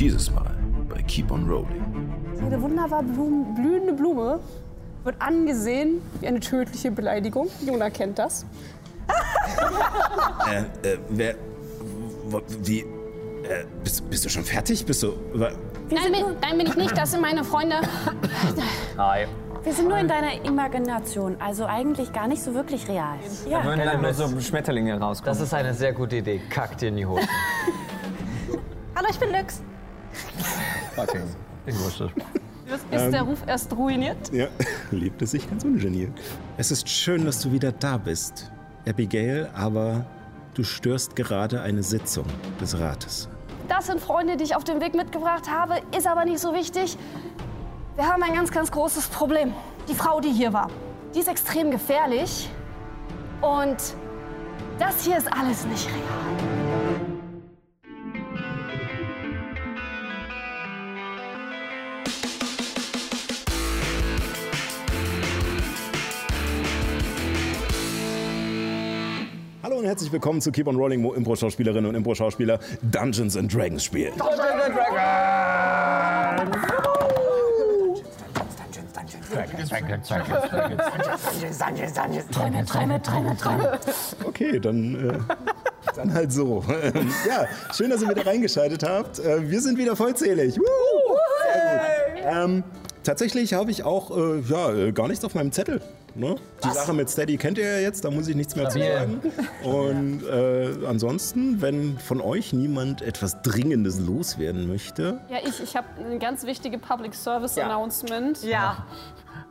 Dieses Mal bei Keep on Rolling. Eine wunderbar blum blühende Blume wird angesehen wie eine tödliche Beleidigung. Jona kennt das. Äh, äh, wer. wo- Wie. Äh, bist, bist du schon fertig? Bist du. Nein, bin, nein, bin ich nicht. Das sind meine Freunde. Hi. Wir sind nur in deiner Imagination, also eigentlich gar nicht so wirklich real. Ja. Wenn dann nur so Schmetterlinge rauskommen. Das ist eine sehr gute Idee. Kack dir in die Hose. Hallo, ich bin Lux. Ich wusste. Ist der Ruf erst ruiniert? Ja, lebt es sich ganz ungeniert. Es ist schön, dass du wieder da bist, Abigail, aber du störst gerade eine Sitzung des Rates. Das sind Freunde, die ich auf dem Weg mitgebracht habe, ist aber nicht so wichtig. Wir haben ein ganz, ganz großes Problem. Die Frau, die hier war, die ist extrem gefährlich. Und das hier ist alles nicht real. Herzlich willkommen zu Keep on Rolling, wo Impro-Schauspielerinnen und Impro-Schauspieler Dungeons and Dragons spielen. Träume, Träume, Träume, Träume. Okay, dann, äh, dann halt so. ja, schön, dass ihr wieder reingeschaltet habt. Äh, wir sind wieder vollzählig. Woo! Ähm, tatsächlich habe ich auch äh, ja, äh, gar nichts auf meinem Zettel. Ne? Die Sache mit Steady kennt ihr ja jetzt, da muss ich nichts mehr zu sagen. Und äh, ansonsten, wenn von euch niemand etwas Dringendes loswerden möchte, Ja, ich, ich habe eine ganz wichtige Public Service Announcement. Ja.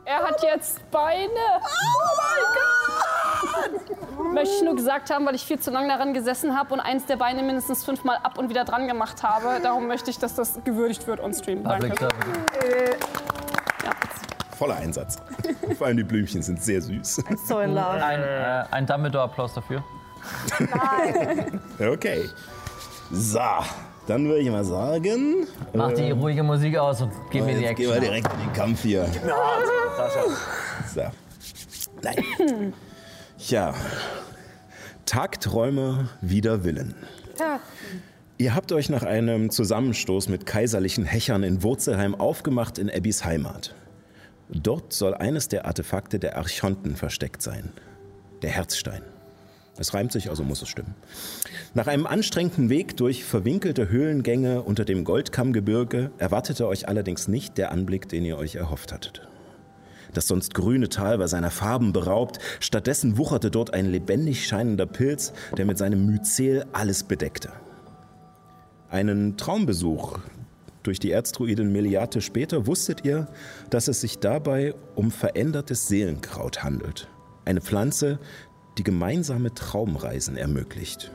Er hat jetzt Beine. Oh mein Gott! Möchte ich nur gesagt haben, weil ich viel zu lange daran gesessen habe und eins der Beine mindestens fünfmal ab und wieder dran gemacht habe. Darum möchte ich, dass das gewürdigt wird on stream. Public Danke. Service. Voller Einsatz. Vor allem die Blümchen sind sehr süß. So in love. Ein, äh, ein Dumbledore-Applaus dafür. Okay. So, dann würde ich mal sagen, Mach die ruhige Musik aus und gib mir die jetzt gehen wir Action. direkt in den Kampf hier. So. Nein. Ja. Tagträume wider Willen. Ihr habt euch nach einem Zusammenstoß mit kaiserlichen Hechern in Wurzelheim aufgemacht in Abbys Heimat. Dort soll eines der Artefakte der Archonten versteckt sein. Der Herzstein. Es reimt sich, also muss es stimmen. Nach einem anstrengenden Weg durch verwinkelte Höhlengänge unter dem Goldkammgebirge erwartete euch allerdings nicht der Anblick, den ihr euch erhofft hattet. Das sonst grüne Tal war seiner Farben beraubt, stattdessen wucherte dort ein lebendig scheinender Pilz, der mit seinem Myzel alles bedeckte. Einen Traumbesuch durch die Erzdruidin Meliate später wusstet ihr, dass es sich dabei um verändertes Seelenkraut handelt. Eine Pflanze, die gemeinsame Traumreisen ermöglicht.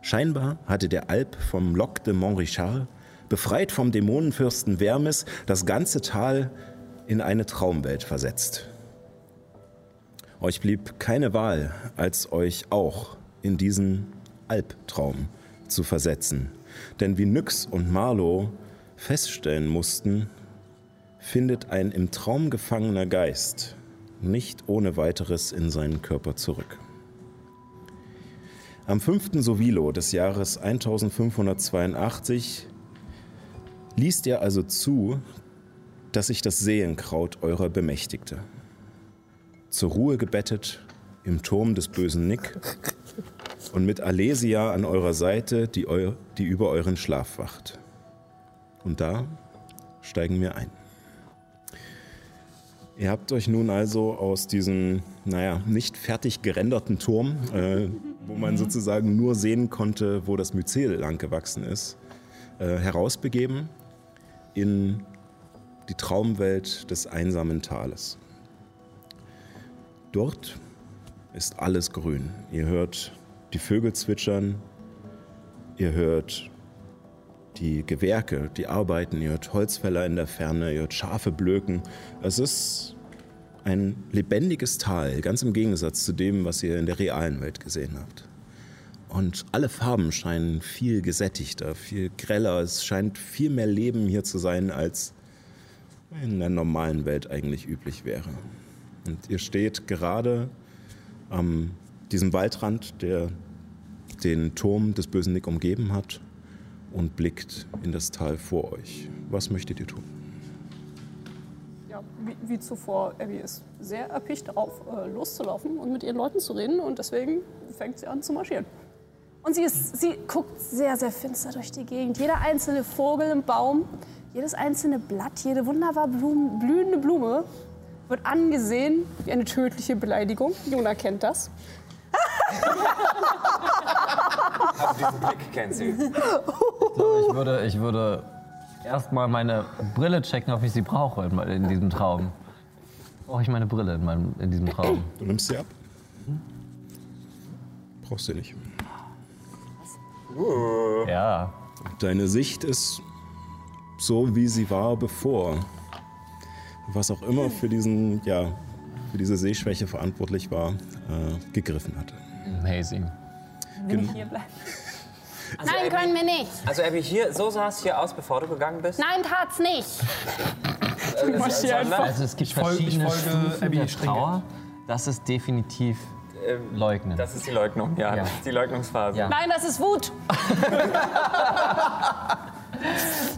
Scheinbar hatte der Alp vom Loc de Montrichard, befreit vom Dämonenfürsten Vermis, das ganze Tal in eine Traumwelt versetzt. Euch blieb keine Wahl, als euch auch in diesen Albtraum zu versetzen. Denn wie Nyx und Marlow feststellen mussten, findet ein im Traum gefangener Geist nicht ohne weiteres in seinen Körper zurück. Am 5. Sovilo des Jahres 1582 liest ihr also zu, dass sich das Seelenkraut eurer bemächtigte. Zur Ruhe gebettet im Turm des bösen Nick und mit Alesia an eurer Seite, die, eu die über euren Schlaf wacht. Und da steigen wir ein. Ihr habt euch nun also aus diesem, naja, nicht fertig gerenderten Turm, äh, wo man sozusagen nur sehen konnte, wo das Myzel lang gewachsen ist, äh, herausbegeben in die Traumwelt des einsamen Tales. Dort ist alles grün. Ihr hört die Vögel zwitschern, ihr hört die Gewerke, die arbeiten, ihr hört Holzfäller in der Ferne, ihr hört Schafe blöken. Es ist ein lebendiges Tal, ganz im Gegensatz zu dem, was ihr in der realen Welt gesehen habt. Und alle Farben scheinen viel gesättigter, viel greller. Es scheint viel mehr Leben hier zu sein, als in der normalen Welt eigentlich üblich wäre. Und ihr steht gerade am diesem Waldrand, der den Turm des bösen Nick umgeben hat. und blickt in das Tal vor euch. Was möchtet ihr tun? Ja, wie, wie zuvor, Abby ist sehr erpicht darauf, äh, loszulaufen und mit ihren Leuten zu reden und deswegen fängt sie an zu marschieren. Und sie, ist, sie guckt sehr, sehr finster durch die Gegend. Jeder einzelne Vogel im Baum, jedes einzelne Blatt, jede wunderbar blum, blühende Blume wird angesehen wie eine tödliche Beleidigung. Jona kennt das. Diesen Blick kennt sie. Ich würde, ich würde erstmal meine Brille checken, ob ich sie brauche in, in diesem Traum. Brauche ich meine Brille in, meinem, in diesem Traum? Du nimmst sie ab? Brauchst du nicht. Ja. Deine Sicht ist so, wie sie war bevor. Was auch immer für, diesen, ja, für diese Sehschwäche verantwortlich war, äh, gegriffen hat. Hazy. Gen Hier bleiben. Nein, können wir nicht. Also Abby, hier, so sah es hier aus, bevor du gegangen bist? Nein, tat's nicht. Sondern, Also es gibt folge- ich verschiedene folge Stufen Abby der. Trauer. Das ist definitiv ähm, Leugnen. das ist die Leugnung, ja. Ja. Das ist die Leugnungsphase. Ja. Nein, das ist Wut.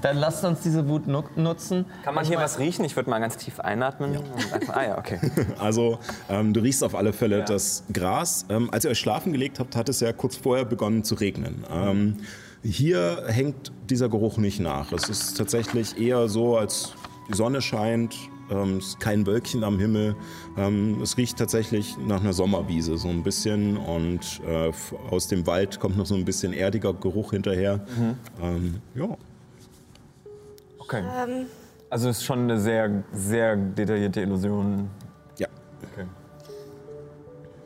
Dann lasst uns diese Wut nu nutzen. Kann man hier was riechen? Ich würde mal ganz tief einatmen. Und einfach, ah ja, okay. Also, ähm, du riechst auf alle Fälle das Gras. Ähm, als ihr euch schlafen gelegt habt, hat es ja kurz vorher begonnen zu regnen. Ähm, hier hängt dieser Geruch nicht nach. Es ist tatsächlich eher so, als die Sonne scheint, ähm, es ist kein Wölkchen am Himmel. Ähm, es riecht tatsächlich nach einer Sommerwiese so ein bisschen und äh, aus dem Wald kommt noch so ein bisschen erdiger Geruch hinterher. Ähm, ja. Okay. Also es ist schon eine sehr, sehr detaillierte Illusion. ja.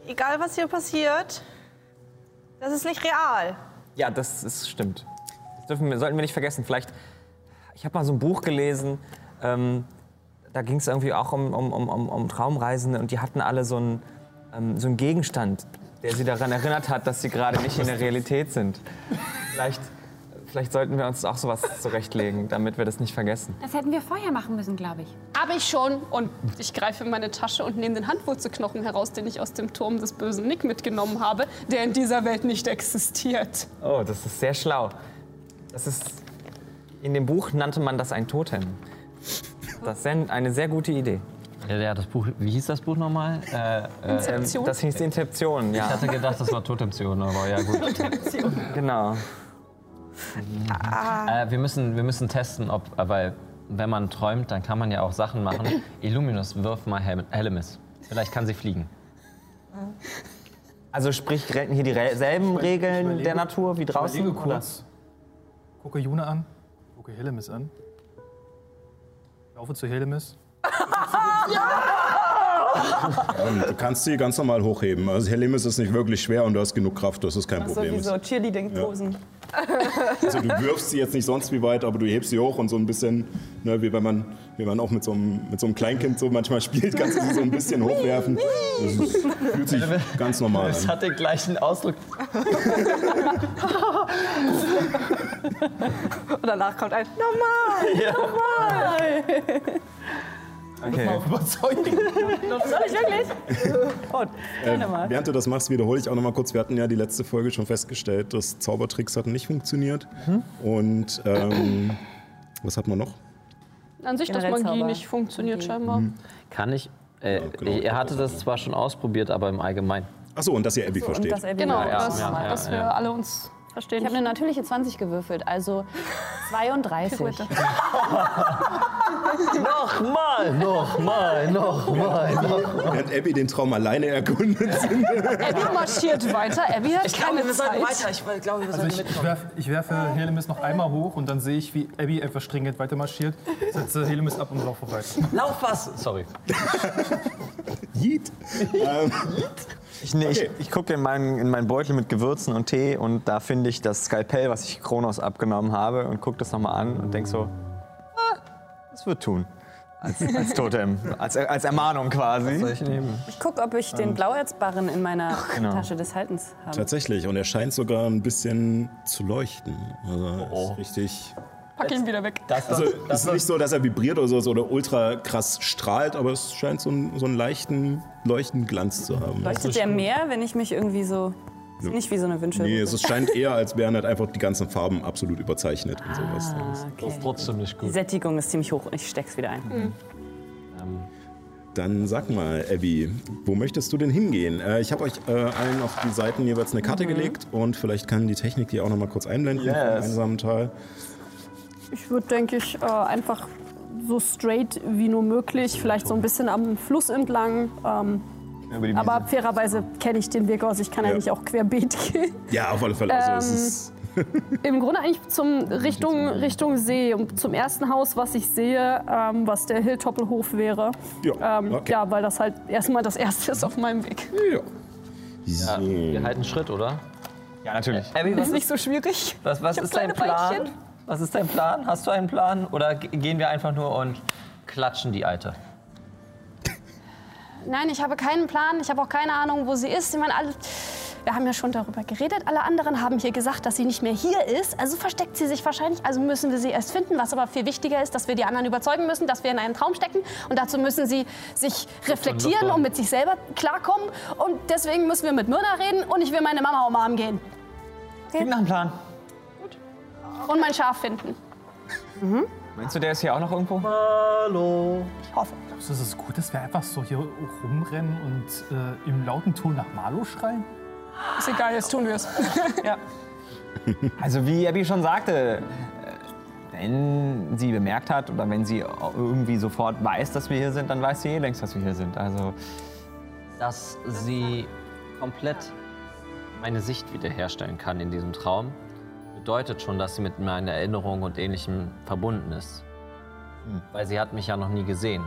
Egal, was hier passiert, das ist nicht real. Ja, das ist, stimmt. Das dürfen wir, sollten wir nicht vergessen. Vielleicht, ich habe mal so ein Buch gelesen, ähm, da ging es irgendwie auch um, um, um, um, um Traumreisende und die hatten alle so einen, ähm, so einen Gegenstand, der sie daran erinnert hat, dass sie gerade nicht in der Realität sind. Vielleicht, vielleicht sollten wir uns auch sowas zurechtlegen, damit wir das nicht vergessen. Das hätten wir vorher machen müssen, glaube ich. Habe ich schon. Und ich greife in meine Tasche und nehme den Handwurzelknochen heraus, den ich aus dem Turm des bösen Nick mitgenommen habe, der in dieser Welt nicht existiert. Oh, das ist sehr schlau. Das ist, in dem Buch nannte man das ein Totem. Das ist eine sehr gute Idee. Ja, das Buch, wie hieß das Buch nochmal? Äh, äh, Inzeption. das hieß Inzeption, ich ja. hatte gedacht, das war Totemtion, aber ja gut. Genau. Äh, wir, müssen, wir müssen testen, ob, äh, weil wenn man träumt, dann kann man ja auch Sachen machen. Illuminus, wirf mal Hel Hellemis. Vielleicht kann sie fliegen. Also sprich, gelten hier dieselben Regeln überlege- der Natur wie draußen? Überlege oder? kurz, gucke Juna an, gucke Helemis an, laufe zu Helemis. Ähm, du kannst sie ganz normal hochheben. Also Helemis ist nicht wirklich schwer und du hast genug Kraft, das ist kein Problem. Sowieso Cheerleading-Posen. Also du wirfst sie jetzt nicht sonst wie weit, aber du hebst sie hoch und so ein bisschen, ne, wie wenn man, wie man auch mit so, einem, mit so einem Kleinkind so manchmal spielt, kannst du sie so ein bisschen hochwerfen. Das ist, fühlt sich ganz normal Es an. hat den gleichen Ausdruck. Und danach kommt ein Normal, normal. Okay. Überzeugen. Soll ich wirklich? Gut, Äh, mal. während du das machst, wiederhole ich auch noch mal kurz. Wir hatten ja die letzte Folge schon festgestellt, dass Zaubertricks hatten nicht funktioniert. Und ähm, was hat man noch? An sich, dass Magie Zauber. nicht funktioniert scheinbar. Kann ich. Äh, genau. er hatte das zwar schon ausprobiert, aber im Allgemeinen. Achso, und dass ihr Abby Und versteht. das Abby Genau, ja, dass, ja, ja, dass wir ja. alle uns verstehen. Ich habe eine natürliche 20 gewürfelt, also 32. Nochmal, nochmal, nochmal, nochmal. Während Abby den Traum alleine erkundet. Abby marschiert weiter. Abby hat keine Zeit. Ich glaube, wir Also ich, ich, werf, ich werfe Helemis noch einmal hoch und dann sehe ich, wie Abby etwas stringent weiter marschiert, setze Helemis ab und laufe weiter. Lauf was! Sorry. Yeet. Ähm, Ich, nee, Okay. ich, ich gucke in meinen, in meinen Beutel mit Gewürzen und Tee und da finde ich das Skalpell, was ich Kronos abgenommen habe und gucke das nochmal an und denke so, ah, das wird tun. Als, als Totem, als, als Ermahnung quasi. Soll ich nehmen? Ich gucke, ob ich den Blauerzbarren in meiner Genau. Tasche des Haltens habe. tatsächlich, und er scheint sogar ein bisschen zu leuchten. Also Oh. ist richtig. Pack ihn wieder weg. Also es ist nicht so, dass er vibriert oder so oder ultra krass strahlt, aber es scheint so einen, so einen leichten leuchtenden Glanz zu haben. Leuchtet der mehr, wenn ich mich irgendwie so Nö. Nicht wie so eine Wünschelrute. Nee, es scheint eher, als wären halt einfach die ganzen Farben absolut überzeichnet und sowas. Ah, Das okay. ist trotzdem nicht Die gut. Sättigung ist ziemlich hoch. Ich steck's wieder ein. Ähm, Dann sag mal, Abby, wo möchtest du denn hingehen? Äh, ich habe euch äh, allen auf die Seiten jeweils eine Karte gelegt und vielleicht kann die Technik die auch noch mal kurz einblenden Yes. einsamen Tal. Ich würde, denke ich, äh, einfach so straight wie nur möglich, vielleicht so ein bisschen am Fluss entlang. Ähm, Über die Wiese. aber fairerweise kenne ich den Weg aus. Ich kann ja, nicht auch querbeet gehen. Ja, auf alle Fälle. Also, es Ähm, ist, Im Grunde eigentlich zum Richtung, Richtung See, und zum ersten Haus, was ich sehe, ähm, was der Hilltoppelhof wäre. ja, Ähm, okay. Ja, weil das halt erstmal das erste ist auf meinem Weg. ja. ja, So. wir halten Schritt, oder? Ja, natürlich. Abby, was Ist nicht so schwierig. Was, was ist dein Plan? Beinchen. Was ist dein Plan? Hast du einen Plan? Oder ge- gehen wir einfach nur und klatschen die Alte? Nein, ich habe keinen Plan. Ich habe auch keine Ahnung, wo sie ist. Ich meine, alle, wir haben ja schon darüber geredet. Alle anderen haben hier gesagt, dass sie nicht mehr hier ist. Also versteckt sie sich wahrscheinlich. Also müssen wir sie erst finden. Was aber viel wichtiger ist, dass wir die anderen überzeugen müssen, dass wir in einen Traum stecken. Und dazu müssen sie sich reflektieren und mit sich selber klarkommen. Und deswegen müssen wir mit Myrna reden. Und ich will meine Mama umarmen gehen. Klingt nach einem Plan. Und mein Schaf finden. Meinst du, der ist hier auch noch irgendwo? Hallo. Ich hoffe. Glaubst du, es ist gut, dass wir einfach so hier rumrennen und äh, im lauten Ton nach Marlo schreien? Ist egal, jetzt tun wir es. Ja. Also wie Abby schon sagte, äh, wenn sie bemerkt hat oder wenn sie irgendwie sofort weiß, dass wir hier sind, dann weiß sie eh längst, dass wir hier sind. Also Dass sie komplett meine Sicht wiederherstellen kann in diesem Traum, bedeutet schon, dass sie mit meiner Erinnerung und Ähnlichem verbunden ist. Weil sie hat mich ja noch nie gesehen.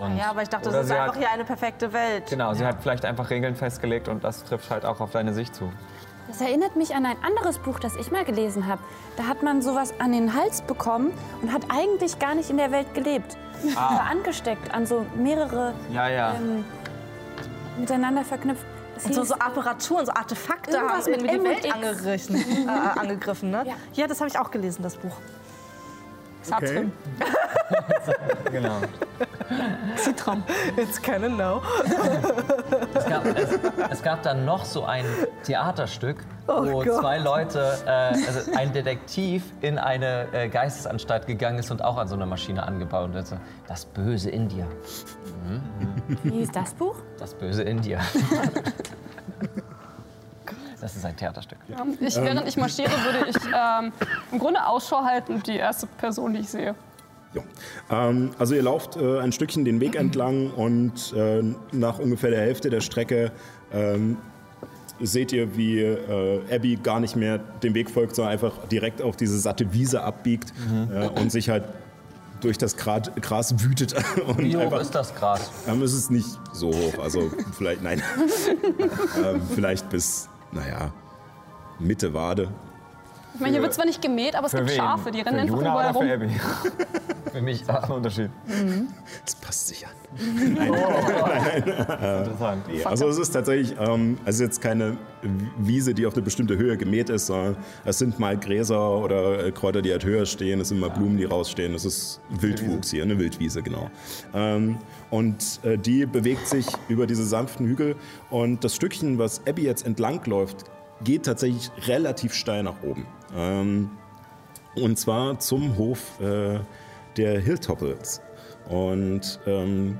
Und Ja, aber ich dachte, das ist einfach hat- hier eine perfekte Welt. genau, sie hat vielleicht einfach Regeln festgelegt und das trifft halt auch auf deine Sicht zu. Das erinnert mich an ein anderes Buch, das ich mal gelesen habe. Da hat man sowas an den Hals bekommen und hat eigentlich gar nicht in der Welt gelebt. War angesteckt an so mehrere Ja, ja. ähm, miteinander verknüpft. Und so, so Apparaturen, so Artefakte haben irgendwie die Welt angegriffen. Äh, angegriffen ne? Ja. ja, das habe ich auch gelesen, das Buch. Okay. Genau. It's kinda no. es, gab, es, es gab dann noch so ein Theaterstück, Oh wo zwei Leute, äh, also ein Detektiv in eine äh, Geistesanstalt gegangen ist und auch an so einer Maschine angebaut und so, das Böse in dir. Wie hieß das Buch? Das Böse in dir. Das ist ein Theaterstück. Ich, während ich marschiere, würde ich ähm, im Grunde Ausschau halten, die erste Person, die ich sehe. Ja. Ähm, also ihr lauft äh, ein Stückchen den Weg entlang und äh, nach ungefähr der Hälfte der Strecke ähm, seht ihr, wie äh, Abby gar nicht mehr dem Weg folgt, sondern einfach direkt auf diese satte Wiese abbiegt äh, und sich halt durch das Gras, Gras wütet. Und Wie hoch einfach, ist das Gras? ähm, es ist nicht so hoch, also vielleicht, nein, ähm, vielleicht bis, naja, Mitte Wade. Ich meine, hier wird zwar nicht gemäht, aber es gibt Schafe, die rennen für einfach Juna überall oder rum. für Abby? Für mich Das ist ein Unterschied. Das passt sich an. Interessant. Nee, also es ist tatsächlich, ähm, es ist jetzt keine Wiese, die auf eine bestimmte Höhe gemäht ist, sondern es sind mal Gräser oder äh, Kräuter, die halt höher stehen, es sind mal Blumen, die rausstehen. Es ist Wildwuchs hier, eine Wildwiese, genau. Ähm, und äh, die bewegt sich über diese sanften Hügel und das Stückchen, was Abby jetzt entlang läuft, geht tatsächlich relativ steil nach oben. Ähm, und zwar zum Hof äh, der Hilltoppels. Und ähm,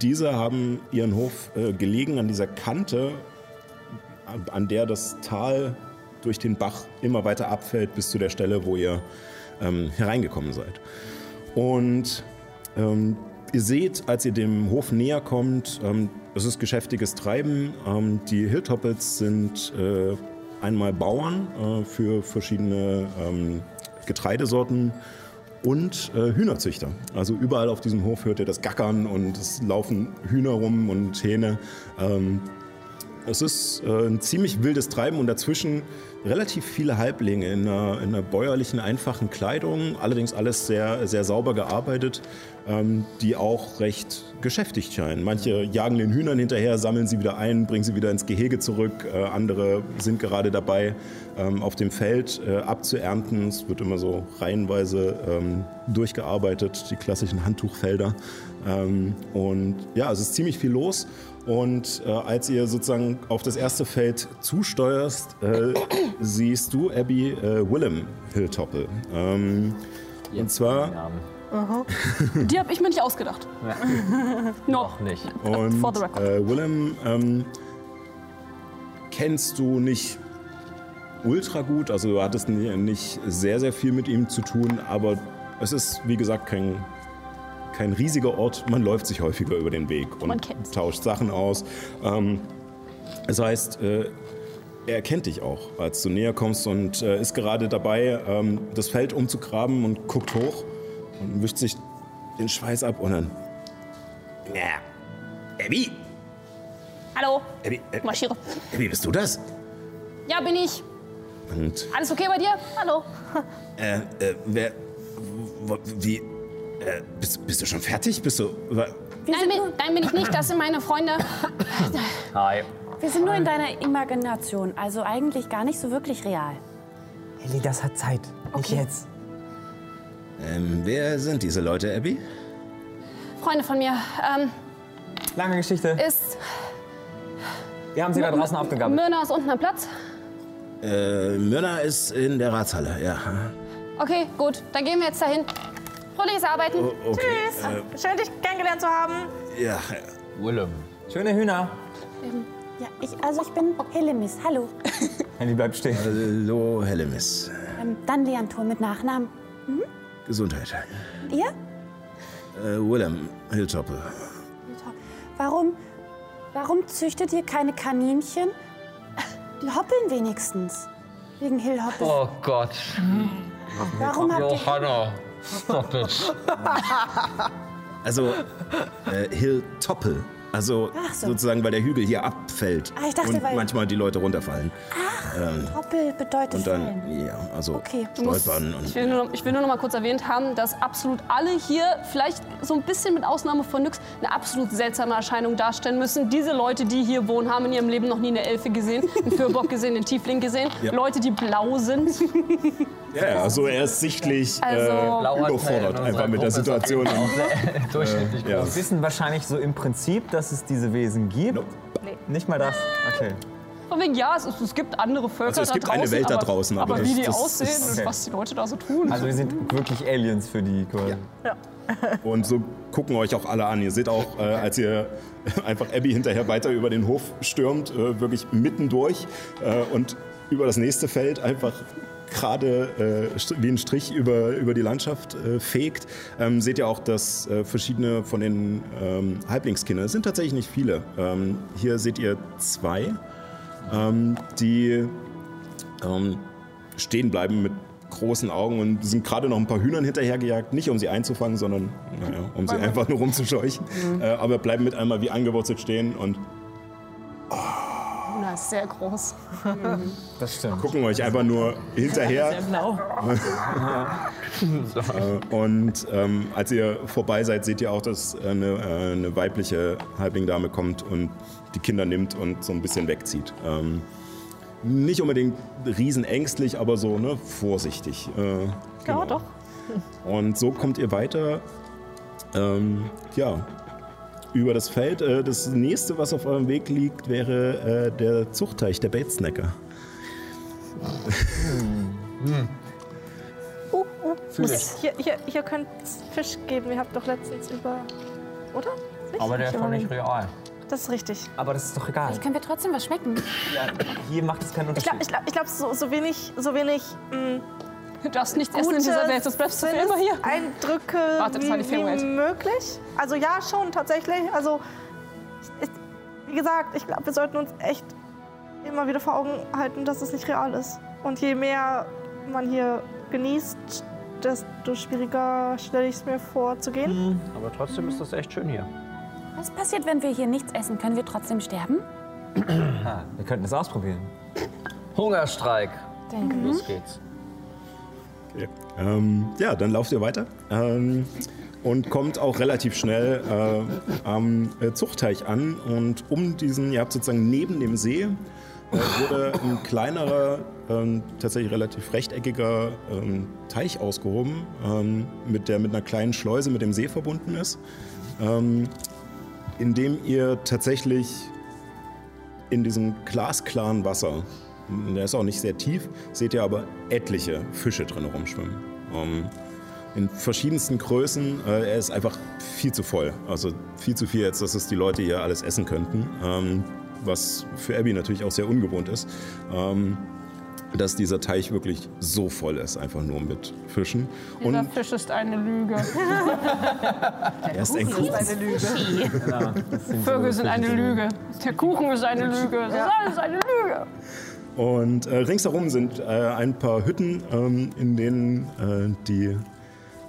diese haben ihren Hof äh, gelegen an dieser Kante, an- der das Tal durch den Bach immer weiter abfällt bis zu der Stelle, wo ihr ähm, hereingekommen seid. Und ähm, ihr seht, als ihr dem Hof näher kommt, ähm, es ist geschäftiges Treiben. Ähm, die Hilltoppels sind äh, einmal Bauern äh, für verschiedene ähm, Getreidesorten und äh, Hühnerzüchter. Also überall auf diesem Hof hört ihr das Gackern und es laufen Hühner rum und Hähne. Ähm, es ist äh, ein ziemlich wildes Treiben und dazwischen relativ viele Halblinge in einer, in einer bäuerlichen, einfachen Kleidung, allerdings alles sehr, sehr sauber gearbeitet, ähm, die auch recht geschäftigt scheinen. Manche jagen den Hühnern hinterher, sammeln sie wieder ein, bringen sie wieder ins Gehege zurück. Äh, andere sind gerade dabei, ähm, auf dem Feld äh, abzuernten. Es wird immer so reihenweise ähm, durchgearbeitet, die klassischen Handtuchfelder. Ähm, und ja, es ist ziemlich viel los. Und äh, als ihr sozusagen auf das erste Feld zusteuerst, äh, siehst du Abby äh, Willem Hilltoppel. Ähm, und zwar. Die habe ich mir nicht ausgedacht. Noch nicht. Und For the record. äh, Willem ähm, kennst du nicht ultra gut, also du hattest ni- nicht sehr, sehr viel mit ihm zu tun, aber es ist, wie gesagt, kein, kein riesiger Ort. Man läuft sich häufiger über den Weg und tauscht Sachen aus. Ähm, das heißt, äh, er kennt dich auch, als du näher kommst und äh, ist gerade dabei, ähm, das Feld umzugraben und guckt hoch und wischt sich den Schweiß ab und dann. Ja. Abby! Hallo, Abby, äh, marschiere. Abby, bist du das? Ja, bin ich. Und, Alles okay bei dir? Hallo. äh, äh, wer. Wie. Äh, bist, bist du schon fertig? Bist du. Nein, bin, nein, bin ich nicht. Das sind meine Freunde. Hi. Wir sind nur in deiner Imagination, also eigentlich gar nicht so wirklich real. Ellie, das hat Zeit. Nicht jetzt. Ähm, wer sind diese Leute, Abby? Freunde von mir. Ähm, Lange Geschichte. ist Wir haben sie da draußen aufgegabelt. Myrna ist unten am Platz? Äh, Myrna ist in der Ratshalle, ja. Okay, gut. Dann gehen wir jetzt dahin. Fröhliches Arbeiten. O- okay. Tschüss. Schön, dich kennengelernt zu haben. Äh, ja, Willem. Schöne Hühner. Ja, ich, also ich bin Helemis, hallo. Ellie bleibt stehen. hallo, Hellemis. Ähm, dann Leantur mit Nachnamen. Gesundheit. Ihr? Äh, Willem Hilltoppel. Warum, warum züchtet ihr keine Kaninchen? Die hoppeln wenigstens. Wegen Hillhoppel. Oh Gott. Warum habt ihr... Johanna. Stop it. Also, äh, Hilltoppel. Also Ach so. sozusagen, weil der Hügel hier abfällt. Ah, ich dachte, und weil- manchmal die Leute runterfallen. Hoppel bedeutet Und fallen. dann, ja, also Okay. stolpern und. Ich will, nur, ich will nur noch mal kurz erwähnt haben, dass absolut alle hier, vielleicht so ein bisschen mit Ausnahme von Nyx, eine absolut seltsame Erscheinung darstellen müssen. Diese Leute, die hier wohnen, haben in ihrem Leben noch nie eine Elfe gesehen, einen Fürbock gesehen, einen Tiefling gesehen. Ja. Leute, die blau sind. Ja, ja, also er ist sichtlich Also- äh, überfordert einfach mit der Situation. Durchschnittlich Ja. Wir wissen wahrscheinlich so im Prinzip, dass es diese Wesen gibt. Nope. Nicht mal das. Okay. Von wegen, ja, es, ist, es gibt andere Völker Also es da gibt draußen. eine Welt da aber, draußen, aber aber das- wie die das aussehen ist- und Okay. was die Leute da so tun. Also wir sind wirklich Aliens für die quasi. Und so gucken euch auch alle an. Ihr seht auch, äh, als ihr einfach Abby hinterher weiter über den Hof stürmt, äh, wirklich mittendurch äh, und über das nächste Feld einfach gerade äh, wie ein Strich über, über die Landschaft äh, fegt, ähm, seht ihr auch, dass äh, verschiedene von den ähm, Halblingskindern, es sind tatsächlich nicht viele, ähm, hier seht ihr zwei, ähm, die ähm, stehen bleiben mit großen Augen und sind gerade noch ein paar Hühnern hinterhergejagt, nicht um sie einzufangen, sondern naja, um sie einfach nur rumzuscheuchen. Äh, aber bleiben mit einmal wie angewurzelt stehen und ist sehr groß. Das stimmt. gucken euch einfach nur hinterher. Blau. Äh, und ähm, als ihr vorbei seid, seht ihr auch, dass eine, äh, eine weibliche Halblingdame kommt und die Kinder nimmt und so ein bisschen wegzieht. Ähm, nicht unbedingt riesenängstlich, aber so ne, vorsichtig. Äh, genau. Ja, doch. Und so kommt ihr weiter, ähm, ja, über das Feld. Äh, das nächste, was auf eurem Weg liegt, wäre äh, der Zuchtteich, der Baitsnacker. Uh, uh. Hier, hier, hier könnte es Fisch geben. Ihr habt doch letztens über. Oder? Nicht? Aber der ist doch nicht real. Das ist richtig. Aber das ist doch egal. Können wir trotzdem was schmecken? Ja, hier macht es keinen Ich Unterschied. glaube, ich glaub, ich glaub, so, so wenig, so wenig mh, Du darfst nichts essen in dieser Welt. Das bleibst du für immer hier. Eindrücke Warte, das war die wie, möglich. Also ja, schon tatsächlich. Also ich, wie gesagt, ich glaube, wir sollten uns echt immer wieder vor Augen halten, dass es nicht real ist. Und je mehr man hier genießt, desto schwieriger stelle ich es mir vor zu gehen. Aber trotzdem ist das echt schön hier. Was passiert, wenn wir hier nichts essen? Können wir trotzdem sterben? Wir könnten es ausprobieren. Hungerstreik. Denke Los geht's. Okay. Ähm, ja, dann lauft ihr weiter ähm, und kommt auch relativ schnell äh, am äh, Zuchtteich an. Und um diesen, ihr habt sozusagen neben dem See, äh, wurde ein kleinerer, ähm, tatsächlich relativ rechteckiger ähm, Teich ausgehoben, ähm, mit der mit einer kleinen Schleuse mit dem See verbunden ist, ähm, in dem ihr tatsächlich in diesem glasklaren Wasser, der ist auch nicht sehr tief, seht ihr aber etliche Fische drin rumschwimmen. Ähm, in verschiedensten Größen. Äh, er ist einfach viel zu voll. Also viel zu viel, jetzt, dass es die Leute hier alles essen könnten. Ähm, was für Abby natürlich auch sehr ungewohnt ist. Ähm, dass dieser Teich wirklich so voll ist, einfach nur mit Fischen. Dieser Und Fisch ist eine Lüge. er ist ein Kuchen. Vögel sind eine Lüge. Der Kuchen ist eine Lüge. Das ist alles eine Lüge. Und äh, ringsherum sind äh, ein paar Hütten, ähm, in denen äh, die,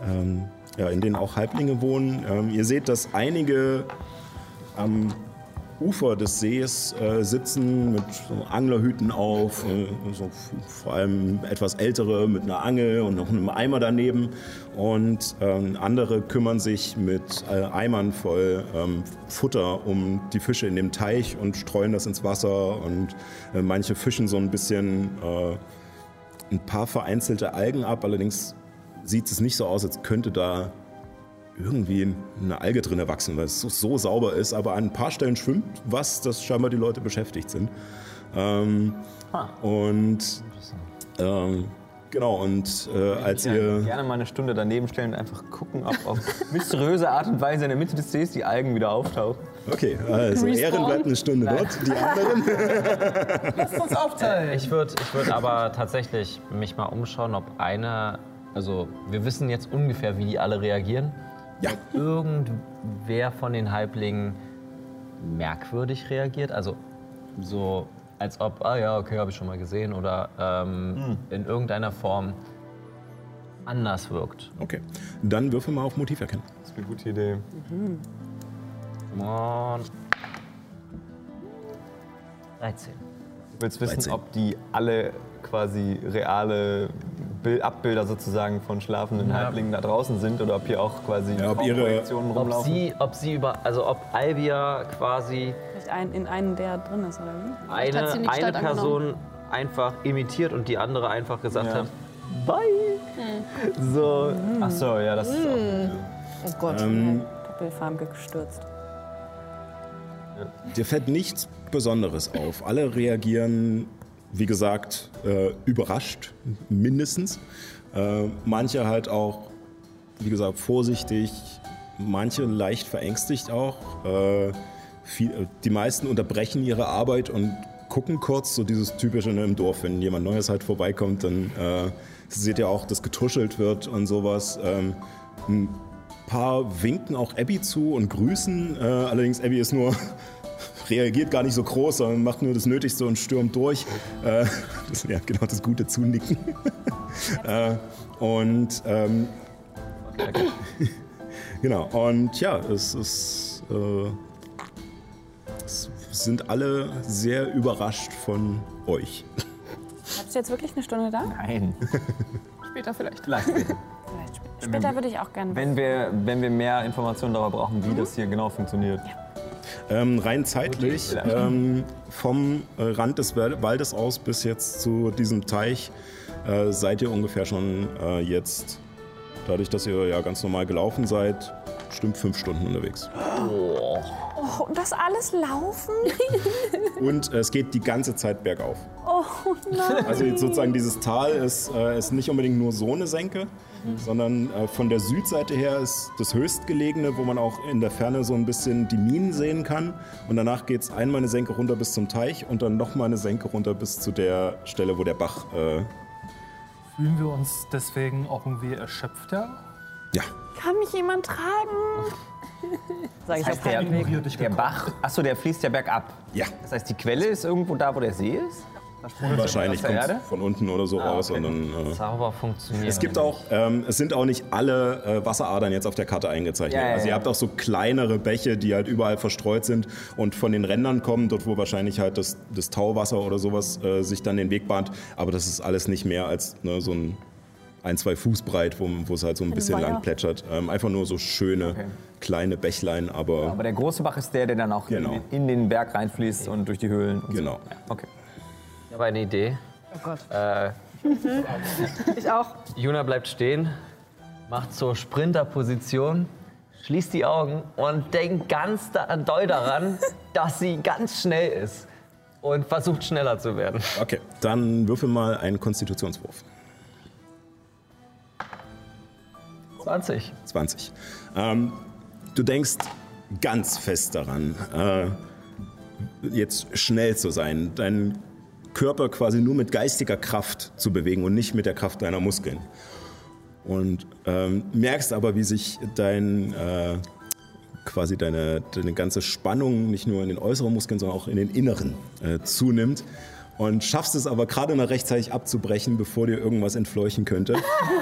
ähm, ja, in denen auch Halblinge wohnen. Ähm, ihr seht, dass einige am Ufer des Sees äh, sitzen mit so Anglerhüten auf, äh, so vor allem etwas ältere mit einer Angel und noch einem Eimer daneben. Und ähm, andere kümmern sich mit äh, Eimern voll ähm, Futter um die Fische in dem Teich und streuen das ins Wasser. Und äh, manche fischen so ein bisschen äh, ein paar vereinzelte Algen ab. Allerdings sieht es nicht so aus, als könnte da irgendwie eine Alge drin erwachsen, weil es so, so sauber ist. Aber an ein paar Stellen schwimmt was, das scheinbar die Leute beschäftigt sind. Ähm, und ähm, genau, und äh, als ihr. Gerne mal eine Stunde daneben stellen und einfach gucken, ob auf mysteriöse Art und Weise in der Mitte des Sees die Algen wieder auftauchen. Okay, also Respawn? Ehren bleibt eine Stunde dort. Die anderen. Lass uns aufteilen. Ich würde ich würd aber tatsächlich mich mal umschauen, ob eine, also wir wissen jetzt ungefähr, wie die alle reagieren. Ja. Irgendwer von den Halblingen merkwürdig reagiert, also so als ob, ah ja, okay, habe ich schon mal gesehen oder ähm, in irgendeiner Form anders wirkt. Okay, dann würfel mal auf Motiv erkennen. Das ist eine gute Idee. Come on. 13. Du willst wissen, 13. ob die alle quasi reale Abbilder sozusagen von schlafenden Halblingen da draußen sind oder ob hier auch quasi Ja, ob ihre- Traumprojektionen Ob rumlaufen. sie, ob sie über, also ob Albia quasi Vielleicht ein, in einen, der drin ist, oder wie? Eine, eine Person einfach imitiert und die andere einfach gesagt Ja. hat, bye. So, Ach so, ja, das ist auch. Oh Gott, Ähm, Doppelfarm gestürzt. Dir fällt nichts Besonderes auf. Alle reagieren, wie gesagt, äh, überrascht, mindestens. Äh, manche halt auch, wie gesagt, vorsichtig, manche leicht verängstigt auch. Äh, viel, äh, die meisten unterbrechen ihre Arbeit und gucken kurz, so dieses typische ne, im Dorf, wenn jemand Neues halt vorbeikommt, dann äh, seht ihr auch, dass getuschelt wird und sowas. Ähm, ein paar winken auch Abby zu und grüßen. Äh, allerdings Abby ist nur reagiert gar nicht so groß, sondern macht nur das Nötigste und stürmt durch. Äh, das, ja, genau das gute Zunicken. äh, und ähm, genau. Und ja, es ist äh, es sind alle sehr überrascht von euch. Bleibst du jetzt wirklich eine Stunde da? Nein. Später vielleicht. Vielleicht später. Vielleicht später. Später würde ich auch gerne. Wenn wir, wenn wir mehr Informationen darüber brauchen, wie das hier genau funktioniert. Ähm, rein zeitlich, ähm, vom äh, Rand des Wal- Waldes aus bis jetzt zu diesem Teich äh, seid ihr ungefähr schon äh, jetzt, dadurch, dass ihr ja ganz normal gelaufen seid, bestimmt fünf Stunden unterwegs. Oh, und das alles laufen? Und äh, es geht die ganze Zeit bergauf. Oh nein. Also jetzt sozusagen dieses Tal ist, äh, ist nicht unbedingt nur so eine Senke, sondern äh, von der Südseite her ist das höchstgelegene, wo man auch in der Ferne so ein bisschen die Minen sehen kann. Und danach geht es einmal eine Senke runter bis zum Teich und dann nochmal eine Senke runter bis zu der Stelle, wo der Bach. Äh, Fühlen wir uns deswegen auch irgendwie erschöpfter? ja, Kann mich jemand tragen? Sag ich heißt, auf der, der. Bach, achso, der fließt ja bergab. ja. Das heißt, die Quelle ist irgendwo da, wo der See ist? Wahrscheinlich kommt Erde? von unten oder so raus. Und dann, äh, Zauber funktionieren. es gibt auch, ähm, es sind auch nicht alle äh, Wasseradern jetzt auf der Karte eingezeichnet. Ja, ja, also ihr ja. habt auch so kleinere Bäche, die halt überall verstreut sind und von den Rändern kommen, dort wo wahrscheinlich halt das, das Tauwasser oder sowas äh, sich dann den Weg bahnt. Aber das ist alles nicht mehr als ne, so ein ein, zwei Fuß breit, wo, wo es halt so ein bisschen lang plätschert. Ähm, einfach nur so schöne Okay. kleine Bächlein, aber Aber der große Bach ist der, der dann auch Genau. in, in den Berg reinfließt und durch die Höhlen. Und genau. So. Ja, okay. Ich habe eine Idee. Oh Gott. Äh, Ich auch. Juna bleibt stehen, macht zur Sprinterposition, schließt die Augen und denkt ganz da, doll daran, dass sie ganz schnell ist und versucht schneller zu werden. Okay, dann würfel mal einen Konstitutionswurf. 20. 20. Ähm, du denkst ganz fest daran, äh, jetzt schnell zu sein, deinen Körper quasi nur mit geistiger Kraft zu bewegen und nicht mit der Kraft deiner Muskeln. Und ähm, merkst aber, wie sich dein, äh, quasi deine, deine ganze Spannung nicht nur in den äußeren Muskeln, sondern auch in den inneren äh, zunimmt. Und schaffst es aber gerade noch rechtzeitig abzubrechen, bevor dir irgendwas entfleuchen könnte.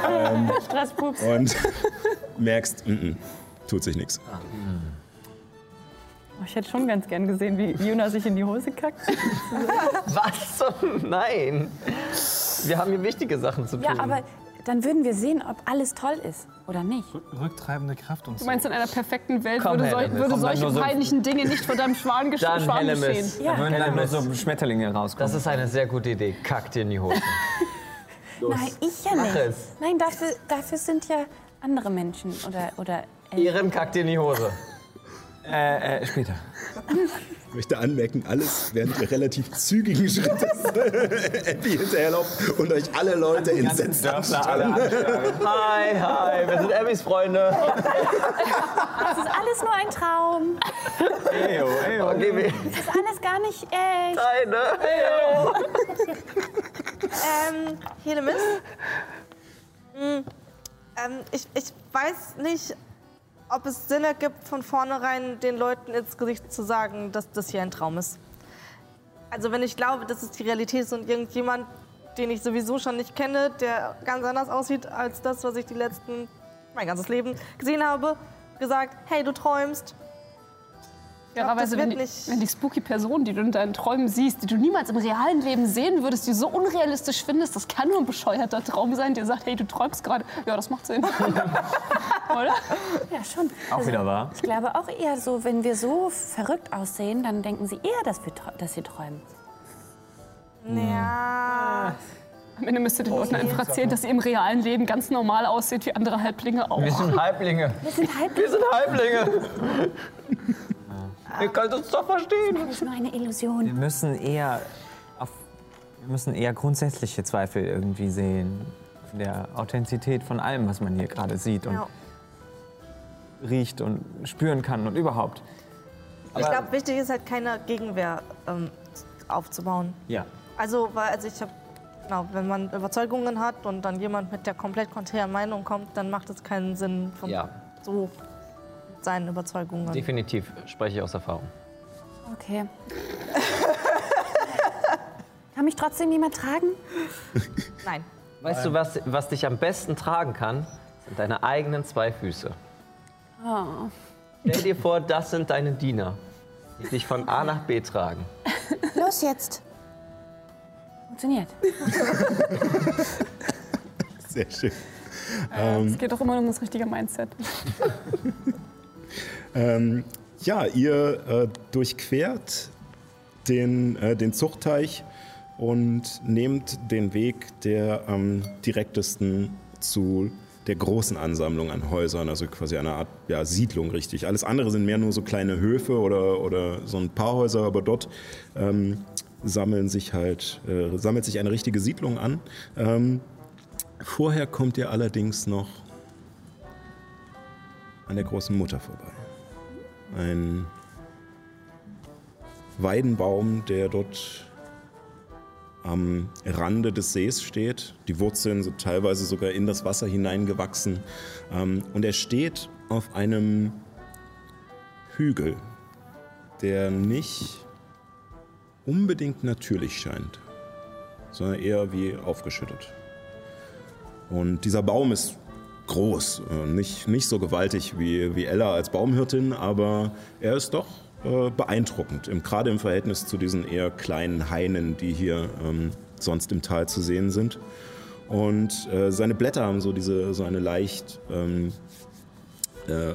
Stresspups. Und merkst, mm -mm, tut sich nichts. Oh, Ich hätte schon ganz gern gesehen, wie Juna sich in die Hose kackt. Was zum Nein? Wir haben hier wichtige Sachen zu tun. Ja, aber dann würden wir sehen, ob alles toll ist oder nicht. Rücktreibende Kraft und Du so. meinst, in einer perfekten Welt Komm, würde, Hellemis, würde solche so- peinlichen Dinge nicht vor deinem Schwan, gesch Dann, Schwan geschehen. Ja. Würden dann nur so Schmetterlinge rauskommen. das ist eine sehr gute Idee. Kack dir in die Hose. Nein, ich ja Mach nicht. es. Nein, dafür, dafür sind ja andere Menschen oder, oder Eltern. Ehren kackt dir in die Hose. äh, äh, später. Ich möchte anmerken, alles während ihr relativ zügigen Schrittes Abby hinterherlauft und euch alle Leute entsetzt anstarren. Hi, hi, wir sind Emmys Freunde. Das ist alles nur ein Traum. Eyo, eyo. Okay, Das ist alles gar nicht echt. Deine. Ähm, Helemis? Hm, ähm, ich, ich weiß nicht, ob es Sinn ergibt, von vornherein den Leuten ins Gesicht zu sagen, dass das hier ein Traum ist. Also wenn ich glaube, dass es die Realität ist und irgendjemand, den ich sowieso schon nicht kenne, der ganz anders aussieht als das, was ich die letzten, mein ganzes Leben gesehen habe, gesagt, hey, du träumst. Fairerweise, das wenn, die- wenn die spooky Person, die du in deinen Träumen siehst, die du niemals im realen Leben sehen würdest, die so unrealistisch findest, das kann nur ein bescheuerter Traum sein, der sagt, hey, du träumst gerade. Ja, das macht Sinn. Oder? Ja, schon. Auch wieder wahr. Ich glaube auch eher so, wenn wir so verrückt aussehen, dann denken sie eher, dass wir, dass sie träumen. Ja. Am Ende müsst ihr den Leuten einfach erzählen, dass sie im realen Leben ganz normal aussieht, wie andere Halblinge auch. Wir sind Halblinge. Wir sind halb Wir sind Halblinge. Ihr könnt uns doch verstehen. das ist nur eine Wir Illusion. müssen eher auf, wir müssen eher grundsätzliche Zweifel irgendwie sehen. Von der Authentizität von allem, was man hier gerade sieht und Ja. riecht und spüren kann und überhaupt. Ich glaube, wichtig ist halt keine Gegenwehr ähm, aufzubauen. Ja. Also, weil, also ich habe, genau, wenn man Überzeugungen hat und dann jemand mit der komplett konträren Meinung kommt, dann macht es keinen Sinn, von Ja, so mit seinen Überzeugungen. definitiv. Spreche ich aus Erfahrung. Okay. Kann mich trotzdem jemand tragen? Nein. Weißt du, was, was dich am besten tragen kann? Sind deine eigenen zwei Füße. Oh. Stell dir vor, das sind deine Diener, die dich von A nach B tragen. Los jetzt. Funktioniert. Sehr schön. Es geht doch immer um das richtige Mindset. Ähm, ja, ihr äh, durchquert den, äh, den Zuchtteich und nehmt den Weg, der am direktesten zu der großen Ansammlung an Häusern, also quasi eine Art ja, Siedlung richtig. Alles andere sind mehr nur so kleine Höfe oder, oder so ein paar Häuser, aber dort ähm, sammeln sich halt, äh, sammelt sich eine richtige Siedlung an. Ähm, vorher kommt ihr allerdings noch an der großen Mutter vorbei. Ein Weidenbaum, der dort am Rande des Sees steht. Die Wurzeln sind teilweise sogar in das Wasser hineingewachsen. Ähm, Und er steht auf einem Hügel, der nicht unbedingt natürlich scheint. sondern eher wie aufgeschüttet. Und dieser Baum ist groß, äh, nicht, nicht so gewaltig wie, wie Ella als Baumhirtin, aber er ist doch äh, beeindruckend, im, gerade im Verhältnis zu diesen eher kleinen Hainen, die hier ähm, sonst im Tal zu sehen sind. Und äh, seine Blätter haben so, diese, so eine leicht ähm, äh,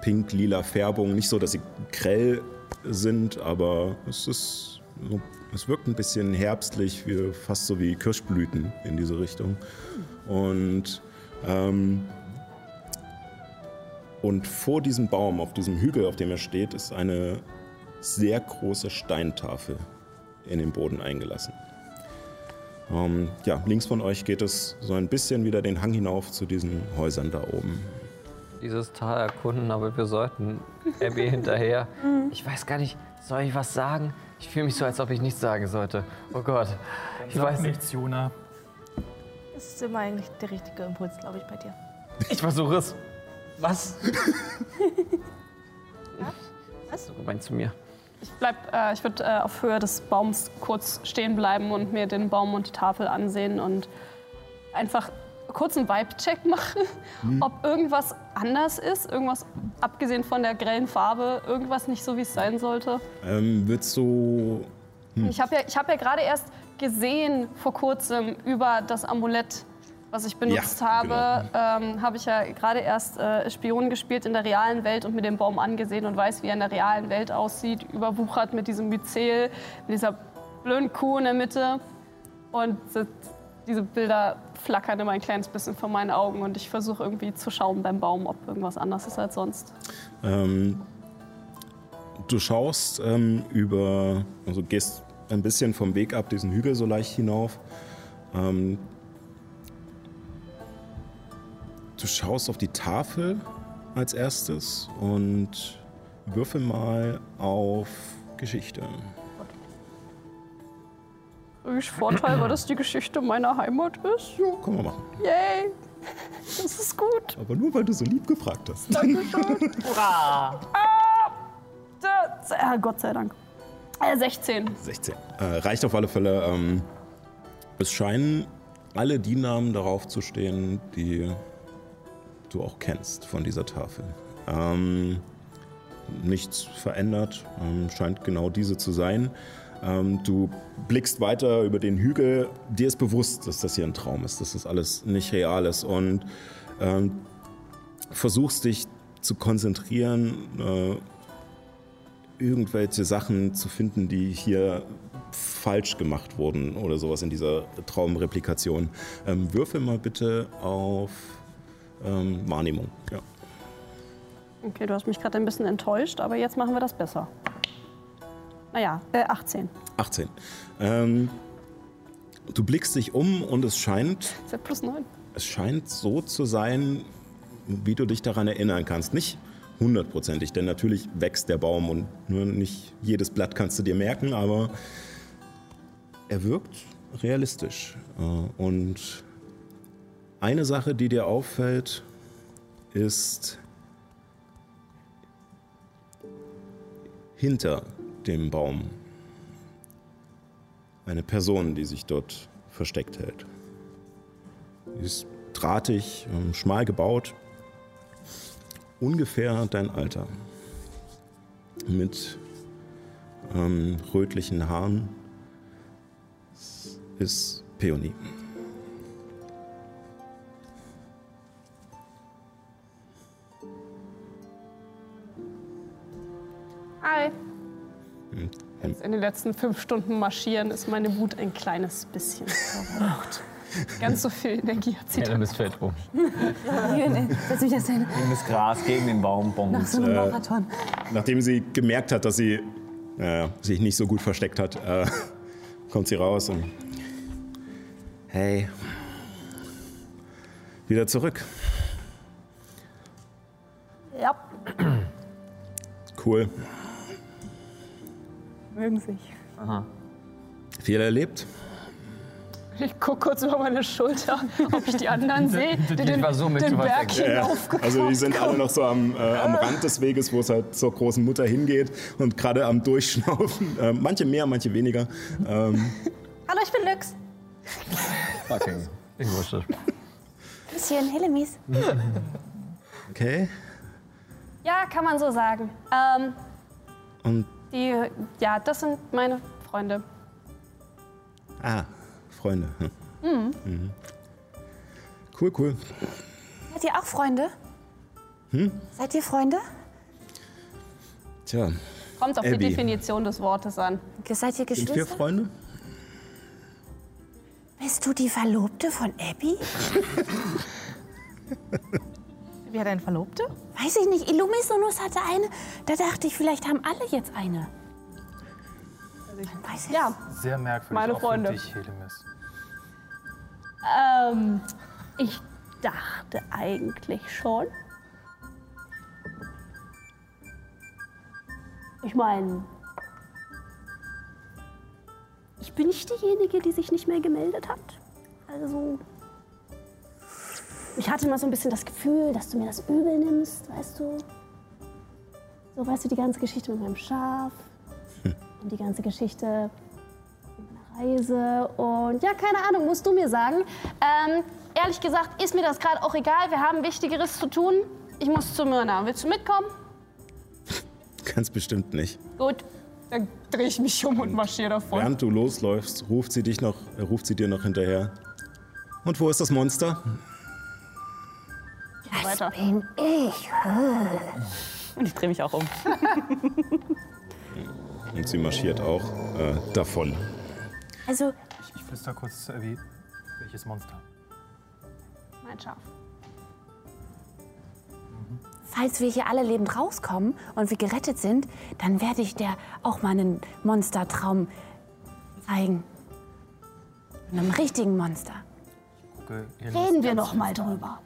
pink-lila Färbung. Nicht so, dass sie grell sind, aber es ist es wirkt ein bisschen herbstlich, fast so wie Kirschblüten in diese Richtung. Und ähm, und vor diesem Baum, auf diesem Hügel, auf dem er steht, ist eine sehr große Steintafel in den Boden eingelassen. Ähm, ja, links von euch geht es so ein bisschen wieder den Hang hinauf zu diesen Häusern da oben. Dieses Tal erkunden, aber wir sollten Abby hinterher. Ich weiß gar nicht, soll ich was sagen? Ich fühle mich so, als ob ich nichts sagen sollte. Oh Gott. Ich Sag weiß nicht. nichts, Jona. Das ist immer eigentlich der richtige Impuls, glaube ich, bei dir. Ich versuche es. Was? Was? So zu mir. Ich, bleib, äh, ich würde äh, auf Höhe des Baums kurz stehen bleiben und mir den Baum und die Tafel ansehen und einfach kurz einen Vibe-Check machen, ob irgendwas anders ist, irgendwas abgesehen von der grellen Farbe, irgendwas nicht so, wie es sein sollte. Ähm, willst du. Ich habe ja, ich hab ja gerade erst gesehen vor kurzem über das Amulett, was ich benutzt Ja, habe, ähm, habe ich ja gerade erst äh, Spion gespielt in der realen Welt und mir den Baum angesehen und weiß, wie er in der realen Welt aussieht, überwuchert mit diesem Myzel, mit dieser blöden Kuh in der Mitte. Und diese Bilder flackern immer ein kleines bisschen vor meinen Augen und ich versuche irgendwie zu schauen beim Baum, ob irgendwas anders ist als sonst. Ähm, du schaust ähm, über, also gehst ein bisschen vom Weg ab, diesen Hügel so leicht hinauf. Ähm, du schaust auf die Tafel als erstes und würfel mal auf Geschichte. Ich Vorteil, weil das die Geschichte meiner Heimat ist? Ja, können wir machen. Yay! Das ist gut. Aber nur, weil du so lieb gefragt hast. Dankeschön. Da- Ja, Gott sei Dank. Äh, 16. 16. Äh, reicht auf alle Fälle. Ähm, es scheinen alle die Namen darauf zu stehen, die du auch kennst von dieser Tafel. Ähm, nichts verändert, ähm, scheint genau diese zu sein. Ähm, du blickst weiter über den Hügel. Dir ist bewusst, dass das hier ein Traum ist, dass das alles nicht real ist. Und ähm, versuchst dich zu konzentrieren, äh, irgendwelche Sachen zu finden, die hier falsch gemacht wurden oder sowas in dieser Traumreplikation. Ähm, würfel mal bitte auf ähm, Wahrnehmung. Ja. Okay, du hast mich gerade ein bisschen enttäuscht, aber jetzt machen wir das besser. Naja, äh, 18. 18. Ähm, du blickst dich um und es scheint, Z plus 9. es scheint so zu sein, wie du dich daran erinnern kannst. Nicht hundertprozentig, denn natürlich wächst der Baum und nur nicht jedes Blatt kannst du dir merken, aber er wirkt realistisch. Äh, Und eine Sache, die dir auffällt, ist hinter dem Baum eine Person, die sich dort versteckt hält. Sie ist drahtig, ähm, schmal gebaut, ungefähr dein Alter. Mit ähm, rötlichen Haaren ist Peony. Hi. Jetzt in den letzten fünf Stunden marschieren ist meine Wut ein kleines bisschen verbraucht. Ganz so viel Energie hat sie Ja, da. dann bist fällt um. Setz mich das hin. Das Gras gegen den Baum Nach bongt. so einem Marathon. Nachdem sie gemerkt hat, dass sie äh, sich nicht so gut versteckt hat, äh, kommt sie raus und. Hey. Wieder zurück. Ja, Cool. mögen sich. Viel erlebt? Ich gucke kurz über meine Schulter, ob ich die anderen sehe, die den, so mit den Berg hinaufgekommen Also die sind alle noch so am, äh, am Rand des Weges, wo es halt zur großen Mutter hingeht und gerade am Durchschnaufen. Äh, manche mehr, manche weniger. Ähm, Hallo, ich bin Nyx. Fucking. Ich wusste. Bisschen Helemis. Okay. Ja, kann man so sagen. Ähm, Und, die, ja, das sind meine Freunde. ah, Freunde. Hm. Mhm. Cool, cool. Seid ihr auch Freunde? Hm? Seid ihr Freunde? Tja, Kommt auf Abby. die Definition des Wortes an. Seid ihr sind wir Geschwister? Freunde? Bist du die Verlobte von Abby? Wie hat er eine Verlobte? Weiß ich nicht. Illumisonus hatte eine. Da dachte ich, vielleicht haben alle jetzt eine. Man weiß es. Ja, Sehr merkwürdig. Meine auch für Freunde. Dich, Helemis. Ähm, ich dachte eigentlich schon. Ich meine, ich bin nicht diejenige, die sich nicht mehr gemeldet hat. Also, ich hatte immer so ein bisschen das Gefühl, dass du mir das übel nimmst, weißt du? So, weißt du, die ganze Geschichte mit meinem Schaf und die ganze Geschichte mit meiner Reise und ja, keine Ahnung, musst du mir sagen. Ähm, ehrlich gesagt ist mir das gerade auch egal. Wir haben Wichtigeres zu tun. Ich muss zu Myrna. Willst du mitkommen? Ganz bestimmt nicht. Gut. Dann drehe ich mich um und marschiere davon. Während du losläufst, ruft sie dich noch, äh, ruft sie dir noch hinterher. Und wo ist das Monster? Weiter. Bin ich. Und ich drehe mich auch um. Und sie marschiert auch äh, davon. Also, Ich flüster kurz zu Abby. Welches Monster? Mein Schaf. falls wir hier alle lebend rauskommen und wir gerettet sind, dann werde ich dir auch mal einen Monstertraum zeigen. Von einem richtigen Monster. Gucke Reden wir noch mal drüber.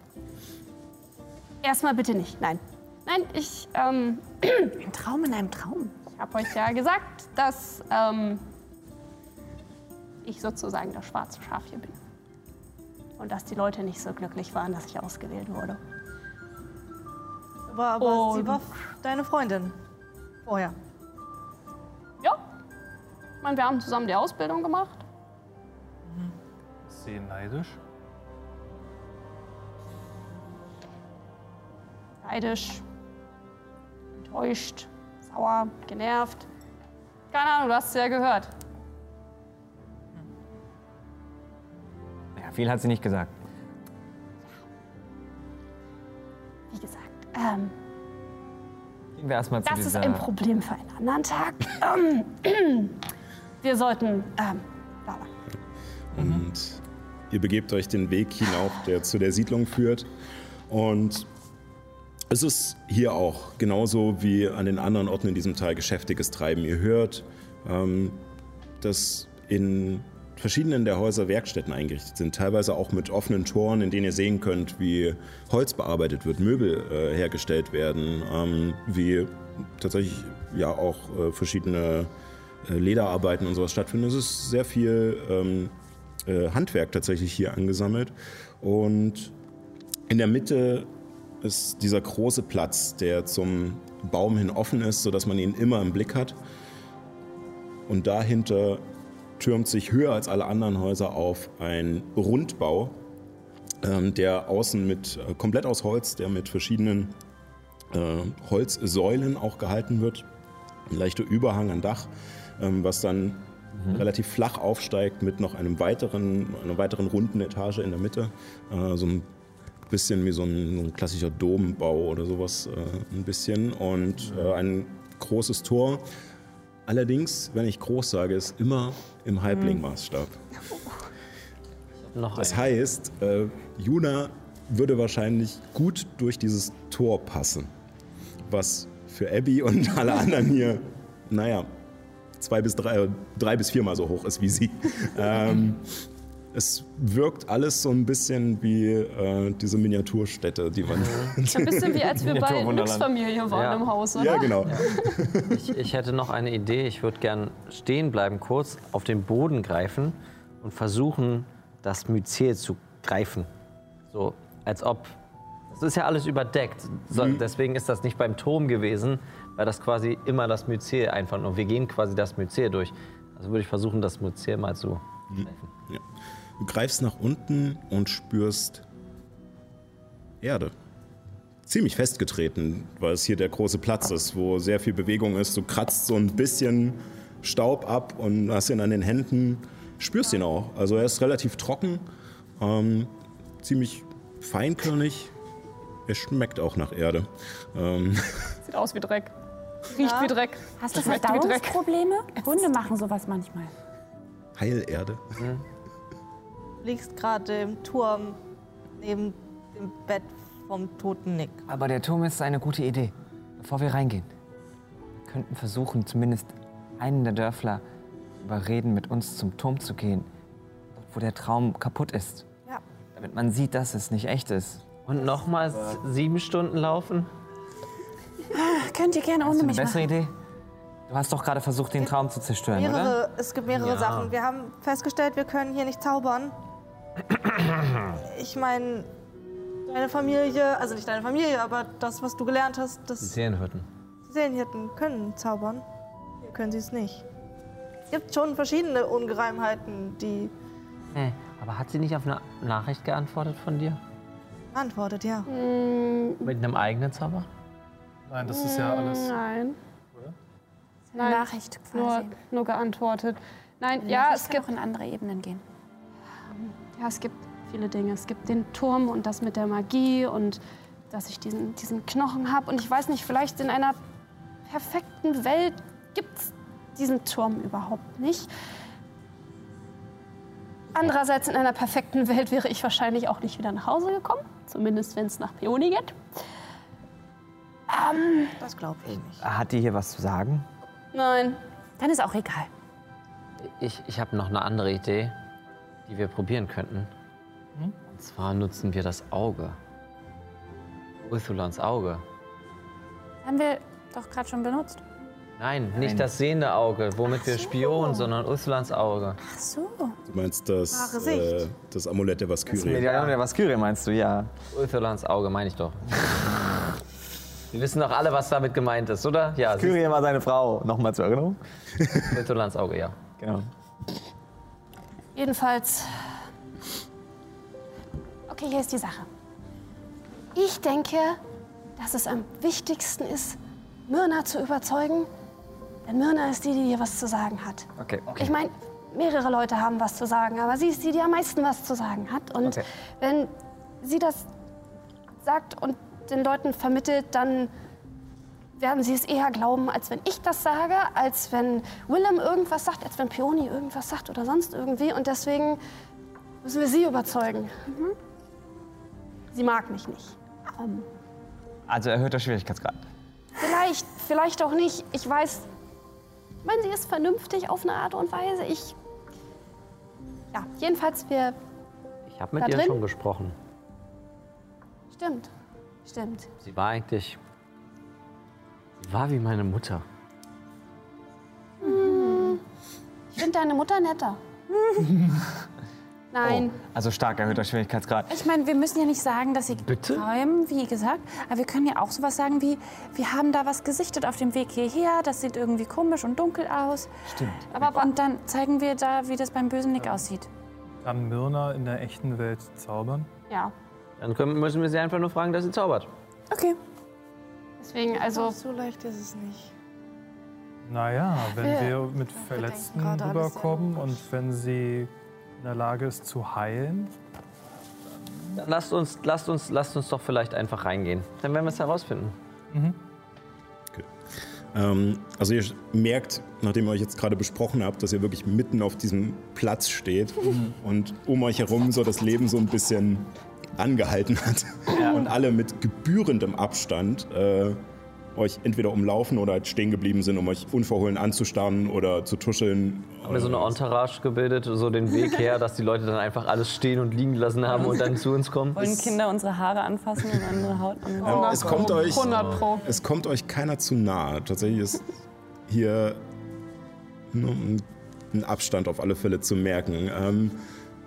Erstmal bitte nicht. Nein. Nein, ich, ähm, Ein Traum in einem Traum. ich habe euch ja gesagt, dass ähm, ich sozusagen das schwarze Schaf hier bin. Und dass die Leute nicht so glücklich waren, dass ich ausgewählt wurde. Aber, aber sie war deine Freundin. Vorher. Ja. Ich meine, wir haben zusammen die Ausbildung gemacht. Ist sie neidisch? Neidisch, enttäuscht, sauer, genervt. Keine Ahnung, du hast es ja gehört. Viel hat sie nicht gesagt. Wie gesagt, ähm, Gehen wir erstmal zu das ist dieser... ein Problem für einen anderen Tag. Ähm, wir sollten, ähm, da lang. Und ihr begebt euch den Weg hinauf, der zu der Siedlung führt. Und es ist hier auch genauso wie an den anderen Orten in diesem Teil geschäftiges Treiben. Ihr hört, ähm, dass in verschiedenen der Häuser Werkstätten eingerichtet sind, teilweise auch mit offenen Toren, in denen ihr sehen könnt, wie Holz bearbeitet wird, Möbel äh, hergestellt werden, ähm, wie tatsächlich ja auch äh, verschiedene äh, Lederarbeiten und sowas stattfinden. Es ist sehr viel ähm, äh, Handwerk tatsächlich hier angesammelt und in der Mitte ist dieser große Platz, der zum Baum hin offen ist, sodass man ihn immer im Blick hat. Und dahinter türmt sich höher als alle anderen Häuser auf ein Rundbau, ähm, der außen mit äh, komplett aus Holz, der mit verschiedenen äh, Holzsäulen auch gehalten wird. Ein leichter Überhang an Dach, ähm, was dann relativ flach aufsteigt mit noch einem weiteren, einer weiteren runden Etage in der Mitte. Äh, so ein bisschen wie so ein, so ein klassischer Dombau oder sowas äh, ein bisschen. Und äh, ein großes Tor. Allerdings, wenn ich groß sage, ist immer im Halblingmaßstab. Noch Das ein. heißt, äh, Juna würde wahrscheinlich gut durch dieses Tor passen. Was für Abby und alle anderen hier, naja, zwei bis drei, drei bis viermal so hoch ist wie sie. ähm, es wirkt alles so ein bisschen wie äh, diese Miniaturstädte, die man. Ein bisschen wie als wir bei. Nix-Familie waren Ja. im Haus, oder? ja, genau. Ich, ich hätte noch eine Idee. Ich würde gern stehen bleiben, kurz auf den Boden greifen und versuchen, das Myzel zu greifen. So, als ob. Das ist ja alles überdeckt. So, Deswegen ist das nicht beim Turm gewesen, weil das quasi immer das Myzel einfach nur. Wir gehen quasi das Myzel durch. Also würde ich versuchen, das Myzel mal zu greifen. Du greifst nach unten und spürst Erde. Ziemlich festgetreten, weil es hier der große Platz ist, wo sehr viel Bewegung ist. Du kratzt so ein bisschen Staub ab und hast ihn an den Händen, spürst ihn auch. Also er ist relativ trocken, ähm, ziemlich feinkörnig. Er schmeckt auch nach Erde. Ähm, Sieht aus wie Dreck. Riecht Ja. wie Dreck. Hast du. Verdauungsprobleme? Hunde machen sowas manchmal. Heilerde. Du liegst gerade im Turm neben dem Bett vom toten Nick. Aber der Turm ist eine gute Idee. Bevor wir reingehen, wir könnten versuchen, zumindest einen der Dörfler überreden, mit uns zum Turm zu gehen, dort, wo der Traum kaputt ist. Ja. Damit man sieht, dass es nicht echt ist. Und nochmal sieben Stunden laufen? Könnt ihr gerne ohne du eine mich bessere machen. Idee? Du hast doch gerade versucht, den Traum zu zerstören, oder? Mehrere, es gibt mehrere Ja. Sachen. Wir haben festgestellt, wir können hier nicht zaubern. Ich meine, deine Familie, also nicht deine Familie, aber das, was du gelernt hast, Die das Seelenhütten. Seelenhirten können zaubern. Hier können sie es nicht. Es gibt schon verschiedene Ungereimheiten, die Nee, aber hat sie nicht auf eine Nachricht geantwortet von dir? antwortet, ja. Mit einem eigenen Zauber? Nein, das ist ja alles. Nein, Eine Nein, Nachricht nur, quasi. nur geantwortet. Nein, ja, es kann gibt, auch in andere Ebenen gehen. Ja, es gibt viele Dinge. Es gibt den Turm und das mit der Magie und dass ich diesen, diesen Knochen habe. Und ich weiß nicht, vielleicht in einer perfekten Welt gibt es diesen Turm überhaupt nicht. Andererseits in einer perfekten Welt wäre ich wahrscheinlich auch nicht wieder nach Hause gekommen. Zumindest wenn es nach Peony geht. Das glaube ich nicht. Hat die hier was zu sagen? Nein. Dann ist auch egal. Ich, ich habe noch eine andere Idee, die wir probieren könnten. Und zwar nutzen wir das Auge. Uthulans Auge. Haben wir doch gerade schon benutzt. Nein, nicht das sehende Auge, womit wir spionen, sondern Uthulans Auge. Ach so. Du meinst das, äh, das Amulett der Vaskyrie. Medaillon der Vaskyrie meinst du, ja. Uthulans Auge, meine ich doch. Wir wissen doch alle, was damit gemeint ist, oder? Ja, Kyrie war seine Frau. Nochmal zur Erinnerung. Uthulans Auge, ja. Genau. Jedenfalls. Okay, hier ist die Sache. Ich denke, dass es am wichtigsten ist, Myrna zu überzeugen. Denn Myrna ist die, die dir was zu sagen hat. Okay, okay. Ich meine, mehrere Leute haben was zu sagen, aber sie ist die, die am meisten was zu sagen hat. Und Okay. wenn sie das sagt und den Leuten vermittelt, dann werden sie es eher glauben, als wenn ich das sage, als wenn Willem irgendwas sagt, als wenn Peony irgendwas sagt oder sonst irgendwie. Und deswegen müssen wir sie überzeugen. Sie mag mich nicht. Ähm, Also erhöhter Schwierigkeitsgrad. vielleicht, vielleicht auch nicht. Ich weiß, ich meine, sie ist vernünftig auf eine Art und Weise. Ich. Ja, jedenfalls, wir. Ich habe mit ihr drin? schon gesprochen. Stimmt. Stimmt. Sie war eigentlich. War wie meine Mutter. Ich finde deine Mutter netter. Nein. Also stark erhöhter Schwierigkeitsgrad. Ich meine, wir müssen ja nicht sagen, dass sie Bitte? träumen, wie gesagt. Aber wir können ja auch sowas sagen wie, wir haben da was gesichtet auf dem Weg hierher. Das sieht irgendwie komisch und dunkel aus. Stimmt. Aber und dann zeigen wir da, wie das beim bösen Nick aussieht. Kann Myrna in der echten Welt zaubern? Ja. Dann können, müssen wir sie einfach nur fragen, dass sie zaubert. Okay. Deswegen, also. So leicht ist es nicht. Naja, wenn Wir wir mit Verletzten rüberkommen und wenn sie in der Lage ist zu heilen, Dann lasst uns, lasst uns, lasst uns doch vielleicht einfach reingehen. Dann werden wir es herausfinden. Ähm, also ihr merkt, nachdem ihr euch jetzt gerade besprochen habt, dass ihr wirklich mitten auf diesem Platz steht und um euch herum so das Leben so ein bisschen angehalten hat und alle mit gebührendem Abstand äh, euch entweder umlaufen oder halt stehen geblieben sind, um euch unverhohlen anzustarren oder zu tuscheln. Haben wir so eine Entourage gebildet, so den Weg her, dass die Leute dann einfach alles stehen und liegen gelassen haben und dann zu uns kommen? Wollen Kinder unsere Haare anfassen und andere Haut an den Ähm, es, kommt euch, 100 Pro. es kommt euch keiner zu nahe. Tatsächlich ist hier nur ein ein Abstand auf alle Fälle zu merken. Ähm,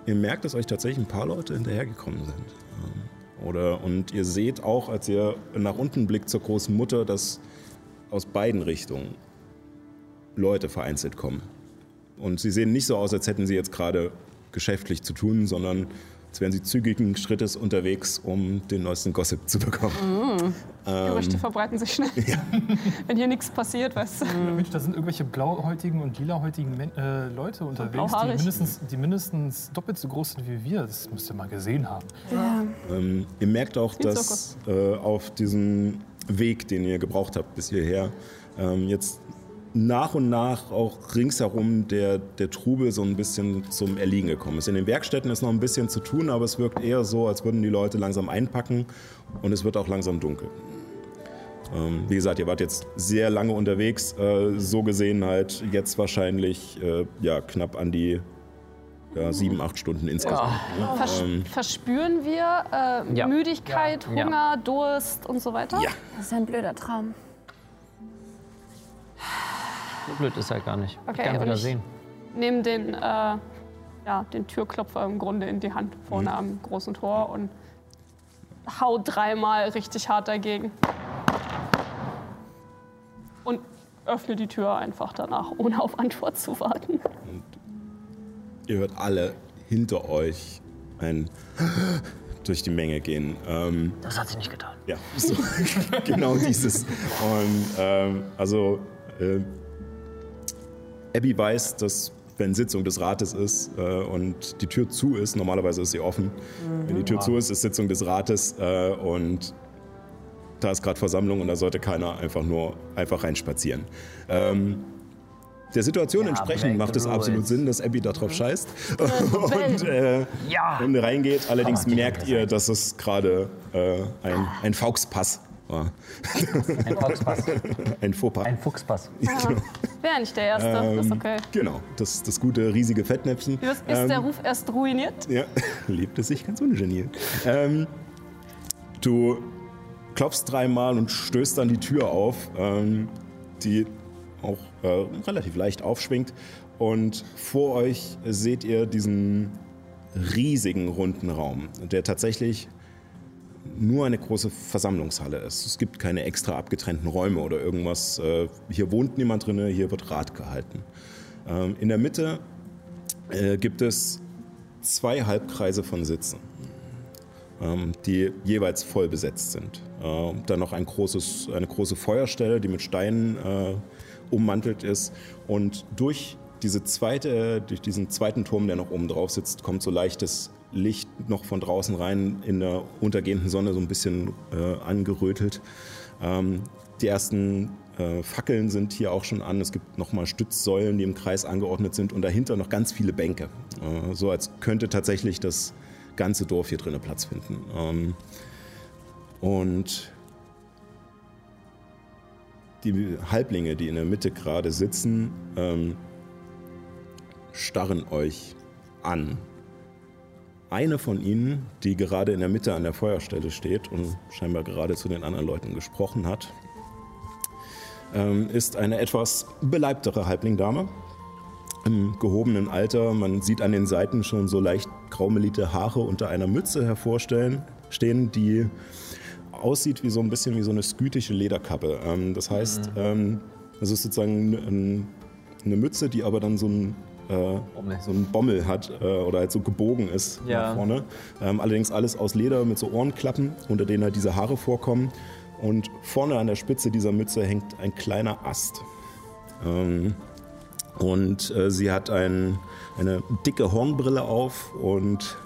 ihr merkt, dass euch tatsächlich ein paar Leute hinterhergekommen sind. Oder, und ihr seht auch, als ihr nach unten blickt zur großen Mutter, dass aus beiden Richtungen Leute vereinzelt kommen. Und sie sehen nicht so aus, als hätten sie jetzt gerade geschäftlich zu tun, sondern als wären sie zügigen Schrittes unterwegs, um den neuesten Gossip zu bekommen. Mhm. Ähm, Gerüchte verbreiten sich schnell. Wenn hier nichts passiert, weißt du. Mensch, da sind irgendwelche blauhäutigen und lilahäutigen äh, Leute unterwegs, die mindestens, die mindestens doppelt so groß sind wie wir. Das müsst ihr mal gesehen haben. Ähm, ihr merkt auch, dass äh, auf diesem Weg, den ihr gebraucht habt bis hierher, ähm, jetzt nach und nach auch ringsherum der, der Trubel so ein bisschen zum Erliegen gekommen ist. In den Werkstätten ist noch ein bisschen zu tun, aber es wirkt eher so, als würden die Leute langsam einpacken und es wird auch langsam dunkel. Ähm, wie gesagt, ihr wart jetzt sehr lange unterwegs, äh, so gesehen halt jetzt wahrscheinlich äh, ja, knapp an die ja, sieben, acht Stunden insgesamt. ne? Vers Ähm, verspüren wir äh, Ja. Müdigkeit, Ja. Hunger, Durst und so weiter? Ja. Das ist ein blöder Traum. So blöd ist er gar nicht. Okay, ich kann und wieder ich- sehen. Nehmen den, äh, ja, den Türklopfer im Grunde in die Hand vorne Mhm. am großen Tor und hau dreimal richtig hart dagegen. Und öffne die Tür einfach danach, ohne auf Antwort zu warten. Ihr hört alle hinter euch ein durch die Menge gehen. Ähm, Das hat sie nicht getan. ja, so, genau dieses. Und ähm, also äh, Abby weiß, dass wenn Sitzung des Rates ist äh, und die Tür zu ist, normalerweise ist sie offen. Wenn die Tür zu ist, ist Sitzung des Rates äh, und da ist gerade Versammlung und da sollte keiner einfach nur einfach reinspazieren. Ähm, der Situation Ja, entsprechend macht es absolut Sinn, dass Abby da drauf scheißt und, äh, Ja! und reingeht. Allerdings merkt ihr, dass es gerade äh, ein, ein Fauxpass war. Ein Foxpass. Ein Fauxpas. Ein Fuchspass. Wäre nicht der Erste, Ähm, ist okay. Genau, das, das gute riesige Fettnäpfchen. Ist, ist Ähm, der Ruf erst ruiniert? Ja, lebt es sich ganz ungeniert. Ähm, du klopfst dreimal und stößt dann die Tür auf, ähm, die auch äh, relativ leicht aufschwingt. Und vor euch seht ihr diesen riesigen runden Raum, der tatsächlich nur eine große Versammlungshalle ist. Es gibt keine extra abgetrennten Räume oder irgendwas. Äh, Hier wohnt niemand drin, hier wird Rat gehalten. Ähm, In der Mitte äh, gibt es zwei Halbkreise von Sitzen, ähm, die jeweils voll besetzt sind. Äh, dann noch ein großes, eine große Feuerstelle, die mit Steinen äh, ummantelt ist. Und durch, diese zweite, durch diesen zweiten Turm, der noch oben drauf sitzt, kommt so leichtes Licht noch von draußen rein, in der untergehenden Sonne so ein bisschen äh, angerötelt. Ähm, die ersten äh, Fackeln sind hier auch schon an. Es gibt nochmal Stützsäulen, die im Kreis angeordnet sind und dahinter noch ganz viele Bänke. Äh, so als könnte tatsächlich das ganze Dorf hier drinnen Platz finden. Ähm, und die Halblinge, die in der Mitte gerade sitzen, ähm, starren euch an. Eine von ihnen, die gerade in der Mitte an der Feuerstelle steht und scheinbar gerade zu den anderen Leuten gesprochen hat, ähm, ist eine etwas beleibtere Halblingdame im gehobenen Alter. Man sieht an den Seiten schon so leicht graumelierte Haare unter einer Mütze hervorstehen, stehen, die aussieht wie so ein bisschen wie so eine skytische Lederkappe. Ähm, das heißt, ähm, es ist sozusagen ein, eine Mütze, die aber dann so ein äh, so einen Bommel hat äh, oder halt so gebogen ist Ja. nach vorne. Ähm, allerdings alles aus Leder mit so Ohrenklappen, unter denen halt diese Haare vorkommen. Und vorne an der Spitze dieser Mütze hängt ein kleiner Ast. Ähm, und äh, sie hat ein, eine dicke Hornbrille auf und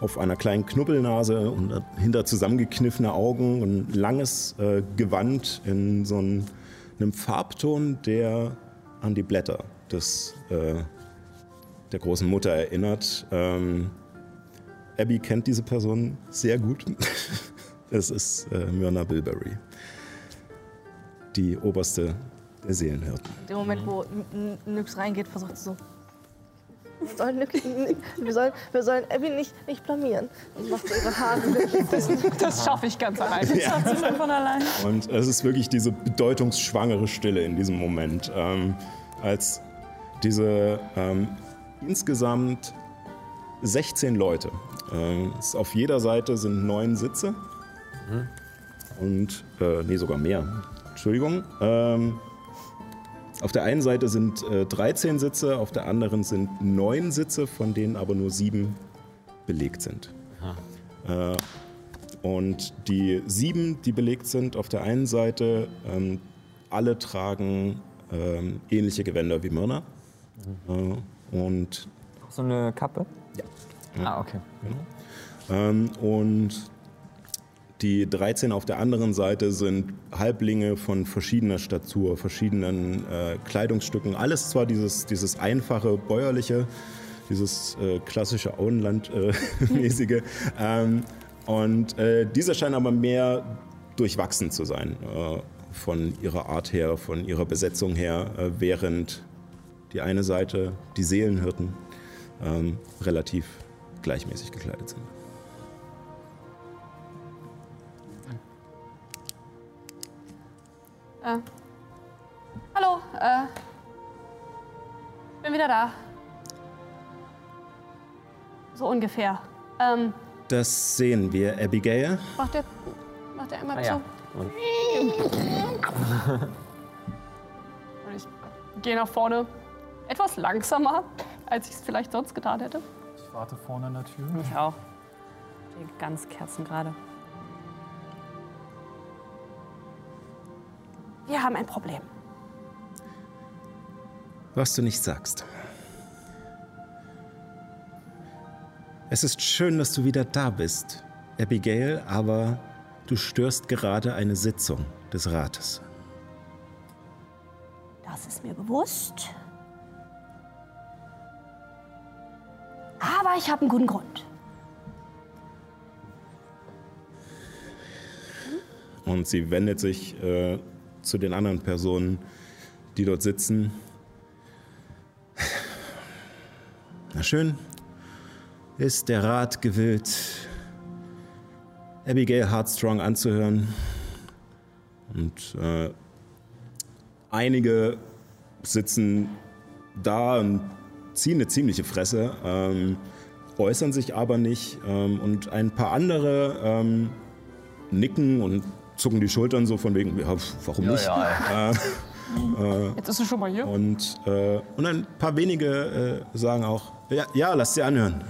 auf einer kleinen Knubbelnase und dahinter zusammengekniffene Augen und ein langes äh, Gewand in so einem, einem Farbton, der an die Blätter des, äh, der großen Mutter erinnert. Ähm, Abby kennt diese Person sehr gut. es ist äh, Myrna Bilberry, die oberste der Seelenhirten. In dem Moment, wo Nyx reingeht, versucht sie so. Wir sollen, Nyx- wir sollen, wir sollen Abby nicht, nicht blamieren. Und macht so ihre Haare. Das schaffe ich ganz allein. Schafft sie schon von allein. Und es ist wirklich diese bedeutungsschwangere Stille in diesem Moment, ähm, als diese ähm, insgesamt 16 Leute. Es- auf jeder Seite sind neun Sitze. Und, äh, nee, sogar mehr. Entschuldigung. Ähm, auf der einen Seite sind äh, 13 Sitze, auf der anderen sind neun Sitze, von denen aber nur sieben belegt sind. Äh, und die sieben, die belegt sind, auf der einen Seite, ähm, alle tragen ähm, ähnliche Gewänder wie Myrna. Äh, und So eine Kappe? Ja. Ah, okay. ähm, und die 13 auf der anderen Seite sind Halblinge von verschiedener Statur, verschiedenen äh, Kleidungsstücken. Alles zwar dieses, dieses einfache, bäuerliche, dieses äh, klassische Auenland-mäßige. ähm, und äh, diese scheinen aber mehr durchwachsen zu sein, äh, von ihrer Art her, von ihrer Besetzung her, äh, während die eine Seite, die Seelenhirten, ähm, relativ gleichmäßig gekleidet sind. Äh. Hallo, äh. Bin wieder da. So ungefähr. Ähm, Das sehen wir, Abigail. macht der, macht der einmal Ah, zu. ja. Und Und ich gehe nach vorne etwas langsamer, als ich es vielleicht sonst getan hätte. Ich warte vorne an der Tür. Ich auch. Ganz kerzengerade. Wir haben ein Problem. Was du nicht sagst. Es ist schön, dass du wieder da bist, Abigail, aber du störst gerade eine Sitzung des Rates. Das ist mir bewusst. Ich habe einen guten Grund. Und sie wendet sich äh, zu den anderen Personen, die dort sitzen. Na schön, ist der Rat gewillt, Abigail Heartstrong anzuhören. Und äh, einige sitzen da und ziehen eine ziemliche Fresse, ähm, äußern sich aber nicht. Ähm, und ein paar andere ähm, nicken und zucken die Schultern so von wegen, ja, warum nicht? Äh, äh, Jetzt ist sie schon mal hier. und, äh, und ein paar wenige äh, sagen auch, ja, ja lass sie anhören.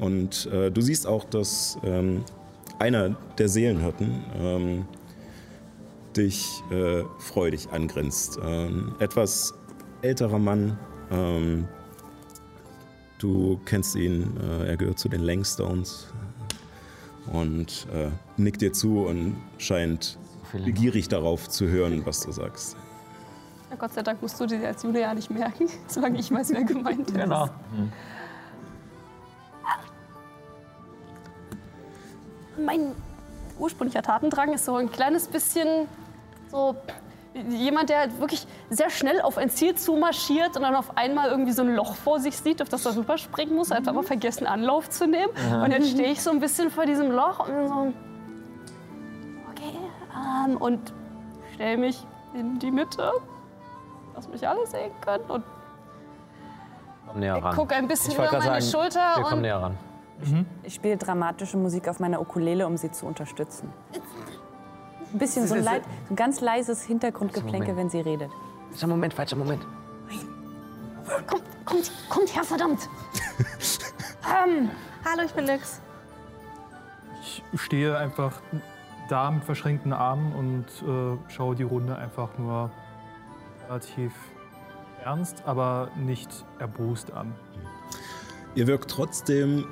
Und äh, du siehst auch, dass ähm, einer der Seelenhirten ähm, dich äh, freudig angrinst. Ähm, etwas älterer Mann. Du kennst ihn, äh, er gehört zu den Langstones. Und äh, nickt dir zu und scheint begierig darauf zu hören, was du sagst. Na Gott sei Dank musst du dir als Julia ja nicht merken, solange ich weiß, wer gemeint ist. genau. Mein ursprünglicher Tatendrang ist so ein kleines bisschen so jemand, der halt wirklich sehr schnell auf ein Ziel zumarschiert und dann auf einmal irgendwie so ein Loch vor sich sieht, auf das er rüberspringen muss, hat aber vergessen, Anlauf zu nehmen. Und jetzt stehe ich so ein bisschen vor diesem Loch und so, okay, ähm, und stelle mich in die Mitte, dass mich alle sehen können und Komm näher ran. gucke ein bisschen Ich über meine sagen, Schulter Wir kommen und näher ran. Ich spiele dramatische Musik auf meiner Ukulele, um sie zu unterstützen. Ein bisschen so ein, leid, so ein ganz leises Hintergrundgeplänkel, Moment. wenn sie redet. Falscher Moment, falscher Moment. Kommt, kommt, kommt her, verdammt! ähm, Hallo, ich bin Nix. Ich stehe einfach da mit verschränkten Armen und äh, schaue die Runde einfach nur relativ ernst, aber nicht erbost an. Ihr wirkt trotzdem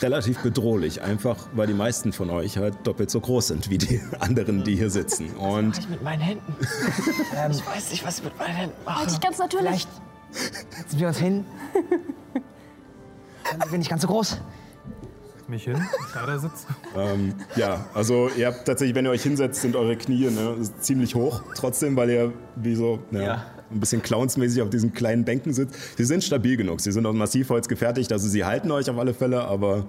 relativ bedrohlich, einfach weil die meisten von euch halt doppelt so groß sind wie die anderen, die hier sitzen. Und Ich mit meinen Händen. ich weiß nicht, was ich mit meinen Händen mache. halt dich ganz natürlich. Setzen wir uns hin. Dann bin ich ganz so groß. Mich hin, da sitzt. ähm, ja, also ihr habt tatsächlich, wenn ihr euch hinsetzt, sind eure Knie ne, ziemlich hoch, trotzdem, weil ihr wie so ne, Ja. Ein bisschen clownsmäßig auf diesen kleinen Bänken sitzt. Sie sind stabil genug, sie sind aus Massivholz gefertigt, also sie halten euch auf alle Fälle, aber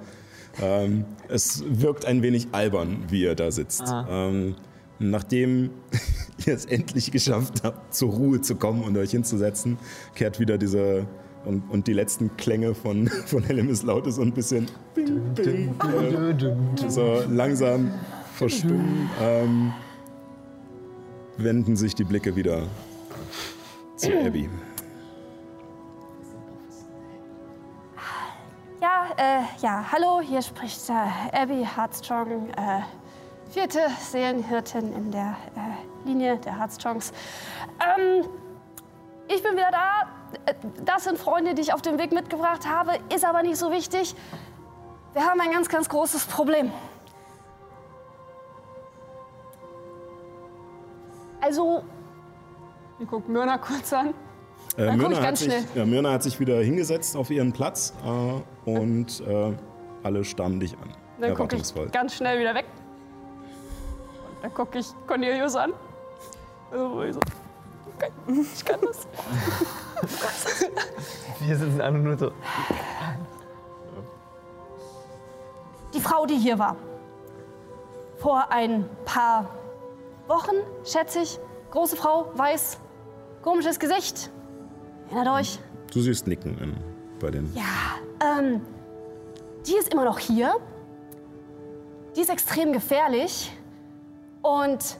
ähm, es wirkt ein wenig albern, wie ihr da sitzt. Ähm, nachdem ihr es endlich geschafft habt, zur Ruhe zu kommen und euch hinzusetzen, kehrt wieder diese und, und die letzten Klänge von, von Hellemis Laute so ein bisschen bing, bing, äh, so langsam verstummen. Ähm, wenden sich die Blicke wieder zu Abby. Ja, äh, ja, hallo, hier spricht äh, Abby Heartstrong, äh, vierte Seelenhirtin in der äh, Linie der Heartstrongs. Ähm, ich bin wieder da. Äh, Das sind Freunde, die ich auf dem Weg mitgebracht habe, ist aber nicht so wichtig. Wir haben ein ganz, ganz großes Problem. Also, Wir gucken Myrna kurz an. Äh, Dann guck Myrna, ich hat ganz sich, schnell. ja, Myrna hat sich wieder hingesetzt auf ihren Platz äh, und äh, alle starren dich an. Dann gucke ich ganz schnell wieder weg. Und dann gucke ich Cornelius an. Also, ich so, okay, ich kann das. Wir sitzen alle nur so. die Frau, die hier war. Vor ein paar Wochen, schätze ich. Große Frau, weiß, komisches Gesicht. Erinnert euch? Du siehst Nicken in, bei den. Ja, ähm, die ist immer noch hier. Die ist extrem gefährlich. Und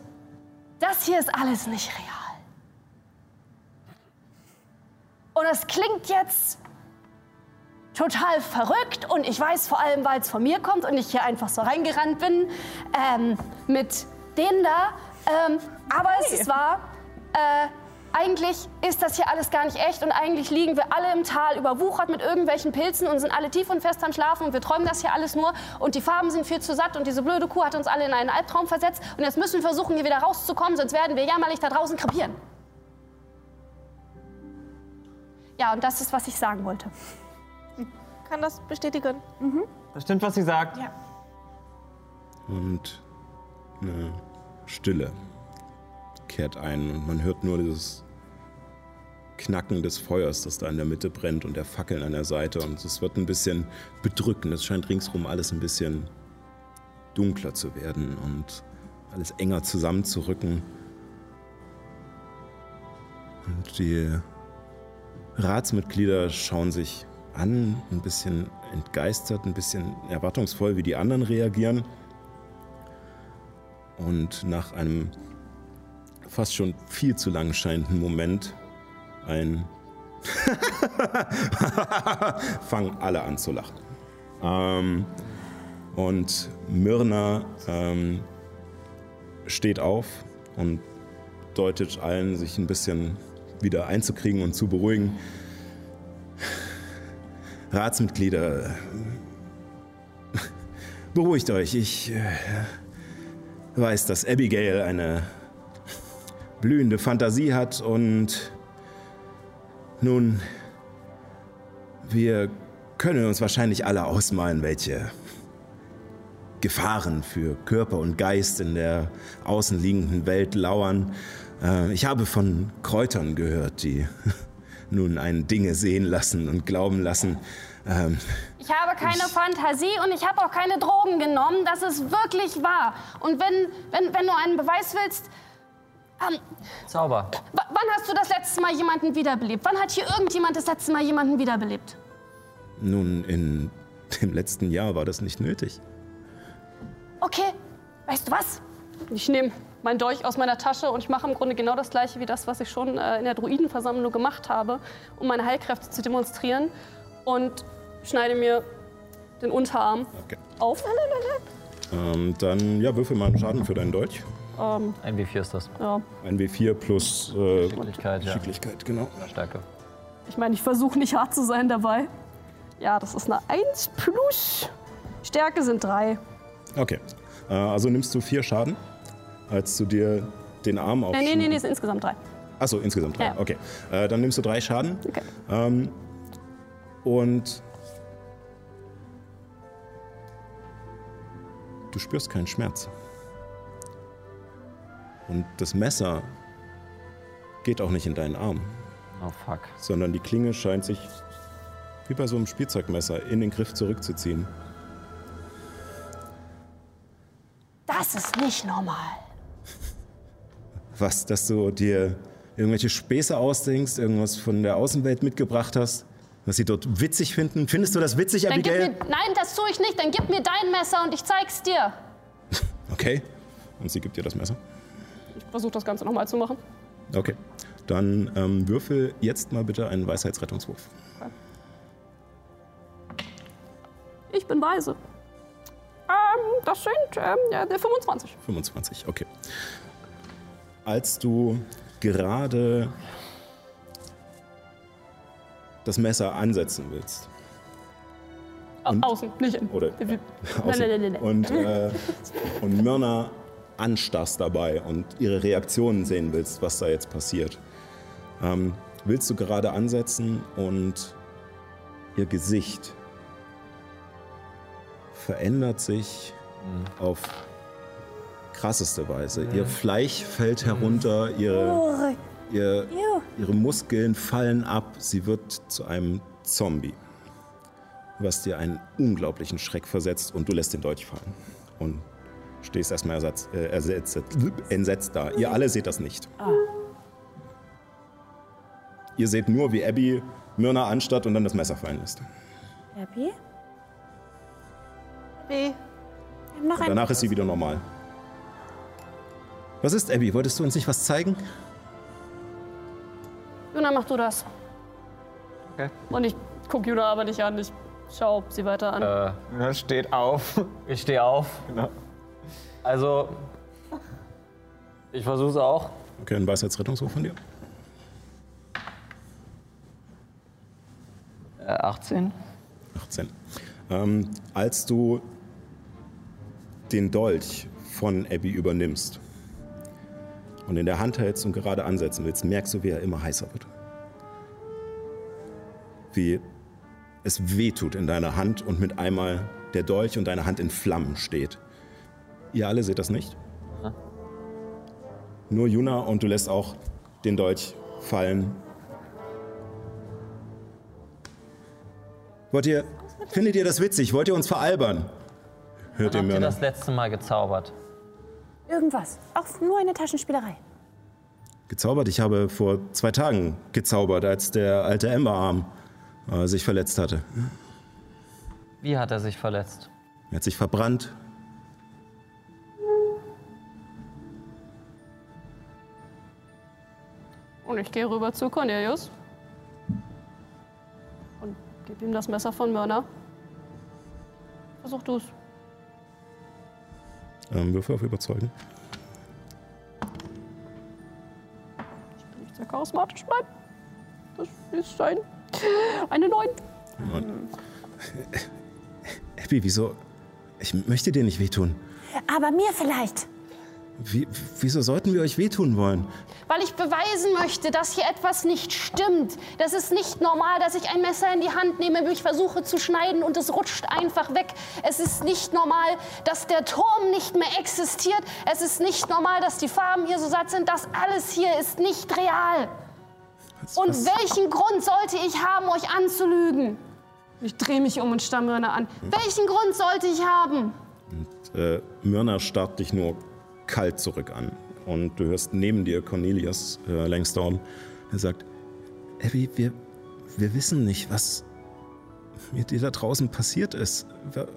das hier ist alles nicht real. Und es klingt jetzt total verrückt und ich weiß vor allem, weil es von mir kommt und ich hier einfach so reingerannt bin ähm, mit denen da. Ähm, aber es ist wahr. Äh, eigentlich ist das hier alles gar nicht echt und eigentlich liegen wir alle im Tal überwuchert mit irgendwelchen Pilzen und sind alle tief und fest am Schlafen und wir träumen das hier alles nur und die Farben sind viel zu satt und diese blöde Kuh hat uns alle in einen Albtraum versetzt und jetzt müssen wir versuchen, hier wieder rauszukommen, sonst werden wir jämmerlich da draußen krepieren. Ja, und das ist, was ich sagen wollte. Kann das bestätigen? Das stimmt, was sie sagt. Ja. Und eine Stille kehrt ein und man hört nur dieses Knacken des Feuers, das da in der Mitte brennt und der Fackeln an der Seite und es wird ein bisschen bedrückend. Es scheint ringsrum alles ein bisschen dunkler zu werden und alles enger zusammenzurücken. Und die Ratsmitglieder schauen sich an, ein bisschen entgeistert, ein bisschen erwartungsvoll, wie die anderen reagieren. Und nach einem fast schon viel zu lang scheinenden Moment ein fangen alle an zu lachen. Ähm, und Myrna ähm, steht auf und deutet allen, sich ein bisschen wieder einzukriegen und zu beruhigen. Ratsmitglieder, beruhigt euch. Ich äh, weiß, dass Abigail eine blühende Fantasie hat und nun, wir können uns wahrscheinlich alle ausmalen, welche Gefahren für Körper und Geist in der außenliegenden Welt lauern. Äh, Ich habe von Kräutern gehört, die nun einen Dinge sehen lassen und glauben lassen. Ähm, Ich habe keine Fantasie und ich habe auch keine Drogen genommen. Das ist wirklich wahr. Und wenn, wenn, wenn du einen Beweis willst, ähm, Zauber. wann hast du das letzte Mal jemanden wiederbelebt? Wann hat hier irgendjemand das letzte Mal jemanden wiederbelebt? nun, in dem letzten Jahr war das nicht nötig. Okay, weißt du was? Ich nehme meinen Dolch aus meiner Tasche und ich mache im Grunde genau das gleiche wie das, was ich schon äh, in der Druidenversammlung gemacht habe, um meine Heilkräfte zu demonstrieren. Und schneide mir den Unterarm Okay. auf. Ähm, dann, ja, würfel mal einen Schaden für deinen Dolch. Ähm, Ein wie viel ist das? ja. Ein W4 plus äh, Geschicklichkeit, ja. Geschicklichkeit, genau. Stärke. Ich meine, ich versuche nicht hart zu sein dabei. Ja, das ist eine 1 plus. Stärke sind 3. Okay. Äh, also nimmst du vier Schaden, als du dir den Arm Nee, aufschneidest. nee, nee, nee, es sind insgesamt 3. Achso, insgesamt drei. Ja. Okay. Äh, dann nimmst du drei Schaden. Okay. Ähm, und du spürst keinen Schmerz. Und das Messer geht auch nicht in deinen Arm, Oh fuck. sondern die Klinge scheint sich wie bei so einem Spielzeugmesser in den Griff zurückzuziehen. Das ist nicht normal. Was, dass du dir irgendwelche Späße ausdenkst, irgendwas von der Außenwelt mitgebracht hast, was sie dort witzig finden? Findest du das witzig, Dann gib Abigail? mir, nein, das tue ich nicht. Dann gib mir dein Messer und ich zeig's dir. Okay. Und sie gibt dir das Messer. Versuche das Ganze nochmal zu machen. Okay. Dann ähm, würfel jetzt mal bitte einen Weisheitsrettungswurf. Ich bin weise. Ähm, das sind ähm, ja, der 25. 25, okay. Als du gerade das Messer ansetzen willst. Au- Außen, nicht innen. Oder Nein, außen, nein, nein, nein, nein. und, äh, und Myrna anstarrst dabei und ihre Reaktionen sehen willst, was da jetzt passiert. Ähm, willst du gerade ansetzen und ihr Gesicht verändert sich auf krasseste Weise. Ihr Fleisch fällt herunter, ihre, ihr, ihre Muskeln fallen ab, sie wird zu einem Zombie. Was dir einen unglaublichen Schreck versetzt und du lässt den Dolch fallen. Und stehst erstmal ersatz, äh, ersetzt, entsetzt da. Ihr alle seht das nicht. Ihr seht nur, wie Abby Myrna anstatt und dann das Messer fallen lässt. Abby? Haben noch Und danach ist sie wieder normal. Was ist, Abby? Wolltest du uns nicht was zeigen? Juna, mach du das. Okay. Und ich gucke Juna aber nicht an. Ich schau sie weiter an. Äh, steht auf. ich stehe auf. Genau. Also, ich versuche es auch. Okay, ein Weisheitsrettungswurf von dir. Äh, 18. 18. Ähm, als du den Dolch von Abby übernimmst und in der Hand hältst und gerade ansetzen willst, merkst du, wie er immer heißer wird. Wie es wehtut in deiner Hand und mit einmal der Dolch und deine Hand in Flammen steht. Ihr alle seht das nicht? Nur Juna und du lässt auch den Dolch fallen. Wollt ihr, findet ihr das witzig? Wollt ihr uns veralbern? Hört ihr Habt ihr Myrna? das letzte Mal gezaubert? Irgendwas. Auch nur eine Taschenspielerei. Gezaubert? Ich habe vor zwei Tagen gezaubert, als der alte Emberarm äh, sich verletzt hatte. Wie hat er sich verletzt? Er hat sich verbrannt. Und ich gehe rüber zu Cornelius. Und gebe ihm das Messer von Mörner. Versuch du's. Ähm, Würfel auf Überzeugen. Nicht sehr charismatisch, nein. Das ist ein. Eine 9. Abby, wieso? Ich möchte dir nicht wehtun. Aber mir vielleicht. Wie, wieso sollten wir euch wehtun wollen? Weil ich beweisen möchte, dass hier etwas nicht stimmt. Das ist nicht normal, dass ich ein Messer in die Hand nehme, mich versuche zu schneiden und es rutscht einfach weg. Es ist nicht normal, dass der Turm nicht mehr existiert. Es ist nicht normal, dass die Farben hier so satt sind. Das alles hier ist nicht real. Und welchen Grund sollte ich haben, euch anzulügen? Ich drehe mich um und starre Mörner an. Welchen Grund sollte ich haben? Äh, Myrna starrt dich nur kalt zurück an. Und du hörst neben dir Cornelius äh, Langsdorn, der sagt, Abby, wir, wir wissen nicht, was mit dir da draußen passiert ist. Wir,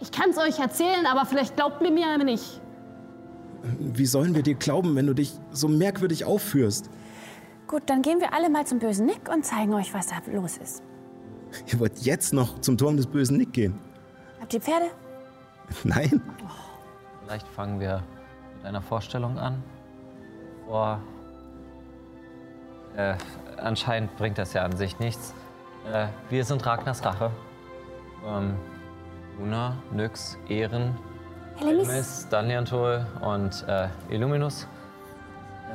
Ich kann es euch erzählen, aber vielleicht glaubt mir mir nicht. wie sollen wir dir glauben, wenn du dich so merkwürdig aufführst? Gut, dann gehen wir alle mal zum bösen Nick und zeigen euch, was da los ist. Ihr wollt jetzt noch zum Turm des bösen Nick gehen? Habt ihr Pferde? Nein? Vielleicht fangen wir mit einer Vorstellung an. Vor. Äh, anscheinend bringt das ja an sich nichts. Äh, wir sind Ragnars Rache. Ähm, Luna, Nyx, Ehren, Helemis? Miss, Danliantol und äh, Illuminus.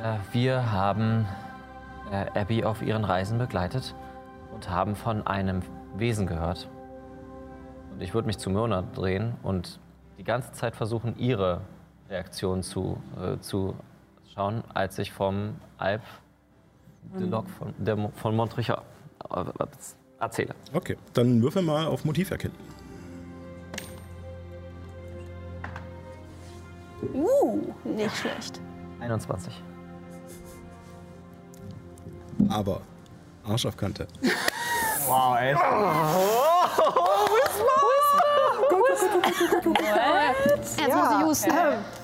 Äh, wir haben äh, Abby auf ihren Reisen begleitet und haben von einem Wesen gehört. Und ich würde mich zu Myrna drehen und die ganze Zeit versuchen, ihre Reaktion zu, äh, zu schauen, als ich vom Alp de Loc von, der, von Montricher äh, erzähle. Okay, dann würfel mal auf Motiv erkennen. Uh, nicht schlecht. 21. Aber Arsch auf Kante. Wow, ey. Jetzt muss ich husten.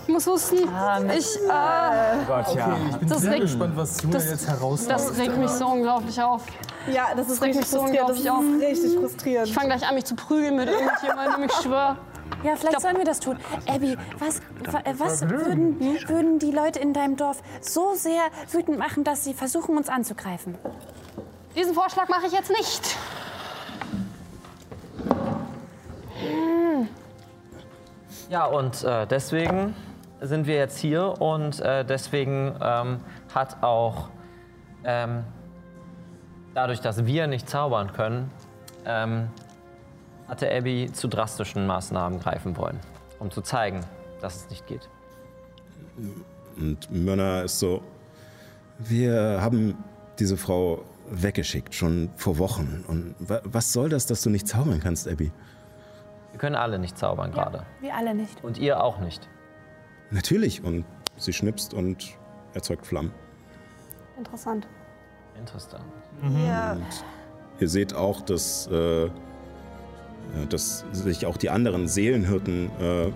Ich muss husten. Ich, äh, Gott, ja. Ich bin Das sehr regt- gespannt, was Julia das- jetzt heraus. das regt mich so unglaublich auf. Ja, das ist regt richtig mich so frustrierend. Das unglaublich ist richtig frustrierend. Ich fange gleich an, mich zu prügeln mit irgendjemandem, ich schwöre. Ja, vielleicht sollen wir das tun. Abby, was, wa- äh, was würden, würden die Leute in deinem Dorf so sehr wütend machen, dass sie versuchen, uns anzugreifen? Diesen Vorschlag mache ich jetzt nicht. Ja, und äh, deswegen sind wir jetzt hier und äh, deswegen ähm, hat auch ähm, dadurch, dass wir nicht zaubern können, ähm, hatte Abby zu drastischen Maßnahmen greifen wollen, um zu zeigen, dass es nicht geht. Und Myrna ist so, wir haben diese Frau weggeschickt, schon vor Wochen. Und wa was soll das, dass du nicht zaubern kannst, Abby? Wir können alle nicht zaubern gerade. Wir alle nicht. Und ihr auch nicht. Natürlich. Und sie schnipst und erzeugt Flammen. Interessant. Interessant. Ja. Ihr seht auch, dass, äh, ja, dass sich auch die anderen Seelenhirten äh,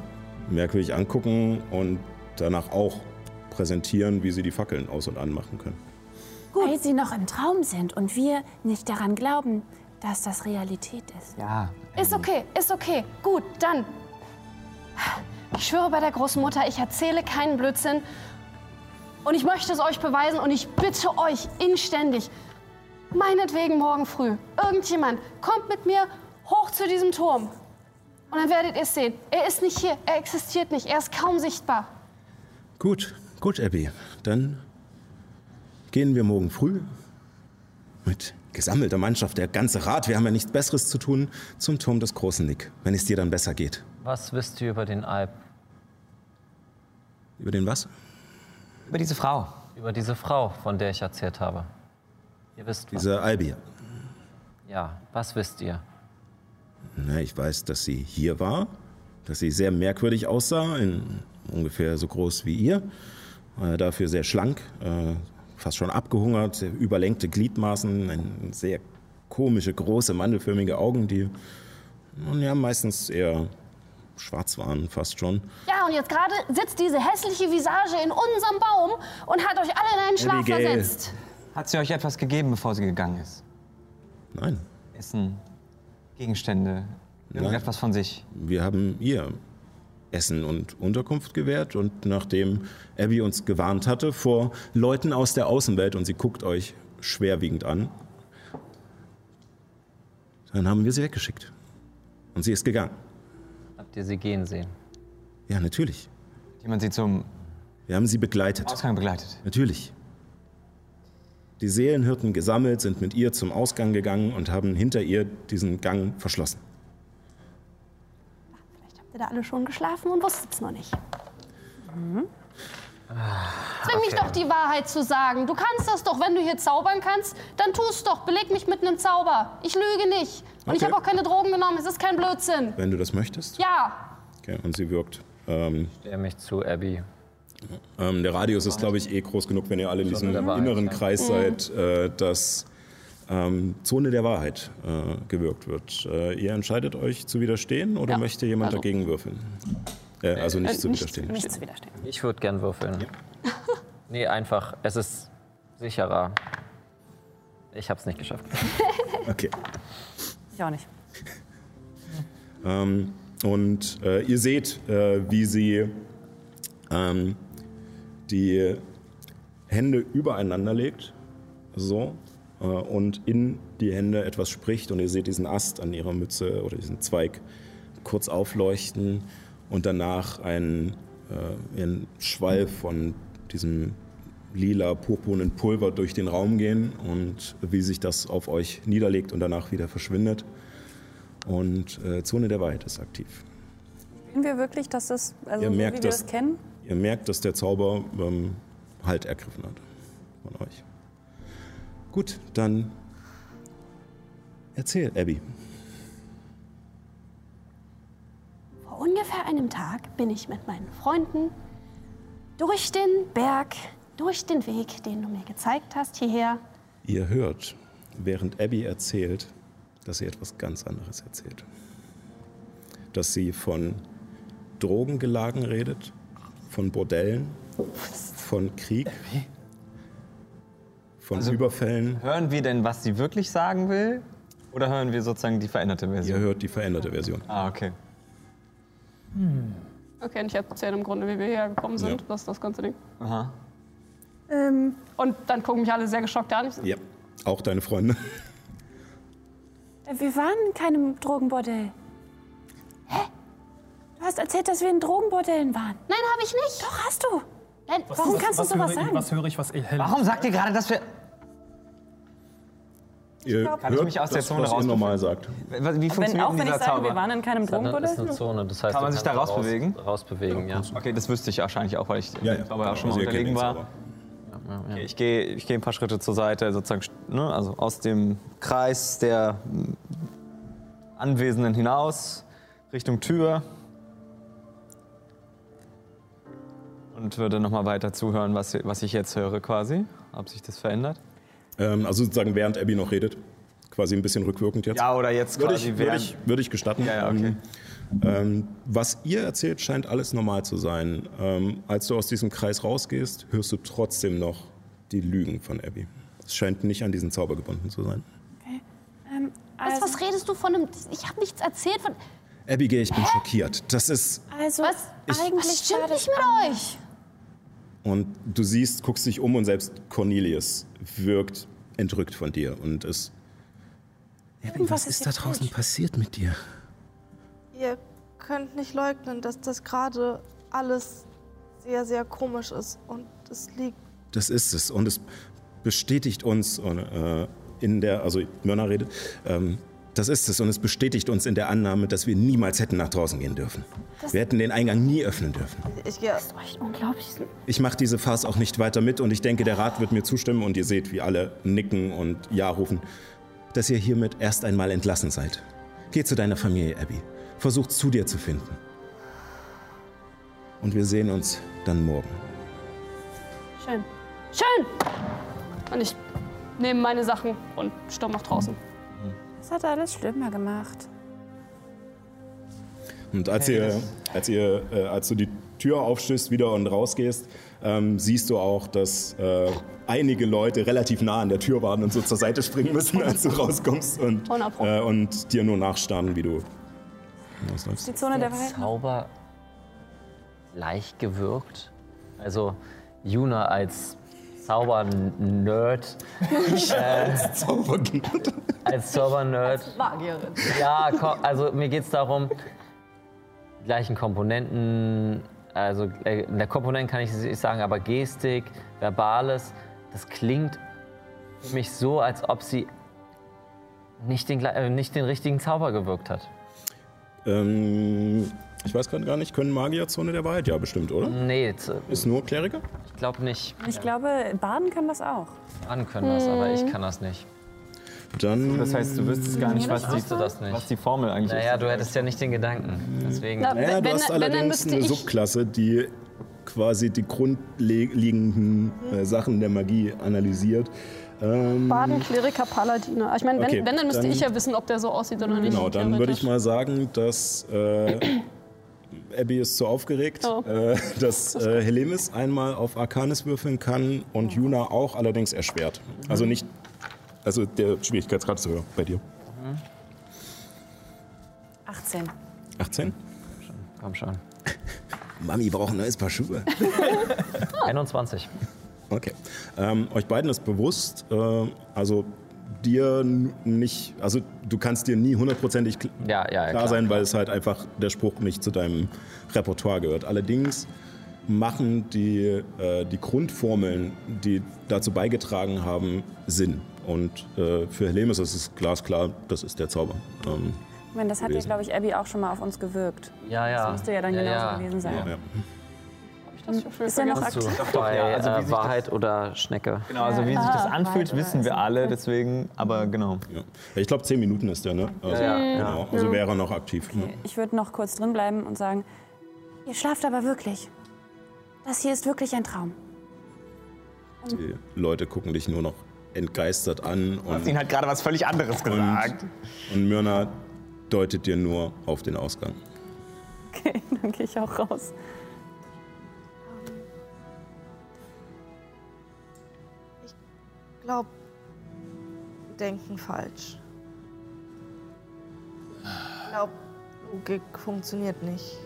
merkwürdig angucken und danach auch präsentieren, wie sie die Fackeln aus- und anmachen können. Weil sie noch im Traum sind und wir nicht daran glauben, dass das Realität ist. Ja. Ist okay, ist okay. Gut, dann. Ich schwöre bei der Großmutter, ich erzähle keinen Blödsinn. Und ich möchte es euch beweisen und ich bitte euch inständig, meinetwegen morgen früh, irgendjemand kommt mit mir hoch zu diesem Turm. Und dann werdet ihr es sehen. Er ist nicht hier, er existiert nicht, er ist kaum sichtbar. Gut, gut, Abby. Dann gehen wir morgen früh mit gesammelter Mannschaft, der ganze Rat, wir haben ja nichts Besseres zu tun, zum Turm des großen Nick, wenn es dir dann besser geht. Was wisst ihr über den Alp? Über den was? Über diese Frau. Über diese Frau, von der ich erzählt habe. Ihr wisst was. Diese Albi. Ja, was wisst ihr? Na, ich weiß, dass sie hier war, dass sie sehr merkwürdig aussah, ungefähr so groß wie ihr, äh, dafür sehr schlank, äh, fast schon abgehungert, überlenkte Gliedmaßen, sehr komische, große, mandelförmige Augen, die nun ja meistens eher schwarz waren, fast schon. Ja, und jetzt gerade sitzt diese hässliche Visage in unserem Baum und hat euch alle in einen Schlaf Abigail. versetzt. Hat sie euch etwas gegeben, bevor sie gegangen ist? Nein, Essen, Gegenstände, irgendetwas von sich? wir haben ihr Essen und Unterkunft gewährt und nachdem Abby uns gewarnt hatte vor Leuten aus der Außenwelt und sie guckt euch schwerwiegend an, dann haben wir sie weggeschickt. Und sie ist gegangen. Habt ihr sie gehen sehen? Ja, natürlich. Hat jemand sie zum Wir haben sie begleitet. Ausgang begleitet? Natürlich. Die Seelenhirten gesammelt, sind mit ihr zum Ausgang gegangen und haben hinter ihr diesen Gang verschlossen. Ihr da alle schon geschlafen und wusstet es noch nicht. Zwing mich doch, die Wahrheit zu sagen. Du kannst das doch, wenn du hier zaubern kannst, dann tust doch. Beleg mich mit einem Zauber. Ich lüge nicht. Und ich Okay. habe auch keine Drogen genommen. Es ist kein Blödsinn. Wenn du das möchtest. Ja, Okay, und sie wirkt. Ähm, Stell mich zu Abby. ähm, der Radius ist, glaube ich, eh groß genug, wenn ihr alle in diesem Wahrheit, inneren ja. Kreis seid, äh, dass ähm, Zone der Wahrheit äh, gewirkt wird. Äh, ihr entscheidet euch zu widerstehen oder Ja, möchte jemand also- dagegen würfeln? Äh, also nicht Äh, zu nicht- widerstehen. Nichts zu widerstehen. Ich würde gern würfeln. nee, einfach. Es ist sicherer. Ich hab's nicht geschafft. Okay. Ich auch nicht. Ähm, und äh, ihr seht, äh, wie sie ähm, die Hände übereinander legt, so, und in die Hände etwas spricht. Und ihr seht diesen Ast an ihrer Mütze oder diesen Zweig kurz aufleuchten und danach einen, äh, einen Schwall von diesem lila, purpurnen Pulver durch den Raum gehen und wie sich das auf euch niederlegt und danach wieder verschwindet. Und äh, Zone der Wahrheit ist aktiv. Sehen wir wirklich, dass das, also Ihr so wie merkt wir das- das kennen? Ihr merkt, dass der Zauber ähm, Halt ergriffen hat von euch. Gut, dann erzähl, Abby. vor ungefähr einem Tag bin ich mit meinen Freunden durch den Berg, durch den Weg, den du mir gezeigt hast, hierher. Ihr hört, während Abby erzählt, dass sie etwas ganz anderes erzählt. dass sie von Drogengelagen redet, von Bordellen, von Krieg, von Also- Überfällen. Hören wir denn, was sie wirklich sagen will? Oder hören wir sozusagen die veränderte Ihr Version? hört die veränderte Version. Ah, okay. Okay, und ich erzähle im Grunde, wie wir hierher gekommen sind. Ja. Das ist das ganze Ding. Aha. Und dann gucken mich alle sehr geschockt an. Ja, auch deine Freunde. Äh, Wir waren in keinem Drogenbordell. Hä? Du hast erzählt, dass wir in Drogenbordellen waren. Nein, habe ich nicht. Doch, hast du. Nein, Warum kannst du was sowas höre ich, sagen? Was höre ich, was hell Warum sagt ihr gerade, dass wir. Ihr Kann ich mich aus der das, Zone was ihr rausbewegen? normal sagt. Wie Wenn, funktioniert auch denn wenn ich dieser sage, wir Zauber? waren in keinem Das ist eine. Zone, das heißt, Kann man du sich da kannst rausbewegen? Raus, rausbewegen, ja. Okay, das wüsste ich wahrscheinlich auch, weil ich Ja, ja. aber auch schon mal Also kennt unterlegen war. Zauber. Okay, ich gehe ich gehe ein paar Schritte zur Seite, sozusagen, ne, also aus dem Kreis der Anwesenden hinaus, Richtung Tür. Und würde nochmal weiter zuhören, was, was ich jetzt höre quasi, ob sich das verändert. Ähm, also sozusagen während Abby noch redet. Quasi ein bisschen rückwirkend jetzt. Ja, oder jetzt Würde quasi ich, würde während- ich, würde ich gestatten. Ja, ja, okay. Ähm, ähm, was ihr erzählt, scheint alles normal zu sein. Ähm, als du aus diesem Kreis rausgehst, hörst du trotzdem noch die Lügen von Abby. Es scheint nicht an diesen Zauber gebunden zu sein. Ähm, Was, also, was redest du von einem. Ich habe nichts erzählt von. Abigail, ich bin schockiert. Das ist. also Was? eigentlich Was stimmt schade. nicht mit euch? Und du siehst, guckst dich um und selbst Cornelius wirkt entrückt von dir. Und es. Irgendwas was ist ist da draußen falsch. passiert mit dir? Ihr könnt nicht leugnen, dass das gerade alles sehr, sehr komisch ist. Und es liegt. Das ist es. Und es bestätigt uns und, äh, in der, also Mörner redet, ähm, das ist es. Und es bestätigt uns in der Annahme, dass wir niemals hätten nach draußen gehen dürfen. wir hätten den Eingang nie öffnen dürfen. Ich gehe. Echt unglaublich. Ich mache diese Farce auch nicht weiter mit und ich denke, der Rat wird mir zustimmen und ihr seht, wie alle nicken und Ja rufen, dass ihr hiermit erst einmal entlassen seid. Geh zu deiner Familie, Abby. Versuch zu dir zu finden. Und wir sehen uns dann morgen. schön. Schön! Und ich nehme meine Sachen und stopp nach draußen. Das hat alles schlimmer gemacht. Und als, ihr, als, ihr, äh, als du die Tür aufstößt wieder und rausgehst, ähm, siehst du auch, dass äh, einige Leute relativ nah an der Tür waren und so zur Seite springen müssen, als du rauskommst und, 100 Pro. äh, und dir nur nachstarren, wie du rausläufst. Die Zone der Wahrheit. Zauber leicht gewirkt. Also Juna als Zauber-Nerd. äh, Zaubergott. als Zauber-Nerd. Magierin. Ja, also mir geht es darum, die gleichen Komponenten, also äh, in der Komponenten kann ich es nicht sagen, aber Gestik, Verbales, das klingt für mich so, als ob sie nicht den, äh, nicht den richtigen Zauber gewirkt hat. Ähm, ich weiß gerade gar nicht, können Magier Zone der Wahrheit? Ja, bestimmt, oder? Nee, z- Ist nur Kleriker? ich glaube nicht. Ich glaube, Baden kann das auch. Ahnen können das, aber ich kann das nicht. Dann. Das heißt, du wüsstest gar nicht, was die, Siehst du das nicht? was die Formel eigentlich Naja, ist. du hättest ja nicht den Gedanken. Deswegen. Na, ja, du wenn, hast allerdings müsste eine ich. Subklasse, die quasi die grundlegenden äh, Sachen der Magie analysiert. Ähm, Baden, Kleriker, Paladiner. Ich meine, wenn, Okay, wenn, dann müsste dann- ich ja wissen, ob der so aussieht oder nicht. Genau, dann würde ich mal sagen, dass äh, Abby ist zu aufgeregt, Oh. äh, dass äh, Helemis einmal auf Arcanis würfeln kann und Juna auch, allerdings erschwert. Also nicht, also der Schwierigkeitsgrad ist höher bei dir. 18. 18? Komm schon. Mami braucht ein neues Paar Schuhe. 21. Okay. Ähm, euch beiden ist bewusst, äh, also dir nicht, also du kannst dir nie hundertprozentig kl Ja, ja, ja, klar, klar. sein, weil es halt einfach der Spruch nicht zu deinem Repertoire gehört. Allerdings machen die, äh, die Grundformeln, die dazu beigetragen haben, Sinn. Und äh, für Helemis ist es glasklar, das ist der Zauber. Ähm, Ich meine, das hat ja, glaube ich, Abby auch schon mal auf uns gewirkt. Ja, ja. Das müsste ja dann ja, genauso ja. gewesen sein. Ja. Das ist Ist er noch aktiv? bei ja, also wie äh, Wahrheit oder Schnecke? Genau, also wie sich das anfühlt, Weiter wissen wir alle, deswegen, aber genau. Ja. Ja, Ich glaube, zehn Minuten ist der, ne? Also, Ja, ja. Genau. also wäre er noch aktiv. ne? Ich würde noch kurz drin bleiben und sagen, ihr schlaft aber wirklich. Das hier ist wirklich ein Traum. Die Leute gucken dich nur noch entgeistert an und Ihn hat gerade was völlig anderes gesagt. Und Myrna deutet dir nur auf den Ausgang. Okay, dann gehe ich auch raus. Wir denken falsch. Ich glaube, Logik funktioniert nicht.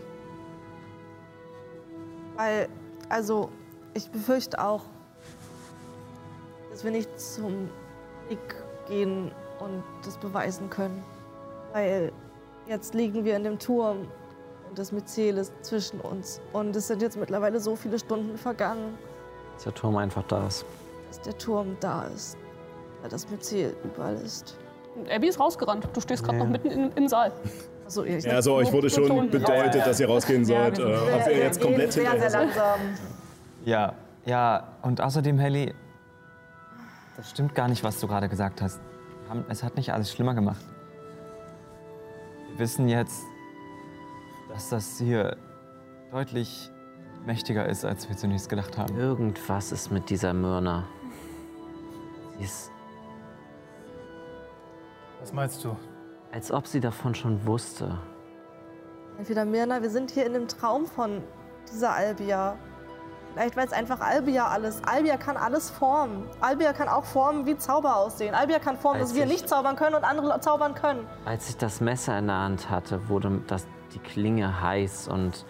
Weil, also, ich befürchte auch, dass wir nicht zum Weg gehen und das beweisen können. Weil jetzt liegen wir in dem Turm und das Myzel ist zwischen uns. Und es sind jetzt mittlerweile so viele Stunden vergangen, Dass der Turm einfach da ist. Dass der Turm da ist. Weil das Myzel überall ist. Und Abby ist rausgerannt. Du stehst gerade noch mitten in, im Saal. Also, ich Ja, also euch wurde schon bedeutet, dass ihr rausgehen sollt. Äh, ob ihr jetzt komplett sehr, sehr langsam. Ja, ja, und außerdem, Helly, das stimmt gar nicht, was du gerade gesagt hast. Es hat nicht alles schlimmer gemacht. Wir wissen jetzt, dass das hier deutlich mächtiger ist, als wir zunächst gedacht haben. Irgendwas ist mit dieser Myrna. Ist, Was meinst du? als ob sie davon schon wusste. Entweder Mirna, wir sind hier in dem Traum von dieser Albia. Vielleicht weiß einfach Albia alles. Albia kann alles formen. Albia kann auch formen, wie Zauber aussehen. Albia kann formen, Als dass wir ich- nicht zaubern können und andere zaubern können. Als ich das Messer in der Hand hatte, wurde das, die Klinge heiß und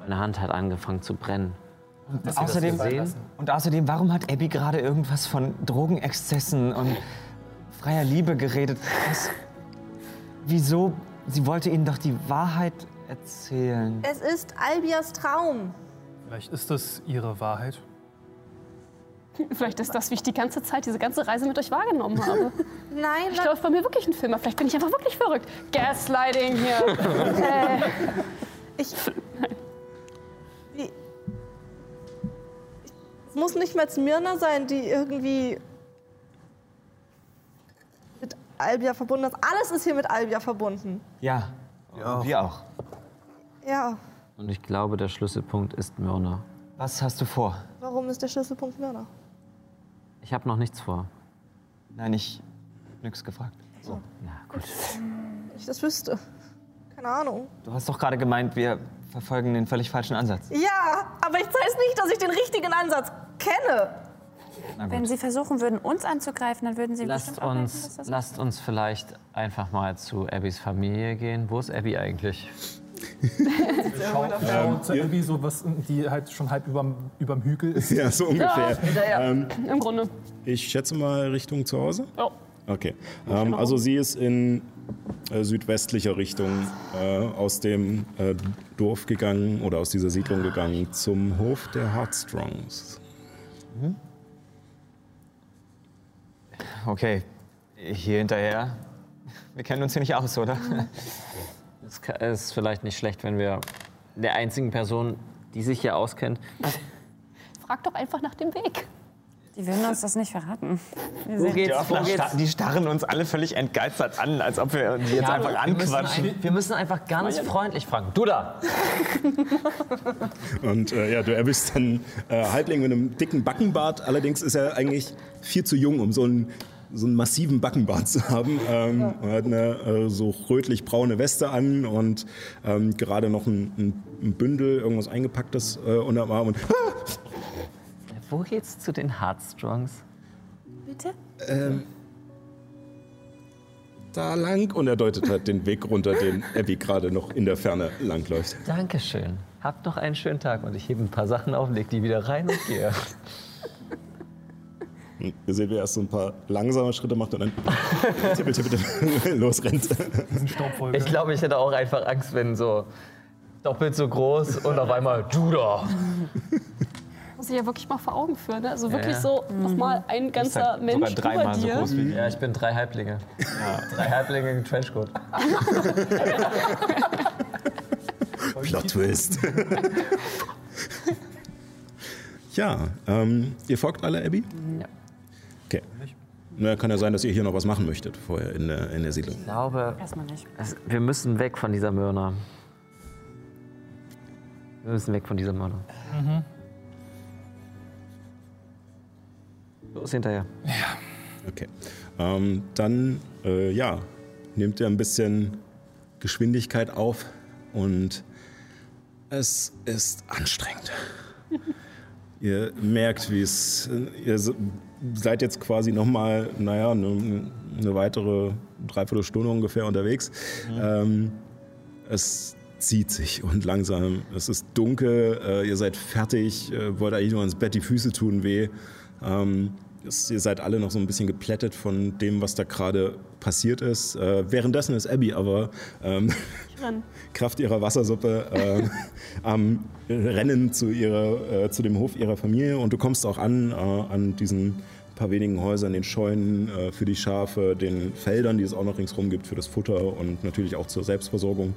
meine Hand hat angefangen zu brennen. Und außerdem, und außerdem, warum hat Abby gerade irgendwas von Drogenexzessen und freier Liebe geredet? Was, wieso? Sie wollte ihnen doch die Wahrheit erzählen. Es ist Albias Traum. Vielleicht ist das ihre Wahrheit. Vielleicht ist das, wie ich die ganze Zeit, diese ganze Reise mit euch wahrgenommen habe. Nein, Ich läuft bei mir wirklich ein Film. Vielleicht bin ich einfach wirklich verrückt. Gaslighting hier. äh, ich. Muss nicht mehr Mirna sein, die irgendwie mit Albia verbunden ist. Alles ist hier mit Albia verbunden. Ja, wir auch. Ja, Und ich glaube, der Schlüsselpunkt ist Myrna. Was hast du vor? warum ist der Schlüsselpunkt Mirna? Ich habe noch nichts vor. Nein, ich nix gefragt. Ja, gut. Wenn ich das wüsste. Keine Ahnung. Du hast doch gerade gemeint, wir verfolgen den völlig falschen Ansatz. Ja, aber ich weiß nicht, dass ich den richtigen Ansatz kenne. Wenn sie versuchen würden, uns anzugreifen, dann würden sie Lasst bestimmt auch uns, dass das lasst uns vielleicht einfach mal zu Abbys Familie gehen. Wo ist Abby eigentlich? Ähm, zu Abby, so was, die halt schon halb überm, überm Hügel ist. Ja, so ungefähr. Ähm, Im Grunde. ich schätze mal Richtung zu Hause. Ja. Okay. Ähm, also sie ist in äh, südwestlicher Richtung äh, aus dem äh, Dorf gegangen oder aus dieser Siedlung gegangen zum Hof der Heartstrongs. Okay, hier hinterher. Wir kennen uns hier nicht aus, oder? Es ist vielleicht nicht schlecht, wenn wir der einzigen Person, die sich hier auskennt, Frag doch einfach nach dem Weg. Die würden uns das nicht verraten. Wo geht's? Sta die starren uns alle völlig entgeistert an, als ob wir die jetzt einfach wir müssen, anquatschen. ein, wir müssen einfach ganz freundlich fragen. Du da! Und äh, ja, du erwischst dann äh, Halbling mit einem dicken Backenbart. Allerdings ist er eigentlich viel zu jung, um so einen, so einen massiven Backenbart zu haben. Ähm, Er hat eine äh, so rötlich-braune Weste an und ähm, gerade noch ein, ein, ein Bündel, irgendwas eingepacktes äh, unterm Arm. Und, Wo geht's zu den Heartstrongs? Bitte? da lang. Und er deutet halt den Weg runter, den Abby gerade noch in der Ferne langläuft. Dankeschön. Habt noch einen schönen Tag und ich hebe ein paar Sachen auf, leg die wieder rein und gehe. Wir sehen, wie er erst so ein paar langsame Schritte macht und dann tippel, tippel, tippel, losrennt. Ich glaube, ich hätte auch einfach Angst, wenn so doppelt so groß und auf einmal Judah. Muss ich ja wirklich mal vor Augen führen. Ne? Also wirklich ja. so nochmal ein ganzer halt Mensch sogar dreimal über so dir. groß wie Ja, ich bin drei Halblinge. Drei Halblinge in Trenchcoat. Plot Twist. ja, ähm, ihr folgt alle Abby? Ja. Okay. Na, kann ja sein, dass ihr hier noch was machen möchtet vorher in der, in der Siedlung. Ich glaube, Erstmal nicht. es, wir müssen weg von dieser Myrna. Wir müssen weg von dieser Myrna. Los hinterher. Okay. Ähm, dann, äh, ja, nehmt ihr ein bisschen Geschwindigkeit auf und Es ist anstrengend. ihr merkt, wie es. Ihr seid jetzt quasi nochmal, naja, eine, eine weitere Dreiviertelstunde ungefähr unterwegs. Ähm, es zieht sich und langsam, es ist dunkel, äh, ihr seid fertig, äh, wollt eigentlich nur ins Bett, die Füße tun weh. Ähm, ihr seid alle noch so ein bisschen geplättet von dem, was da gerade passiert ist. Äh, währenddessen ist Abby aber ähm, Kraft ihrer Wassersuppe äh, am Rennen zu, ihrer, äh, zu dem Hof ihrer Familie und du kommst auch an, äh, an diesen paar wenigen Häusern, den Scheunen äh, für die Schafe, den Feldern, die es auch noch ringsherum gibt für das Futter und natürlich auch zur Selbstversorgung.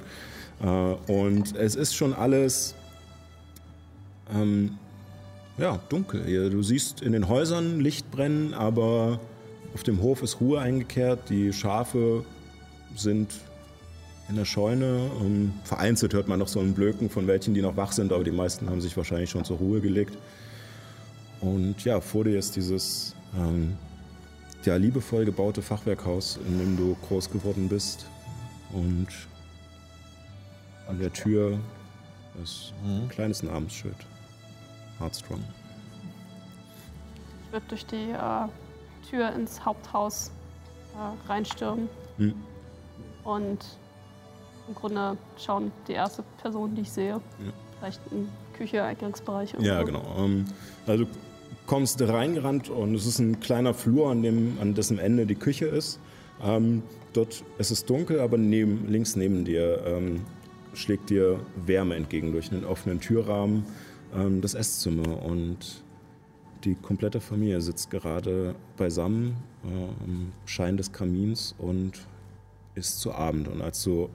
Äh, und es ist schon alles ähm, ja, dunkel. Hier, Du siehst in den Häusern Licht brennen, aber auf dem Hof ist Ruhe eingekehrt. Die Schafe sind in der Scheune. Ähm, vereinzelt hört man noch so ein Blöken von welchen, die noch wach sind, aber die meisten haben sich wahrscheinlich schon zur Ruhe gelegt. Und ja, vor dir ist dieses ähm, ja, liebevoll gebaute Fachwerkhaus, in dem du groß geworden bist. Und an der Tür ist ein kleines Namensschild. Heartstrong. Ich würde durch die äh, Tür ins Haupthaus äh, reinstürmen Hm. und im Grunde schauen, die erste Person, die ich sehe. Vielleicht in Küche, Eingangsbereich. Ja, irgendwo. genau. Ähm, also du kommst reingerannt und es ist ein kleiner Flur, an, dem, an dessen Ende die Küche ist. Ähm, dort es ist dunkel, aber neben, links neben dir ähm, schlägt dir Wärme entgegen durch einen offenen Türrahmen ähm, das Esszimmer und die komplette Familie sitzt gerade beisammen äh, am Schein des Kamins und isst zu Abend. Und als du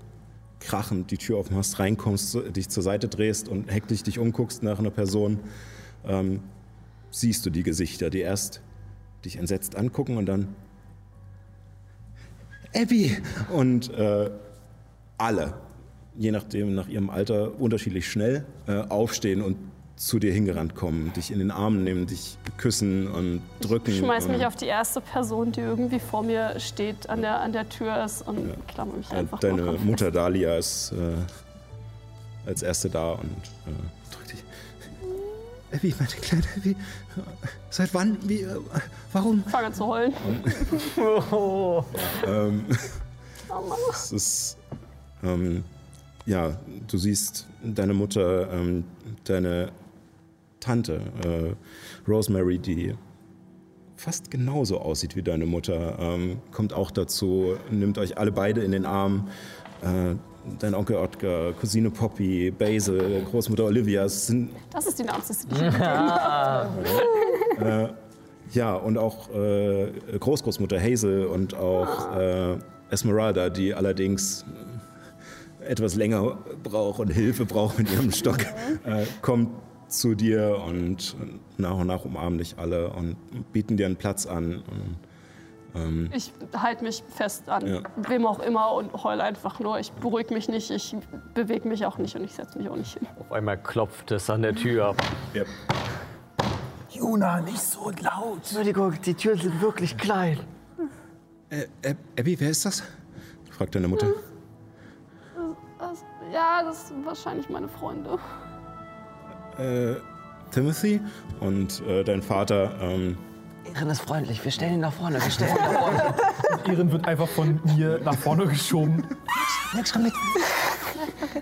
krachend die Tür hast, reinkommst, dich zur Seite drehst und hektisch dich umguckst nach einer Person, ähm, siehst du die Gesichter, die erst dich entsetzt angucken und dann Abby! Und äh, alle, je nachdem, nach ihrem Alter, unterschiedlich schnell äh, aufstehen und zu dir hingerannt kommen, dich in den Arm nehmen, dich küssen und drücken. Ich schmeiß mich auf die erste Person, die irgendwie vor mir steht, an der, an der Tür ist und klammer mich äh, einfach Deine Mutter Dalia ist äh, als erste da und äh, drückt dich. Abby, meine kleine Abby, seit wann? Wie, äh, warum? Fange an zu heulen. Ähm, Oh Mann. es ist, ähm, ja, du siehst deine Mutter, ähm, deine Tante, äh, Rosemary, die fast genauso aussieht wie deine Mutter, ähm, kommt auch dazu, nimmt euch alle beide in den Arm. Äh, dein Onkel Ottgar, Cousine Poppy, Basil, Großmutter Olivia, es sind Das ist die Namens, die ich gegeben habe. äh, ja, und auch äh, Großgroßmutter Hazel und auch äh, Esmeralda, die allerdings etwas länger braucht und Hilfe braucht mit ihrem Stock, äh, kommt zu dir und nach und nach umarmen dich alle und bieten dir einen Platz an. Und, ähm, Ich halte mich fest an Ja. wem auch immer und heul einfach nur. Ich beruhige mich nicht, ich bewege mich auch nicht und ich setze mich auch nicht hin. Auf einmal klopft es an der Tür. ja. Juna, nicht so laut. Entschuldigung, die Türen sind wirklich klein. Äh, Ab- Abby, wer ist das? fragt deine Mutter. Das, ja, das sind wahrscheinlich meine Freunde. Äh, Timothy und äh, dein Vater. Ähm, Ehren ist freundlich, wir stellen ihn nach vorne, wir stellen ihn nach vorne. Ehren wird einfach von mir nach vorne geschoben. Nix, komm mit.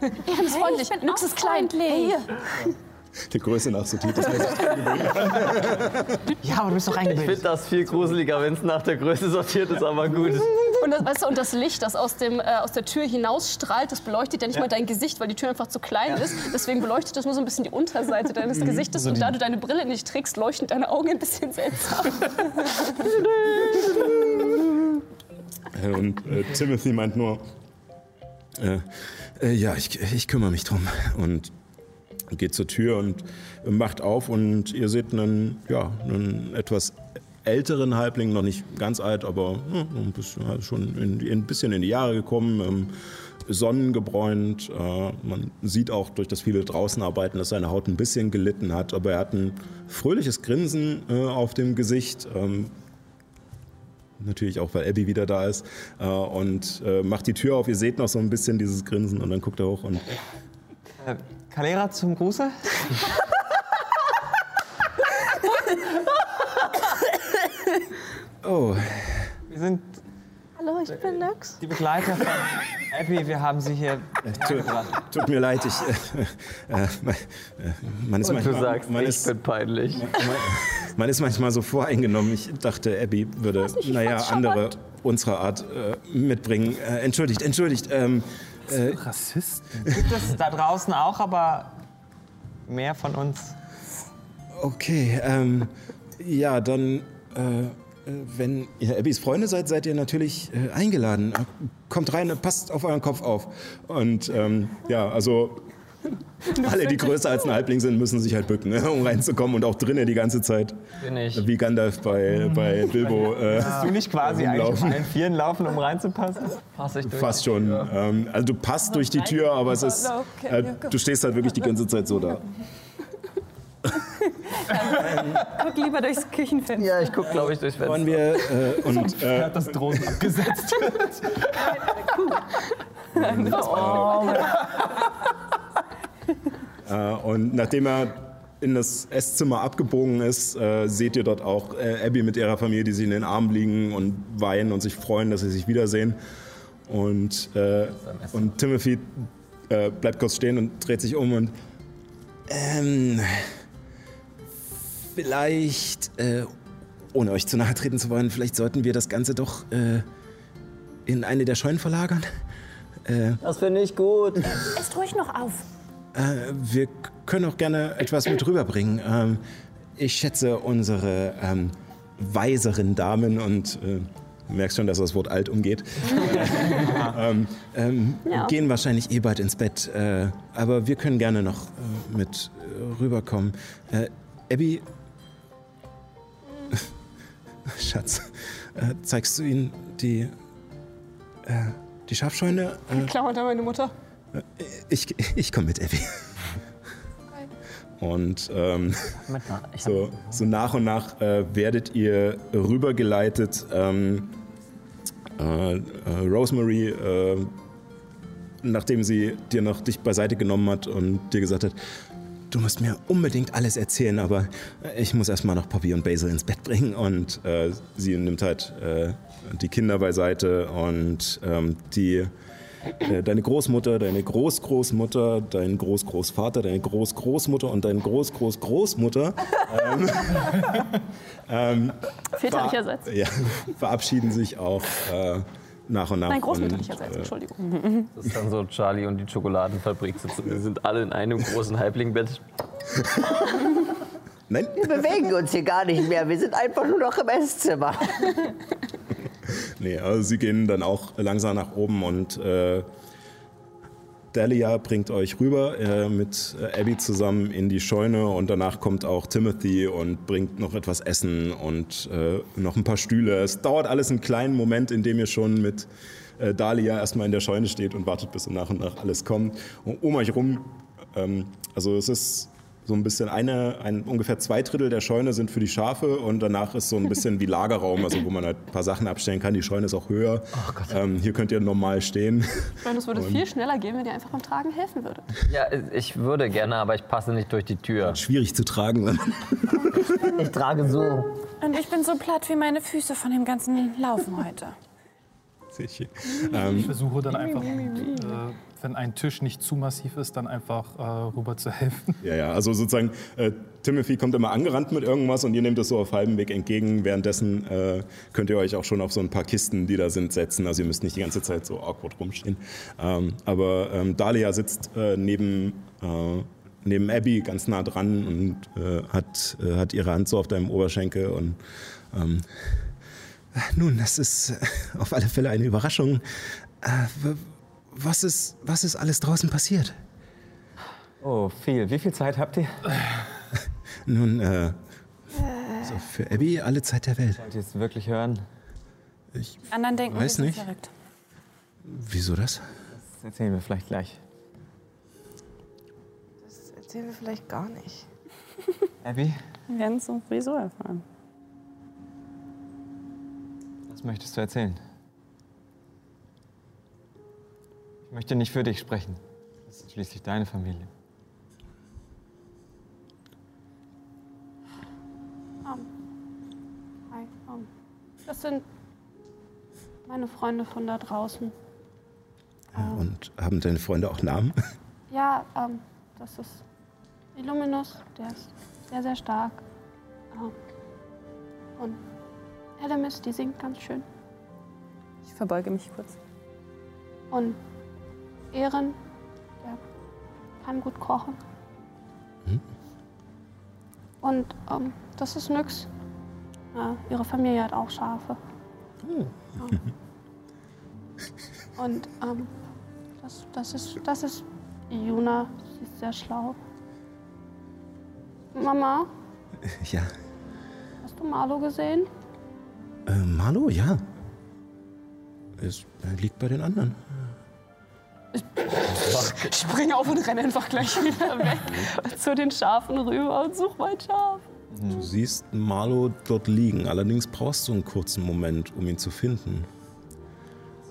Ehren ist freundlich, Nux ist klein. Hey, hier. der Größe nach sortiert das Ja, aber du bist doch eingebildet. Ich finde das viel gruseliger, wenn es nach der Größe sortiert ist, aber gut. Und das, weißt du, und das Licht, das aus, dem, äh, aus der Tür hinausstrahlt, das beleuchtet ja nicht mal dein Gesicht, weil die Tür einfach zu klein ist. Deswegen beleuchtet das nur so ein bisschen die Unterseite deines Gesichtes. und da du deine Brille nicht trägst, leuchten deine Augen ein bisschen seltsam. Und äh, Timothy meint nur, äh, äh, ja, ich, ich kümmere mich drum. Und geht zur Tür und macht auf und ihr seht einen, ja, einen etwas älteren Halbling, noch nicht ganz alt, aber ja, ein bisschen, halt schon in, in, ein bisschen in die Jahre gekommen, ähm, sonnengebräunt. Äh, man sieht auch durch das viele Draußenarbeiten, dass seine Haut ein bisschen gelitten hat, aber er hat ein fröhliches Grinsen äh, auf dem Gesicht. Ähm, Natürlich auch, weil Abby wieder da ist. Äh, und äh, macht die Tür auf. Ihr seht noch so ein bisschen dieses Grinsen und dann guckt er hoch und. Kalera zum Gruße? Oh, Wir sind Hallo, ich bin Nix. die Begleiter von Abby. Wir haben sie hier tut, tut mir leid, ich. Äh, äh, man, man ist Und du manchmal, sagst, man ich ist, bin peinlich. Man ist manchmal so voreingenommen. Ich dachte, Abby würde, ich naja, andere unserer Art äh, mitbringen. Äh, entschuldigt, entschuldigt. Ähm, äh, Rassist? Gibt es da draußen auch, aber mehr von uns? okay, ähm, ja, dann, äh, äh, wenn ihr Abbys Freunde seid, seid ihr natürlich äh, eingeladen. Kommt rein, passt auf euren Kopf auf. Und ähm, ja, also alle, die größer als ein Halbling sind, müssen sich halt bücken, ne, um reinzukommen und auch drinnen die ganze Zeit. Bin ich. Wie Gandalf bei, bei Bilbo. Äh, Musst du nicht quasi eigentlich auf allen Vieren laufen, um reinzupassen? Pass ich durch. Fast schon. Ähm, also du passt durch die Tür, aber es ist, äh, du stehst halt wirklich die ganze Zeit so da. Guck lieber durchs Küchenfenster. Ja, ich guck, glaube ich, durchs Fenster. Wollen wir äh, und äh, Hat das Drohnen abgesetzt. Äh, und nachdem er in das Esszimmer abgebogen ist, äh, seht ihr dort auch äh, Abby mit ihrer Familie, die sich in den Armen liegen und weinen und sich freuen, dass sie sich wiedersehen. Und, äh, und Timothy äh, bleibt kurz stehen und dreht sich um und ähm, vielleicht, äh, ohne euch zu nahe treten zu wollen, vielleicht sollten wir das Ganze doch äh, in eine der Scheunen verlagern. Äh, Das finde ich gut. Esst ruhig noch auf. Äh, wir können auch gerne etwas mit rüberbringen. Ähm, ich schätze unsere ähm, weiseren Damen und äh, du merkst schon, dass das Wort alt umgeht. ähm, ähm, Gehen wahrscheinlich eh bald ins Bett. Äh, aber wir können gerne noch äh, mit äh, rüberkommen. Äh, Abby. Schatz, äh, zeigst du ihnen die, äh, die Schafscheune? Äh, Klar, unter meine Mutter. Ich ich komme mit, Abby. Und ähm, so, so nach und nach äh, werdet ihr rübergeleitet. Ähm, äh, äh, Rosemary, äh, nachdem sie dir noch dich beiseite genommen hat und dir gesagt hat, du musst mir unbedingt alles erzählen, aber ich muss erstmal noch Poppy und Basil ins Bett bringen. Und äh, sie nimmt halt äh, die Kinder beiseite und ähm, die äh, deine Großmutter, deine Großgroßmutter, dein Großgroßvater, deine Großgroßmutter und deine Großgroßgroßmutter ähm, ähm, Väterlicherseits. ja, verabschieden sich auch äh, nach und nach. Nein, und, großmütterlicherseits, äh, Entschuldigung. Das ist dann so Charlie und die Schokoladenfabrik sitzen. Wir sind alle in einem großen Halblingbett. Nein, Wir bewegen uns hier gar nicht mehr. Wir sind einfach nur noch im Esszimmer. nee, also sie gehen dann auch langsam nach oben und äh, Dahlia bringt euch rüber äh, mit äh, Abby zusammen in die Scheune und danach kommt auch Timothy und bringt noch etwas Essen und äh, noch ein paar Stühle. Es dauert alles einen kleinen Moment, in dem ihr schon mit äh, Dahlia erstmal in der Scheune steht und wartet, bis so nach und nach alles kommt. Und um euch rum, ähm, also es ist so ein bisschen eine, ein, ungefähr zwei Drittel der Scheune sind für die Schafe und danach ist so ein bisschen wie Lagerraum, also wo man halt ein paar Sachen abstellen kann. Die Scheune ist auch höher. ähm, hier könnt ihr normal stehen. Ich meine, es würde viel schneller gehen, wenn ihr einfach beim Tragen helfen würdet. Ja, ich würde gerne, aber ich passe nicht durch die Tür. Schwierig zu tragen. wenn man- Ich trage so. Und ich bin so platt wie meine Füße von dem ganzen Laufen heute. Sicher. Ich versuche dann einfach, äh, wenn ein Tisch nicht zu massiv ist, dann einfach äh, rüber zu helfen. Ja, ja, also sozusagen, äh, Timothy kommt immer angerannt mit irgendwas und ihr nehmt es so auf halbem Weg entgegen. Währenddessen äh, könnt ihr euch auch schon auf so ein paar Kisten, die da sind, setzen. Also ihr müsst nicht die ganze Zeit so awkward rumstehen. Ähm, aber ähm, Dahlia sitzt äh, neben, äh, neben Abby ganz nah dran und äh, hat, äh, hat ihre Hand so auf deinem Oberschenkel und ähm, nun, das ist äh, auf alle Fälle eine Überraschung. Äh, was, ist, was ist alles draußen passiert? Oh, viel. Wie viel Zeit habt ihr? Nun, äh, so für Abby alle Zeit der Welt. Wollt ihr es wirklich hören? Ich, anderen denken, Weiß wir sind nicht. verrückt. wieso das? Das erzählen wir vielleicht gleich. Das erzählen wir vielleicht gar nicht. Abby, Wir werden es sowieso erfahren. was möchtest du erzählen? möchte nicht für dich sprechen. Das ist schließlich deine Familie. Um. Hi, um. Das sind meine Freunde von da draußen. Ja, um. Und haben deine Freunde auch Namen? Ja, um, das ist Illuminus, der ist sehr, sehr stark. und Elemis, die singt ganz schön. Ich verbeuge mich kurz. Und Ehren, der kann gut kochen. Hm? Und ähm, das ist Nyx. Ja, ihre Familie hat auch Schafe. Ja. Und ähm, das, das, ist, das ist Juna. Sie ist sehr schlau. Mama, Ja. hast du Marlo gesehen? Äh, Marlo, ja. Es liegt bei den anderen. Ich springe auf und renne einfach gleich wieder weg zu den Schafen rüber und suche mein Schaf. Du siehst Marlo dort liegen, allerdings brauchst du einen kurzen Moment, um ihn zu finden.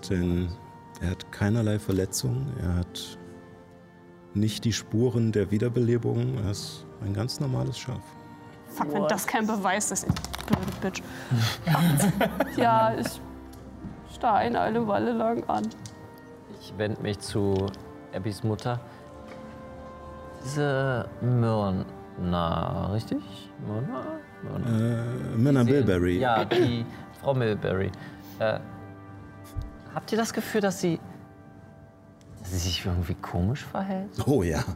Denn er hat keinerlei Verletzungen, er hat nicht die Spuren der Wiederbelebung, er ist ein ganz normales Schaf. Fuck, wenn das kein Beweis ist, blöde Bitch. ja, ich starr ihn eine Weile lang an. Ich wende mich zu Abbys Mutter. Diese Myrna, richtig? Myrna? Myrna. Äh, Myrna Bilberry. Ja, die Frau Milberry. Äh, habt ihr das Gefühl, dass sie, dass sie sich irgendwie komisch verhält? Oh ja.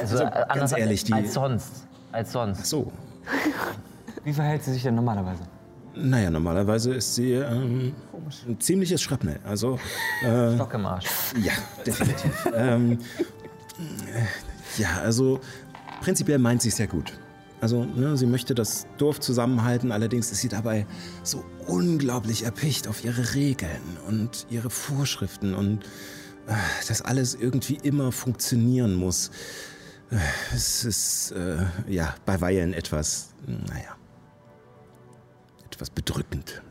Also, Also, äh, ganz anders ehrlich, die- als sonst. Als sonst. So. Wie verhält sie sich denn normalerweise? Naja, normalerweise ist sie ähm, ein ziemliches Schrapnell. Also, äh, Stock im Arsch. Ja, definitiv. ähm, äh, ja, also prinzipiell meint sie es ja gut. Also, ne, sie möchte das Dorf zusammenhalten, allerdings ist sie dabei so unglaublich erpicht auf ihre Regeln und ihre Vorschriften und äh, dass alles irgendwie immer funktionieren muss. Äh, Es ist, äh, ja, bei Weilen etwas, naja, etwas bedrückend.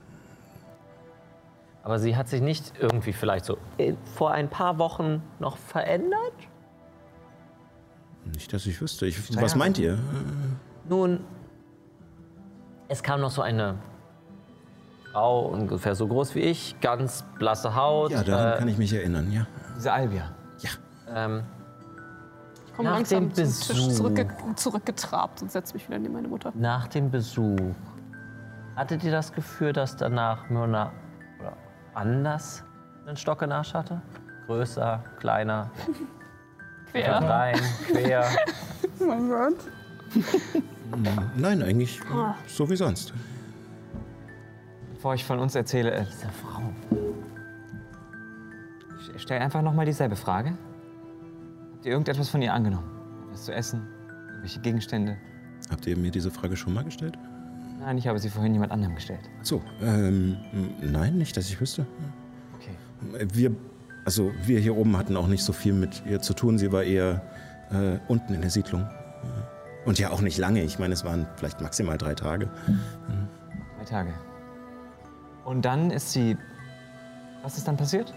Aber sie hat sich nicht irgendwie vielleicht so äh, vor ein paar Wochen noch verändert? Nicht, dass ich wüsste. Ich, was meint ihr? Nun, es kam noch so eine Frau, ungefähr so groß wie ich, ganz blasse Haut. Ja, daran äh, kann ich mich erinnern, ja. Diese Albia. Ähm, Ich komme Nach langsam dem zum Tisch Besuch. zurückge zurückgetrabt und setze mich wieder neben meine Mutter. nach dem Besuch, hattet ihr das Gefühl, dass danach Myrna oder anders einen Stock in den Arsch hatte? Größer, kleiner, Quer. rein, quer. Oh mein Gott. Nein, eigentlich so wie sonst. Bevor ich von uns erzähle, äh, Diese Frau. ich stelle einfach nochmal dieselbe Frage. Habt ihr irgendetwas von ihr angenommen? Etwas zu essen? Irgendwelche Gegenstände? Habt ihr mir diese Frage schon mal gestellt? Nein, ich habe sie vorhin jemand anderem gestellt. Ach So, ähm, nein, nicht, dass ich wüsste. Okay. Wir, also wir hier oben hatten auch nicht so viel mit ihr zu tun. Sie war eher äh, unten in der Siedlung. Und ja auch nicht lange. Ich meine, es waren vielleicht maximal drei Tage. Drei Tage. Und dann ist sie. Was ist dann passiert?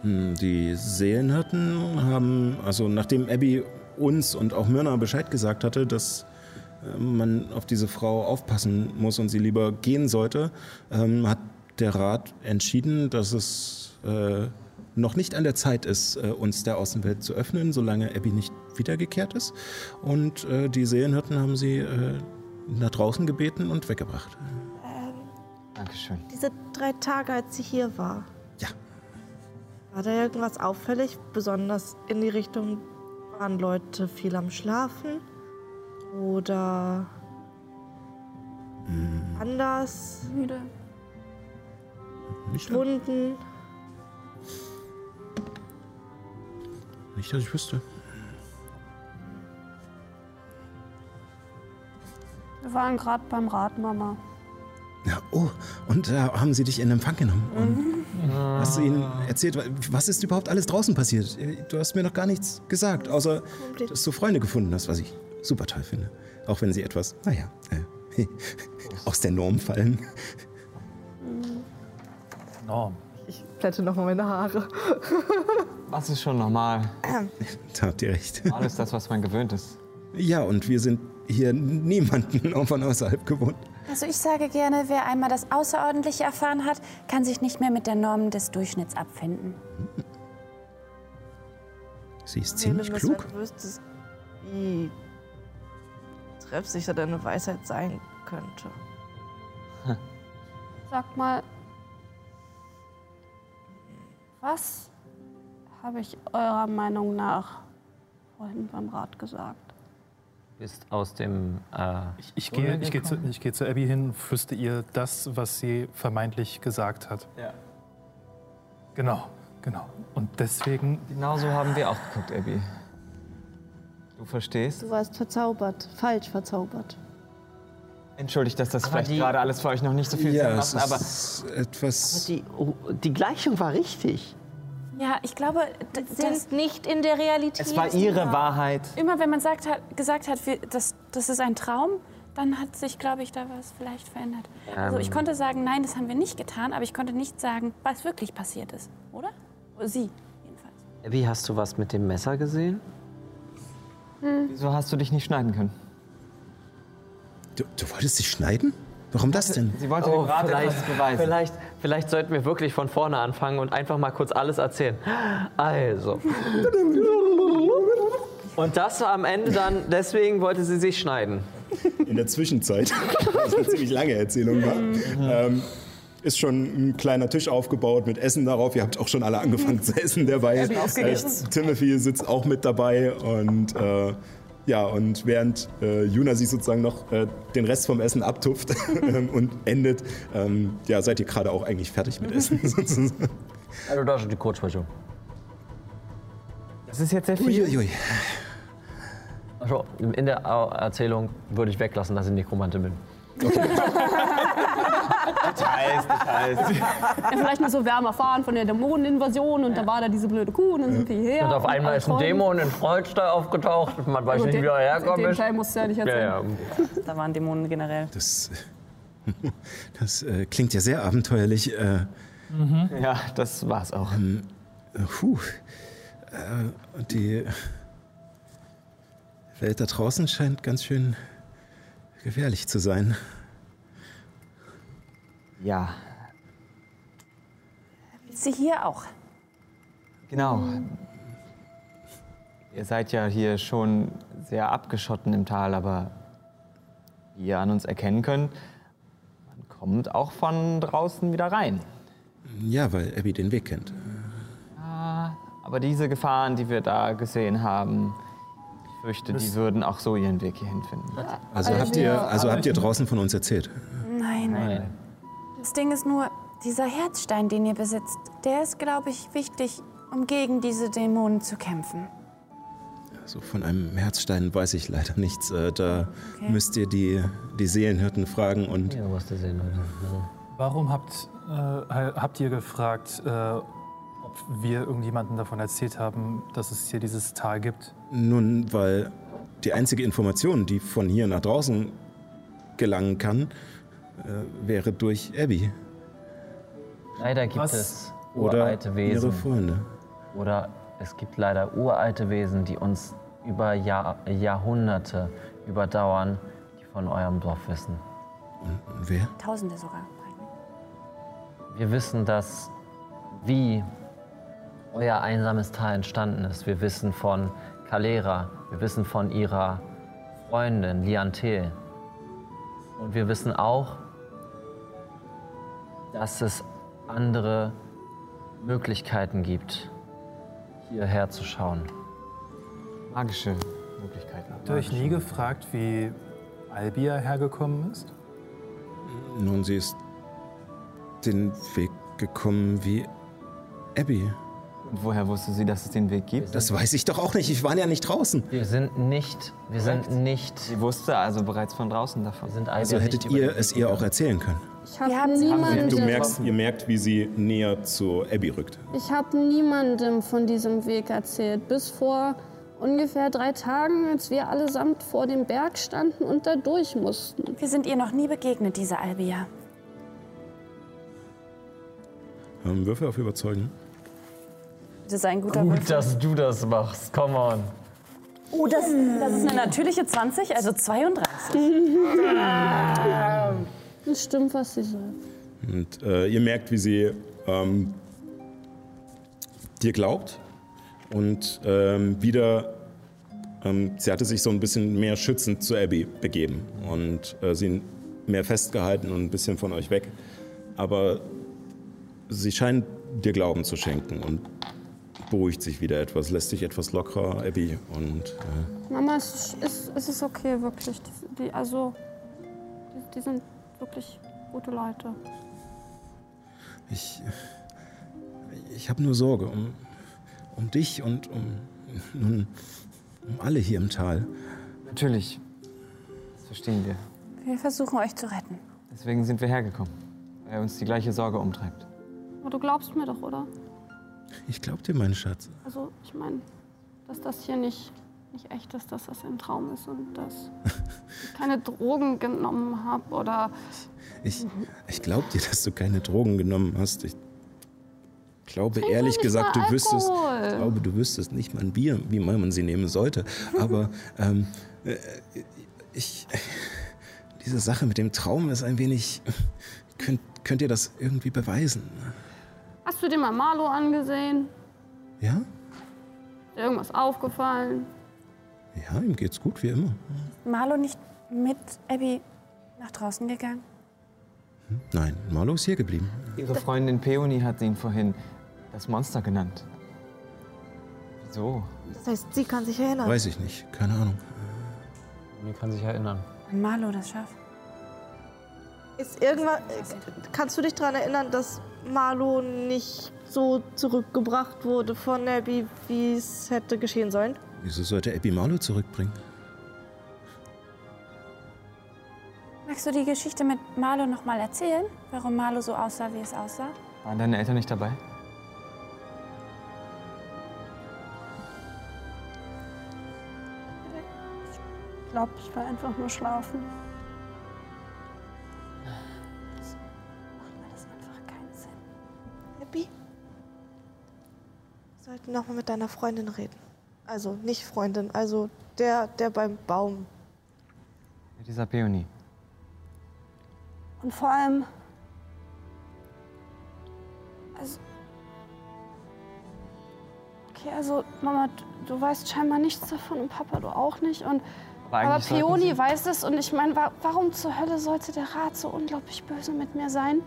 Hm, Die Seelenhirten haben, also nachdem Abby uns und auch Myrna Bescheid gesagt hatte, dass man auf diese Frau aufpassen muss und sie lieber gehen sollte, ähm, hat der Rat entschieden, dass es äh, noch nicht an der Zeit ist, äh, uns der Außenwelt zu öffnen, solange Abby nicht wiedergekehrt ist. Und äh, die Seelenhirten haben sie äh, nach draußen gebeten und weggebracht. Ähm, Dankeschön. diese drei Tage, als sie hier war. Ja. War da irgendwas auffällig? Besonders in die Richtung, waren Leute viel am Schlafen? Oder anders? Müde. Nicht, Wunden? nicht, dass ich wüsste. Wir waren gerade beim Rat, Mama. Ja, oh, und da haben sie dich in Empfang genommen. Und hast du ihnen erzählt, was ist überhaupt alles draußen passiert? Du hast mir noch gar nichts gesagt, außer dass du Freunde gefunden hast, was ich super toll finde. Auch wenn sie etwas, naja, äh, aus der Norm fallen. Norm. Ich plätte nochmal meine Haare. Was ist schon normal? Da habt ihr recht. Alles das, was man gewöhnt ist. Ja, und wir sind hier niemanden von außerhalb gewohnt. Also ich sage gerne, wer einmal das Außerordentliche erfahren hat, kann sich nicht mehr mit der Norm des Durchschnitts abfinden. Sie ist ziemlich klug. Wüsstest, wie treffsicher deine Weisheit sein könnte. Sag mal, was habe ich eurer Meinung nach vorhin beim Rat gesagt? Bist aus dem. Äh, Ich gehe, ich, gehe zu, ich gehe zu Abby hin und flüstere ihr das, was sie vermeintlich gesagt hat. Ja. Genau, genau. Und deswegen. Genau so haben wir auch geguckt, Abby. Du verstehst? Du warst verzaubert, falsch verzaubert. Entschuldigt, dass das Aber vielleicht die- gerade alles für euch noch nicht so viel Ja, Sinn macht, aber ist etwas. Die, oh, die Gleichung war richtig. Ja, ich glaube, das, Sind nicht in der Realität. es war ihre Wahrheit. immer wenn man sagt hat, gesagt hat, wir, das, das ist ein Traum, dann hat sich, glaube ich, da was vielleicht verändert. Also ich Ähm. konnte sagen, nein, das haben wir nicht getan, aber ich konnte nicht sagen, was wirklich passiert ist, oder? Oder Sie, jedenfalls. Abby, hast du was mit dem Messer gesehen? Wieso hast du dich nicht schneiden können? Du, du wolltest dich schneiden? Warum das denn? Sie wollte dem Rat etwas beweisen. Oh, vielleicht, vielleicht sollten wir wirklich von vorne anfangen und einfach mal kurz alles erzählen. Also. Und das am Ende dann, deswegen wollte sie sich schneiden. In der Zwischenzeit, was eine ziemlich lange Erzählung war, ähm, ist schon ein kleiner Tisch aufgebaut mit Essen darauf. Ihr habt auch schon alle angefangen zu essen dabei. Äh, Timothy sitzt auch mit dabei und äh, ja, und während äh, Juna sich sozusagen noch äh, den Rest vom Essen abtupft ähm, und endet, ähm, ja, seid ihr gerade auch eigentlich fertig mit Essen sozusagen. Also das ist die Kurzversion. Das ist jetzt sehr viel. Uiuiui. Also, in der Erzählung würde ich weglassen, dass ich Nekromantin bin. Details, Details. Ja, vielleicht nur so, wir haben erfahren von der Dämoneninvasion und da war da diese blöde Kuh und dann sind wir hierher. Und auf einmal ist ein Dämon in Freudstall aufgetaucht. Man weiß nicht, wie er herkommen Den. Teil musst du ja nicht Ja, erzählen. ja. Da waren Dämonen generell. Das, das äh, klingt ja sehr abenteuerlich. Äh, Ja, das war's auch. Puh. Äh, und die Welt da draußen scheint ganz schön gefährlich zu sein. Ja, Sie hier auch. genau. Ihr seid ja hier schon sehr abgeschotten im Tal, aber wie ihr an uns erkennen könnt, man kommt auch von draußen wieder rein. Ja, weil Abby den Weg kennt. Aber diese Gefahren, die wir da gesehen haben, fürchte, die würden auch so ihren Weg hierhin finden. Also habt ihr, also habt ihr draußen von uns erzählt? Nein. Das Ding ist nur, dieser Herzstein, den ihr besitzt, der ist, glaube ich, wichtig, um gegen diese Dämonen zu kämpfen. So von einem Herzstein weiß ich leider nichts. Äh, Da müsst ihr die, die Seelenhirten fragen und Ja, was du sehen heute. Warum habt, äh, habt ihr gefragt, äh, ob wir irgendjemandem davon erzählt haben, dass es hier dieses Tal gibt? nun, weil die einzige Information, die von hier nach draußen gelangen kann, äh, wäre durch Abby Leider gibt Was? es oder uralte ihre Wesen. Freunde. Oder es gibt leider uralte Wesen, die uns über Jahr, Jahrhunderte überdauern, die von eurem Dorf wissen. Und wer? Tausende sogar. Wir wissen, dass wie euer einsames Tal entstanden ist. Wir wissen von Kalera, wir wissen von ihrer Freundin Liantel. Und wir wissen auch, dass es andere Möglichkeiten gibt, hierher zu schauen. Magische Möglichkeiten. Habt ihr euch nie gefragt, wie Albia hergekommen ist? Nun, sie ist den Weg gekommen wie Abby. Und woher wusste sie, dass es den Weg gibt? Das weiß ich doch auch nicht. Ich war ja nicht draußen. Wir sind nicht, wir sind nicht, Sie wusste also bereits von draußen davon. wir sind Also hättet nicht über ihr es ihr auch erzählen können. Ich Wir habe haben sie- niemandem, Du merkst, ihr merkt, wie sie näher zu Abby rückt. ich hab niemandem von diesem Weg erzählt. Bis vor ungefähr drei Tagen, als wir allesamt vor dem Berg standen und da durch mussten. Wir sind ihr noch nie begegnet, diese Albia. Ähm, Würfel auf Überzeugen. Das ist ein guter Gut, Würfel. dass du das machst. Come on. Oh, das, das ist eine natürliche 20, also 32. Das stimmt, was sie sagt. Und äh, ihr merkt, wie sie ähm, dir glaubt und ähm, wieder, ähm, sie hatte sich so ein bisschen mehr schützend zu Abby begeben und äh, sie mehr festgehalten und ein bisschen von euch weg. Aber sie scheint dir Glauben zu schenken und beruhigt sich wieder etwas, lässt sich etwas lockerer, Abby. Und äh, Mama, es ist, es, ist okay, wirklich. Die, die, also, die, die sind wirklich gute Leute. ich, ich habe nur Sorge um, um dich und um, nun, um alle hier im Tal. Natürlich. Das verstehen wir. Wir versuchen euch zu retten. Deswegen sind wir hergekommen. Weil uns die gleiche Sorge umtreibt. Aber du glaubst mir doch, oder? Ich glaub dir, mein Schatz. Also, ich meine, dass das hier nicht, nicht echt ist, dass das ein Traum ist und dass ich keine Drogen genommen habe oder. Ich, ich glaube dir, dass du keine Drogen genommen hast. Ich glaube Trink ehrlich gesagt, du wüsstest, ich glaube, du wüsstest nicht mal ein Bier, wie man sie nehmen sollte. Aber ähm, äh, ich, diese Sache mit dem Traum ist ein wenig. Könnt, könnt ihr das irgendwie beweisen? Hast du dir mal Marlo angesehen? Ja? Ist dir irgendwas aufgefallen? Ja, ihm geht's gut wie immer. Marlo nicht mit Abby nach draußen gegangen? Nein, Marlo ist hier geblieben. Ihre Freundin Peony hat ihn vorhin das Monster genannt. Wieso? Das heißt, sie kann sich erinnern. Weiß ich nicht, keine Ahnung. Mir kann sich erinnern. An Marlo das Schaf. Ist irgendwas, kannst du dich daran erinnern, dass Marlo nicht so zurückgebracht wurde von Abby, wie es hätte geschehen sollen? Wieso sollte Abby Marlo zurückbringen? Magst du die Geschichte mit Marlo noch mal erzählen? Warum Marlo so aussah, wie es aussah? Waren deine Eltern nicht dabei? Ich glaube, ich will einfach nur schlafen. Wir sollten noch mal mit deiner Freundin reden. Also nicht Freundin, also der, der beim Baum. Mit dieser Peony. Und vor allem. Also. Okay, also, Mama, du, du weißt scheinbar nichts davon und Papa, du auch nicht. Und, Aber aber sie- weiß es und ich meine, wa warum zur Hölle sollte der Rat so unglaublich böse mit mir sein?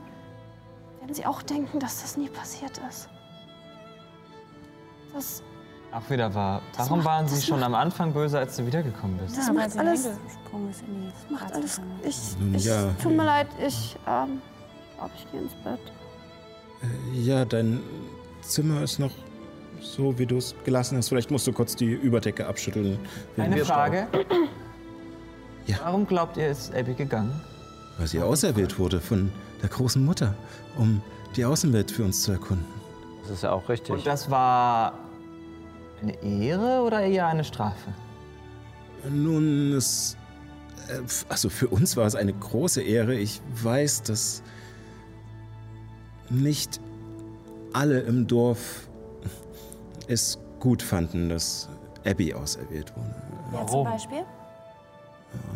Wenn sie auch denken, dass das nie passiert ist. Das, Auch wieder wahr. Warum macht- waren sie schon macht- am Anfang böse, als du wiedergekommen bist? Das ja, macht alles- das macht alles. Ich, Nun ich, ja. tut mir leid, ich ähm, glaube, ich gehe ins Bett. Äh, Ja, dein Zimmer ist noch so, wie du es gelassen hast. Vielleicht musst du kurz die Überdecke abschütteln. Eine. Frage. Ja. Warum glaubt ihr, ist Abby gegangen? Weil sie auserwählt wurde von der großen Mutter, um die Außenwelt für uns zu erkunden. Das ist ja auch richtig. Und das war eine Ehre oder eher eine Strafe? Nun, es. äh, Also für uns war es eine große Ehre. Ich weiß, dass nicht alle im Dorf es gut fanden, dass Abby auserwählt wurde. Ja, zum Beispiel?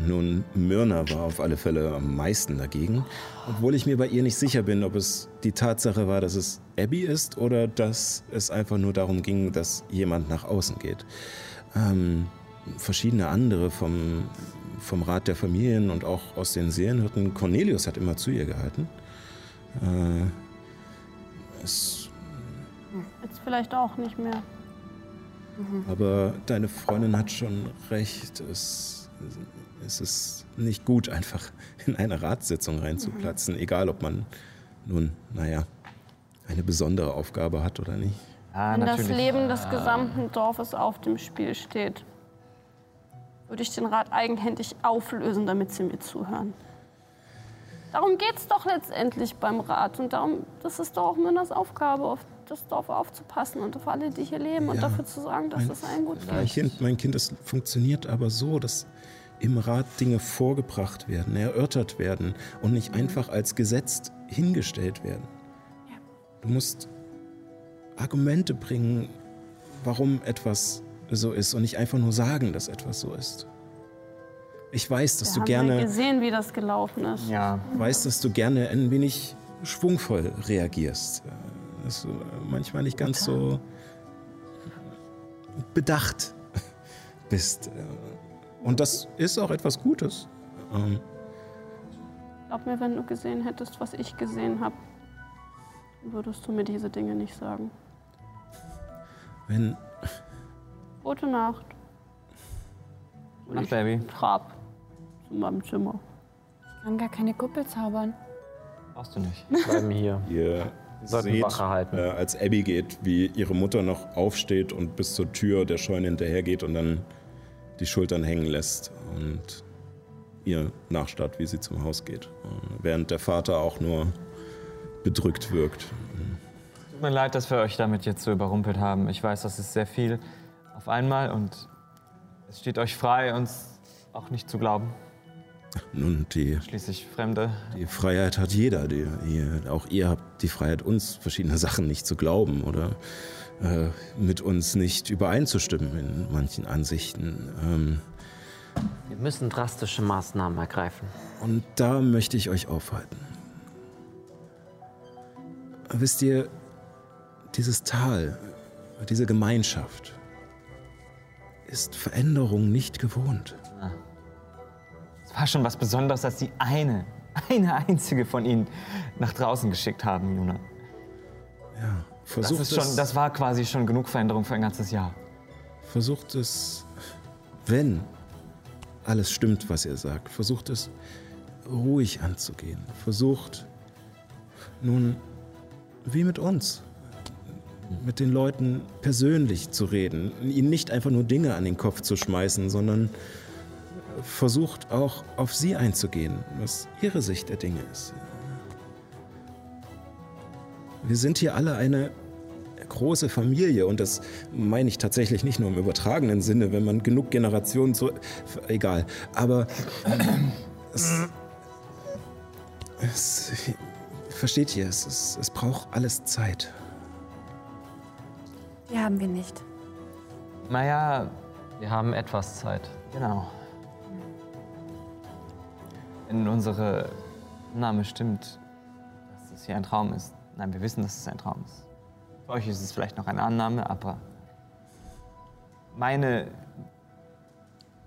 Nun, Myrna war auf alle Fälle am meisten dagegen, obwohl ich mir bei ihr nicht sicher bin, ob es die Tatsache war, dass es Abby ist oder dass es einfach nur darum ging, dass jemand nach außen geht. Ähm, verschiedene andere vom, vom Rat der Familien und auch aus den Seelenhirten, Cornelius hat immer zu ihr gehalten. Äh, es, Jetzt vielleicht auch nicht mehr. aber deine Freundin hat schon recht. Es, es ist nicht gut, einfach in eine Ratssitzung reinzuplatzen, egal ob man nun, naja, eine besondere Aufgabe hat oder nicht. Ja, Wenn das. Leben des gesamten Dorfes auf dem Spiel steht, würde ich den Rat eigenhändig auflösen, damit sie mir zuhören. Darum geht es doch letztendlich beim Rat. Und darum, das ist doch auch Münners Aufgabe, auf das Dorf aufzupassen und auf alle, die hier leben und Ja, dafür zu sagen, dass es allen gut Mein geht. Kind, mein Kind, das funktioniert aber so, dass im Rat Dinge vorgebracht werden, erörtert werden und nicht einfach als gesetzt hingestellt werden. Du musst Argumente bringen, warum etwas so ist und nicht einfach nur sagen, dass etwas so ist. Ich weiß, dass Wir du haben ja gerne, gesehen, wie das gelaufen ist. Ja. weiß, dass du gerne ein wenig schwungvoll reagierst. Äh, Dass du manchmal nicht ganz so bedacht bist. Und das ist auch etwas Gutes. Ähm, Glaub mir, wenn du gesehen hättest, was ich gesehen habe, würdest du mir diese Dinge nicht sagen. Wenn Gute Nacht. Nach Baby. Trab zu meinem Zimmer. Ich kann gar keine Kuppel zaubern. Brauchst du nicht. Wir bleiben hier. Ihr sollten seht, Wache halten. äh, als Abby geht, wie ihre Mutter noch aufsteht und bis zur Tür der Scheune hinterhergeht und dann die Schultern hängen lässt und ihr nachstarrt, wie sie zum Haus geht. Äh, Während der Vater auch nur bedrückt wirkt. Tut mir leid, dass wir euch damit jetzt so überrumpelt haben. Ich weiß, das ist sehr viel auf einmal und es steht euch frei, uns auch nicht zu glauben. Nun, die, Schließlich Fremde. die Freiheit hat jeder. Die, ihr, auch ihr habt die Freiheit, uns verschiedene Sachen nicht zu glauben oder äh, mit uns nicht übereinzustimmen in manchen Ansichten. Ähm, Wir müssen drastische Maßnahmen ergreifen. Und da möchte ich euch aufhalten. Wisst ihr, dieses Tal, diese Gemeinschaft ist Veränderung nicht gewohnt. Es war schon was Besonderes, dass sie eine, eine einzige von ihnen nach draußen geschickt haben, Juna. Ja, versucht ist schon, es, das war quasi schon genug Veränderung für ein ganzes Jahr. versucht es, wenn alles stimmt, was ihr sagt, versucht es ruhig anzugehen. Versucht nun, wie mit uns, mit den Leuten persönlich zu reden, ihnen nicht einfach nur Dinge an den Kopf zu schmeißen, sondern versucht auch auf sie einzugehen, was ihre Sicht der Dinge ist. Wir sind hier alle eine große Familie und das meine ich tatsächlich nicht nur im übertragenen Sinne, wenn man genug Generationen zu... Egal, aber es, es, versteht ihr, es, es, es braucht alles Zeit. Die haben wir nicht. Naja, Wir haben etwas Zeit. genau. Wenn unsere Annahme stimmt, dass es hier ein Traum ist. Nein, wir wissen, dass es ein Traum ist. Für euch ist es vielleicht noch eine Annahme, aber meine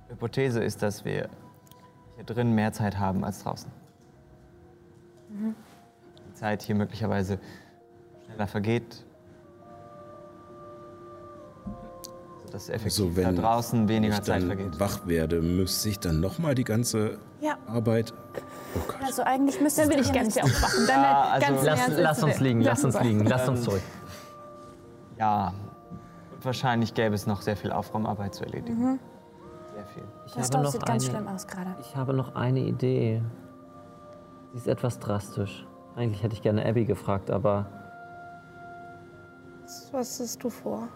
Hypothese ist, dass wir hier drin mehr Zeit haben als draußen. Die Zeit hier möglicherweise schneller vergeht. Sodass effektiv Also wenn da draußen weniger ich Zeit dann vergeht. wach werde, müsste ich dann nochmal die ganze Ja. Arbeit... Oh Gott. Also eigentlich müsste Dann will ich ganz aufwachen. Dann Ja, also ganz Lass, lass uns liegen, lass uns liegen, lass uns zurück. Ja, wahrscheinlich gäbe es noch sehr viel Aufräumarbeit zu erledigen. Sehr viel. Ich Das habe noch sieht ganz eine- schlimm aus gerade. Ich habe noch eine Idee. Sie ist etwas drastisch. Eigentlich hätte ich gerne Abby gefragt, aber Was hast du vor?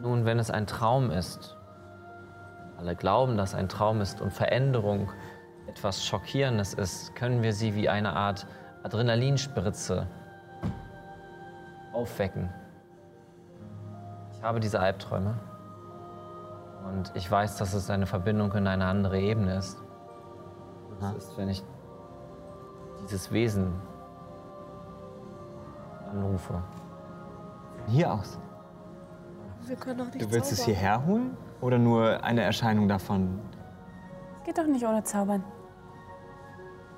Nun, wenn es ein Traum ist, alle glauben, dass ein Traum ist und Veränderung etwas Schockierendes ist, können wir sie wie eine Art Adrenalinspritze aufwecken. Ich habe diese Albträume und ich weiß, dass es eine Verbindung in eine andere Ebene ist. Das ist, wenn ich dieses Wesen anrufe. Von hier aus. Wir können doch nicht Du willst es zaubern. hierher holen? Oder nur eine Erscheinung davon? Es geht doch nicht ohne Zaubern.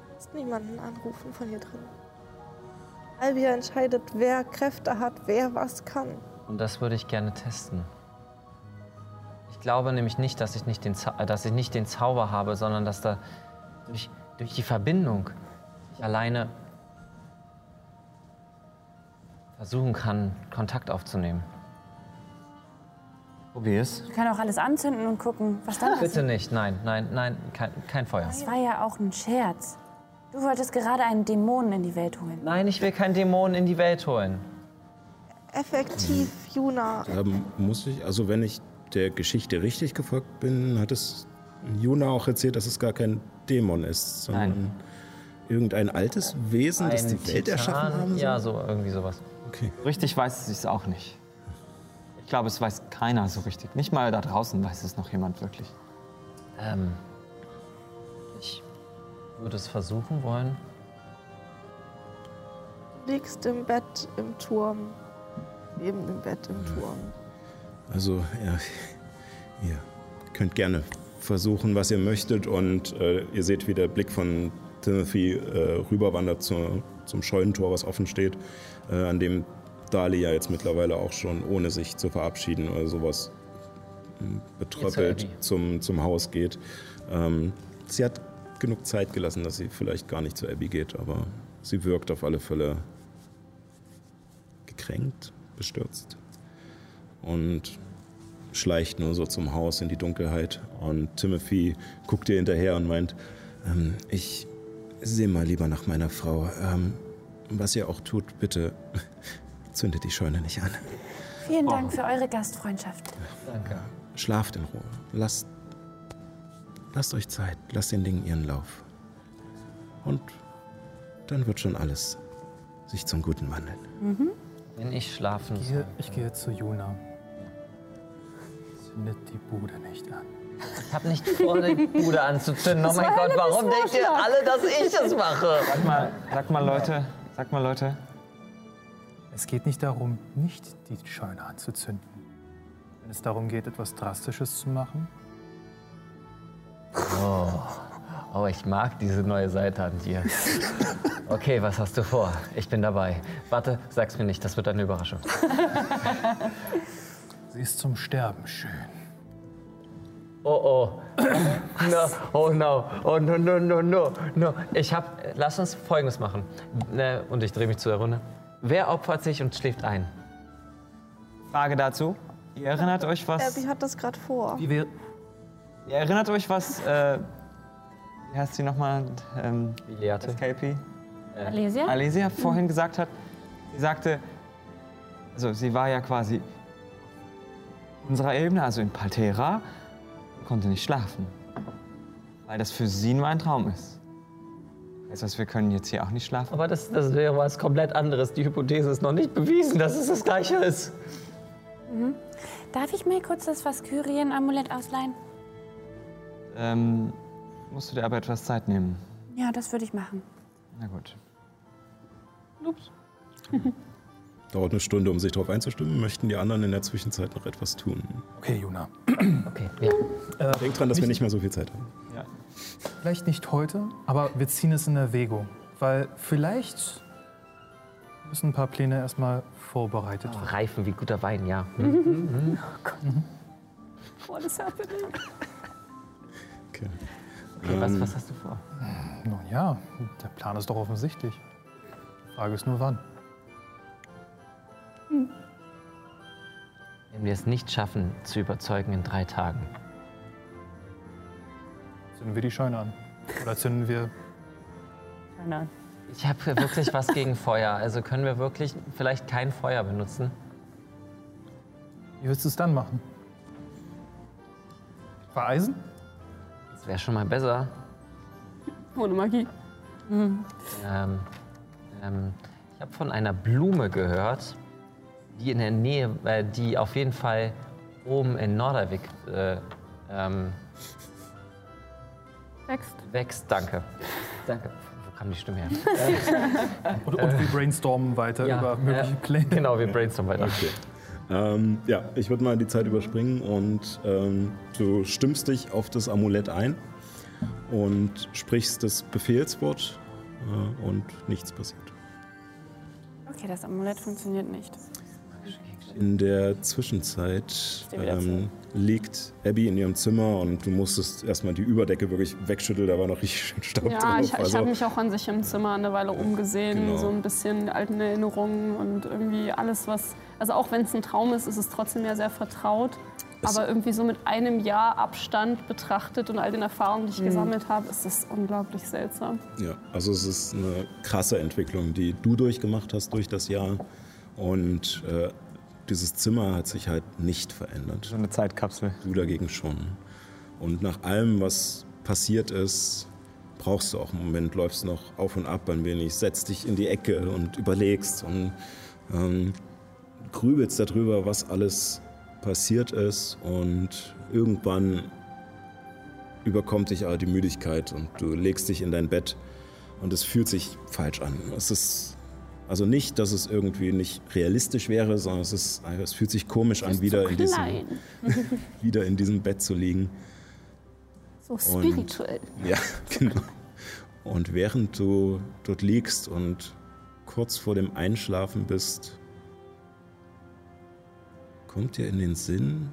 Du musst niemanden anrufen von hier drin. Albia entscheidet, wer Kräfte hat, wer was kann. Und das würde ich gerne testen. Ich glaube nämlich nicht, dass ich nicht den, Zau äh, dass ich nicht den Zauber habe, sondern dass da durch, durch die Verbindung ich alleine versuchen kann, Kontakt aufzunehmen. Probier's. Ich kann auch alles anzünden und gucken, was dann passiert. Bitte nicht, nein, nein, nein, kein, kein Feuer. Das war ja auch ein Scherz. Du wolltest gerade einen Dämonen in die Welt holen. Nein, ich will keinen Dämonen in die Welt holen. Effektiv, Juna. Da muss ich, also wenn ich der Geschichte richtig gefolgt bin, hat es Juna auch erzählt, dass es gar kein Dämon ist, sondern Nein. irgendein altes Wesen, das Ein die Welt Titan? erschaffen haben soll? Ja, so irgendwie sowas. Okay. Richtig weiß sie es auch nicht. Glaube, es weiß keiner so richtig. Nicht mal da draußen weiß es noch jemand wirklich. Ähm, ich würde es versuchen wollen. Du liegst im Bett im Turm. Neben dem Bett im Turm. Also, ja, ihr könnt gerne versuchen, was ihr möchtet. Und äh, ihr seht, wie der Blick von Timothy äh, rüberwandert zu, zum Scheunentor, was offen steht, äh, an dem Dali ja jetzt mittlerweile auch schon, ohne sich zu verabschieden oder sowas, m, betröppelt Abby. zum, zum Haus geht. Ähm, sie hat genug Zeit gelassen, dass sie vielleicht gar nicht zu Abby geht, aber sie wirkt auf alle Fälle gekränkt, bestürzt und schleicht nur so zum Haus in die Dunkelheit. Und Timothy guckt ihr hinterher und meint, ähm, ich sehe mal lieber nach meiner Frau. Ähm, was ihr auch tut, bitte zündet die Scheune nicht an. Vielen Dank für eure Gastfreundschaft. Danke. Schlaft in Ruhe. Lasst, lasst euch Zeit. Lasst den Dingen ihren Lauf. Und dann wird schon alles sich zum Guten wandeln. Wenn ich schlafen Ich soll. gehe, ich gehe zu Juna. Zündet die Bude nicht an. Ich habe nicht vor, die Bude anzuzünden. Oh mein Gott, warum denkt ihr alle, dass ich es mache? Sag mal, sag mal Leute, sag mal Leute. Es geht nicht darum, nicht die Scheune anzuzünden. Wenn es darum geht, etwas Drastisches zu machen, Oh, ich mag diese neue Seite an dir. Okay, was hast du vor? Ich bin dabei. Warte, sag's mir nicht, das wird eine Überraschung. sie ist zum Sterben schön. Oh oh. No, oh no. Oh no, no, no, no. no. Ich hab. Lass uns folgendes machen. Ne, Und ich drehe mich zu der Runde. Wer opfert sich und schläft ein? Frage dazu. Ihr erinnert euch was? Abby hat das gerade vor. Wie wir, Ihr erinnert euch was? Äh, wie heißt sie nochmal? Ähm, Biliate. das KP? Alesia? Alesia vorhin gesagt hat. Sie sagte, also sie war ja quasi unserer Ebene, also in Paltera, konnte nicht schlafen. Weil das für sie nur ein Traum ist. Heißt das, wir können jetzt hier auch nicht schlafen? Aber das, das wäre was komplett anderes. Die Hypothese ist noch nicht bewiesen, dass es das Gleiche ist. Darf ich mir kurz das Vaskyrien-Amulett ausleihen? Ähm, musst du dir aber etwas Zeit nehmen. Ja, das würde ich machen. Na gut. Dauert eine Stunde, um sich darauf einzustimmen. Möchten die anderen in der Zwischenzeit noch etwas tun? okay, Juna. Okay, ja. Denkt dran, dass wir nicht mehr so viel Zeit haben. Vielleicht nicht heute, aber wir ziehen es in Erwägung. Weil vielleicht müssen ein paar Pläne erstmal vorbereitet werden. Reifen wie guter Wein, ja. What is happening? Okay. Okay, was, was hast du vor? Nun ja, der Plan ist doch offensichtlich. Die Frage ist nur wann. Wenn wir es nicht schaffen, zu überzeugen in drei Tagen. Zünden wir die Scheune an. Oder zünden wir. Keine Ahnung. Ich habe wirklich was gegen Feuer. Also können wir wirklich vielleicht kein Feuer benutzen? Wie willst du es dann machen? Vereisen? Das wäre schon mal besser. Ohne Magie. Ähm, ähm, ich habe von einer Blume gehört, die in der Nähe, äh, die auf jeden Fall oben in Nordavik äh, ähm, Wächst. wächst. Danke. Danke. Wo kam die Stimme her? Und, und wir brainstormen weiter Ja, über mögliche Pläne. Genau, wir brainstormen weiter. Ähm, ja, ich würde mal die Zeit überspringen und ähm, du stimmst dich auf das Amulett ein und sprichst das Befehlswort äh, und nichts passiert. Okay, das Amulett funktioniert nicht. In der Zwischenzeit ähm, liegt Abby in ihrem Zimmer und du musstest erstmal die Überdecke wirklich wegschütteln, da war noch richtig schön Staub Ja, drauf. ich, ich Also, habe mich auch an sich im Zimmer eine Weile umgesehen, Genau. so ein bisschen alten Erinnerungen und irgendwie alles, was. Also auch wenn es ein Traum ist, ist es trotzdem ja sehr vertraut. Es- Aber irgendwie so mit einem Jahr Abstand betrachtet und all den Erfahrungen, die ich Mhm. gesammelt habe, ist das unglaublich seltsam. ja, also es ist eine krasse Entwicklung, die du durchgemacht hast durch das Jahr und äh, dieses Zimmer hat sich halt nicht verändert. So eine Zeitkapsel. Du dagegen schon. Und nach allem, was passiert ist, brauchst du auch einen Moment, läufst noch auf und ab ein wenig, setzt dich in die Ecke und überlegst und ähm, grübelst darüber, was alles passiert es und irgendwann überkommt dich aber die Müdigkeit und du legst dich in dein Bett und es fühlt sich falsch an. Es ist also nicht, dass es irgendwie nicht realistisch wäre, sondern es, ist, es fühlt sich komisch an, wieder in, diesem, wieder in diesem Bett zu liegen. So spirituell. Und, ja, genau. Und während du dort liegst und kurz vor dem Einschlafen bist, kommt dir in den Sinn,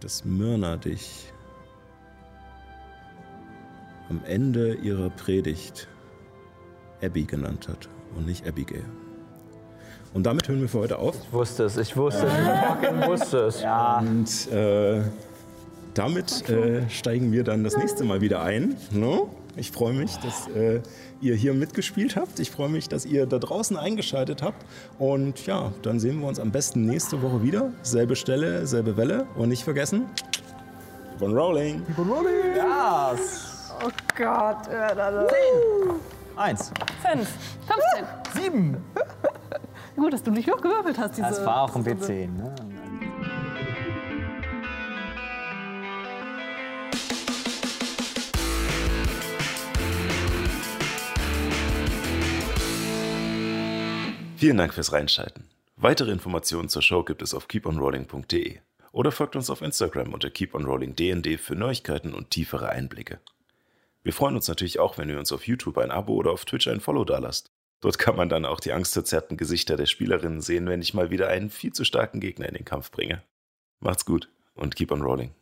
dass Myrna dich am Ende ihrer Predigt Abby genannt hat und nicht Abigail. Und damit hören wir für heute auf. Ich wusste es, ich wusste es, ich fucking wusste es. Ja. Und äh, damit äh, steigen wir dann das nächste Mal wieder ein. No? Ich freue mich, dass äh, ihr hier mitgespielt habt. Ich freue mich, dass ihr da draußen eingeschaltet habt. Und ja, dann sehen wir uns am besten nächste Woche wieder. Selbe Stelle, selbe Welle. Und nicht vergessen, keep on rolling. Keep on rolling. Yes. Oh Gott. Da. Eins. Fünf. 15. Sieben. Gut, dass du nicht noch gewürfelt hast. Diese Das war auch ein B10. Ne? Vielen Dank fürs Reinschalten. Weitere Informationen zur Show gibt es auf keeponrolling.de oder folgt uns auf Instagram unter keeponrollingdnd für Neuigkeiten und tiefere Einblicke. Wir freuen uns natürlich auch, wenn ihr uns auf YouTube ein Abo oder auf Twitch ein Follow dalasst. Dort kann man dann auch die angstverzerrten Gesichter der Spielerinnen sehen, wenn ich mal wieder einen viel zu starken Gegner in den Kampf bringe. Macht's gut und keep on rolling.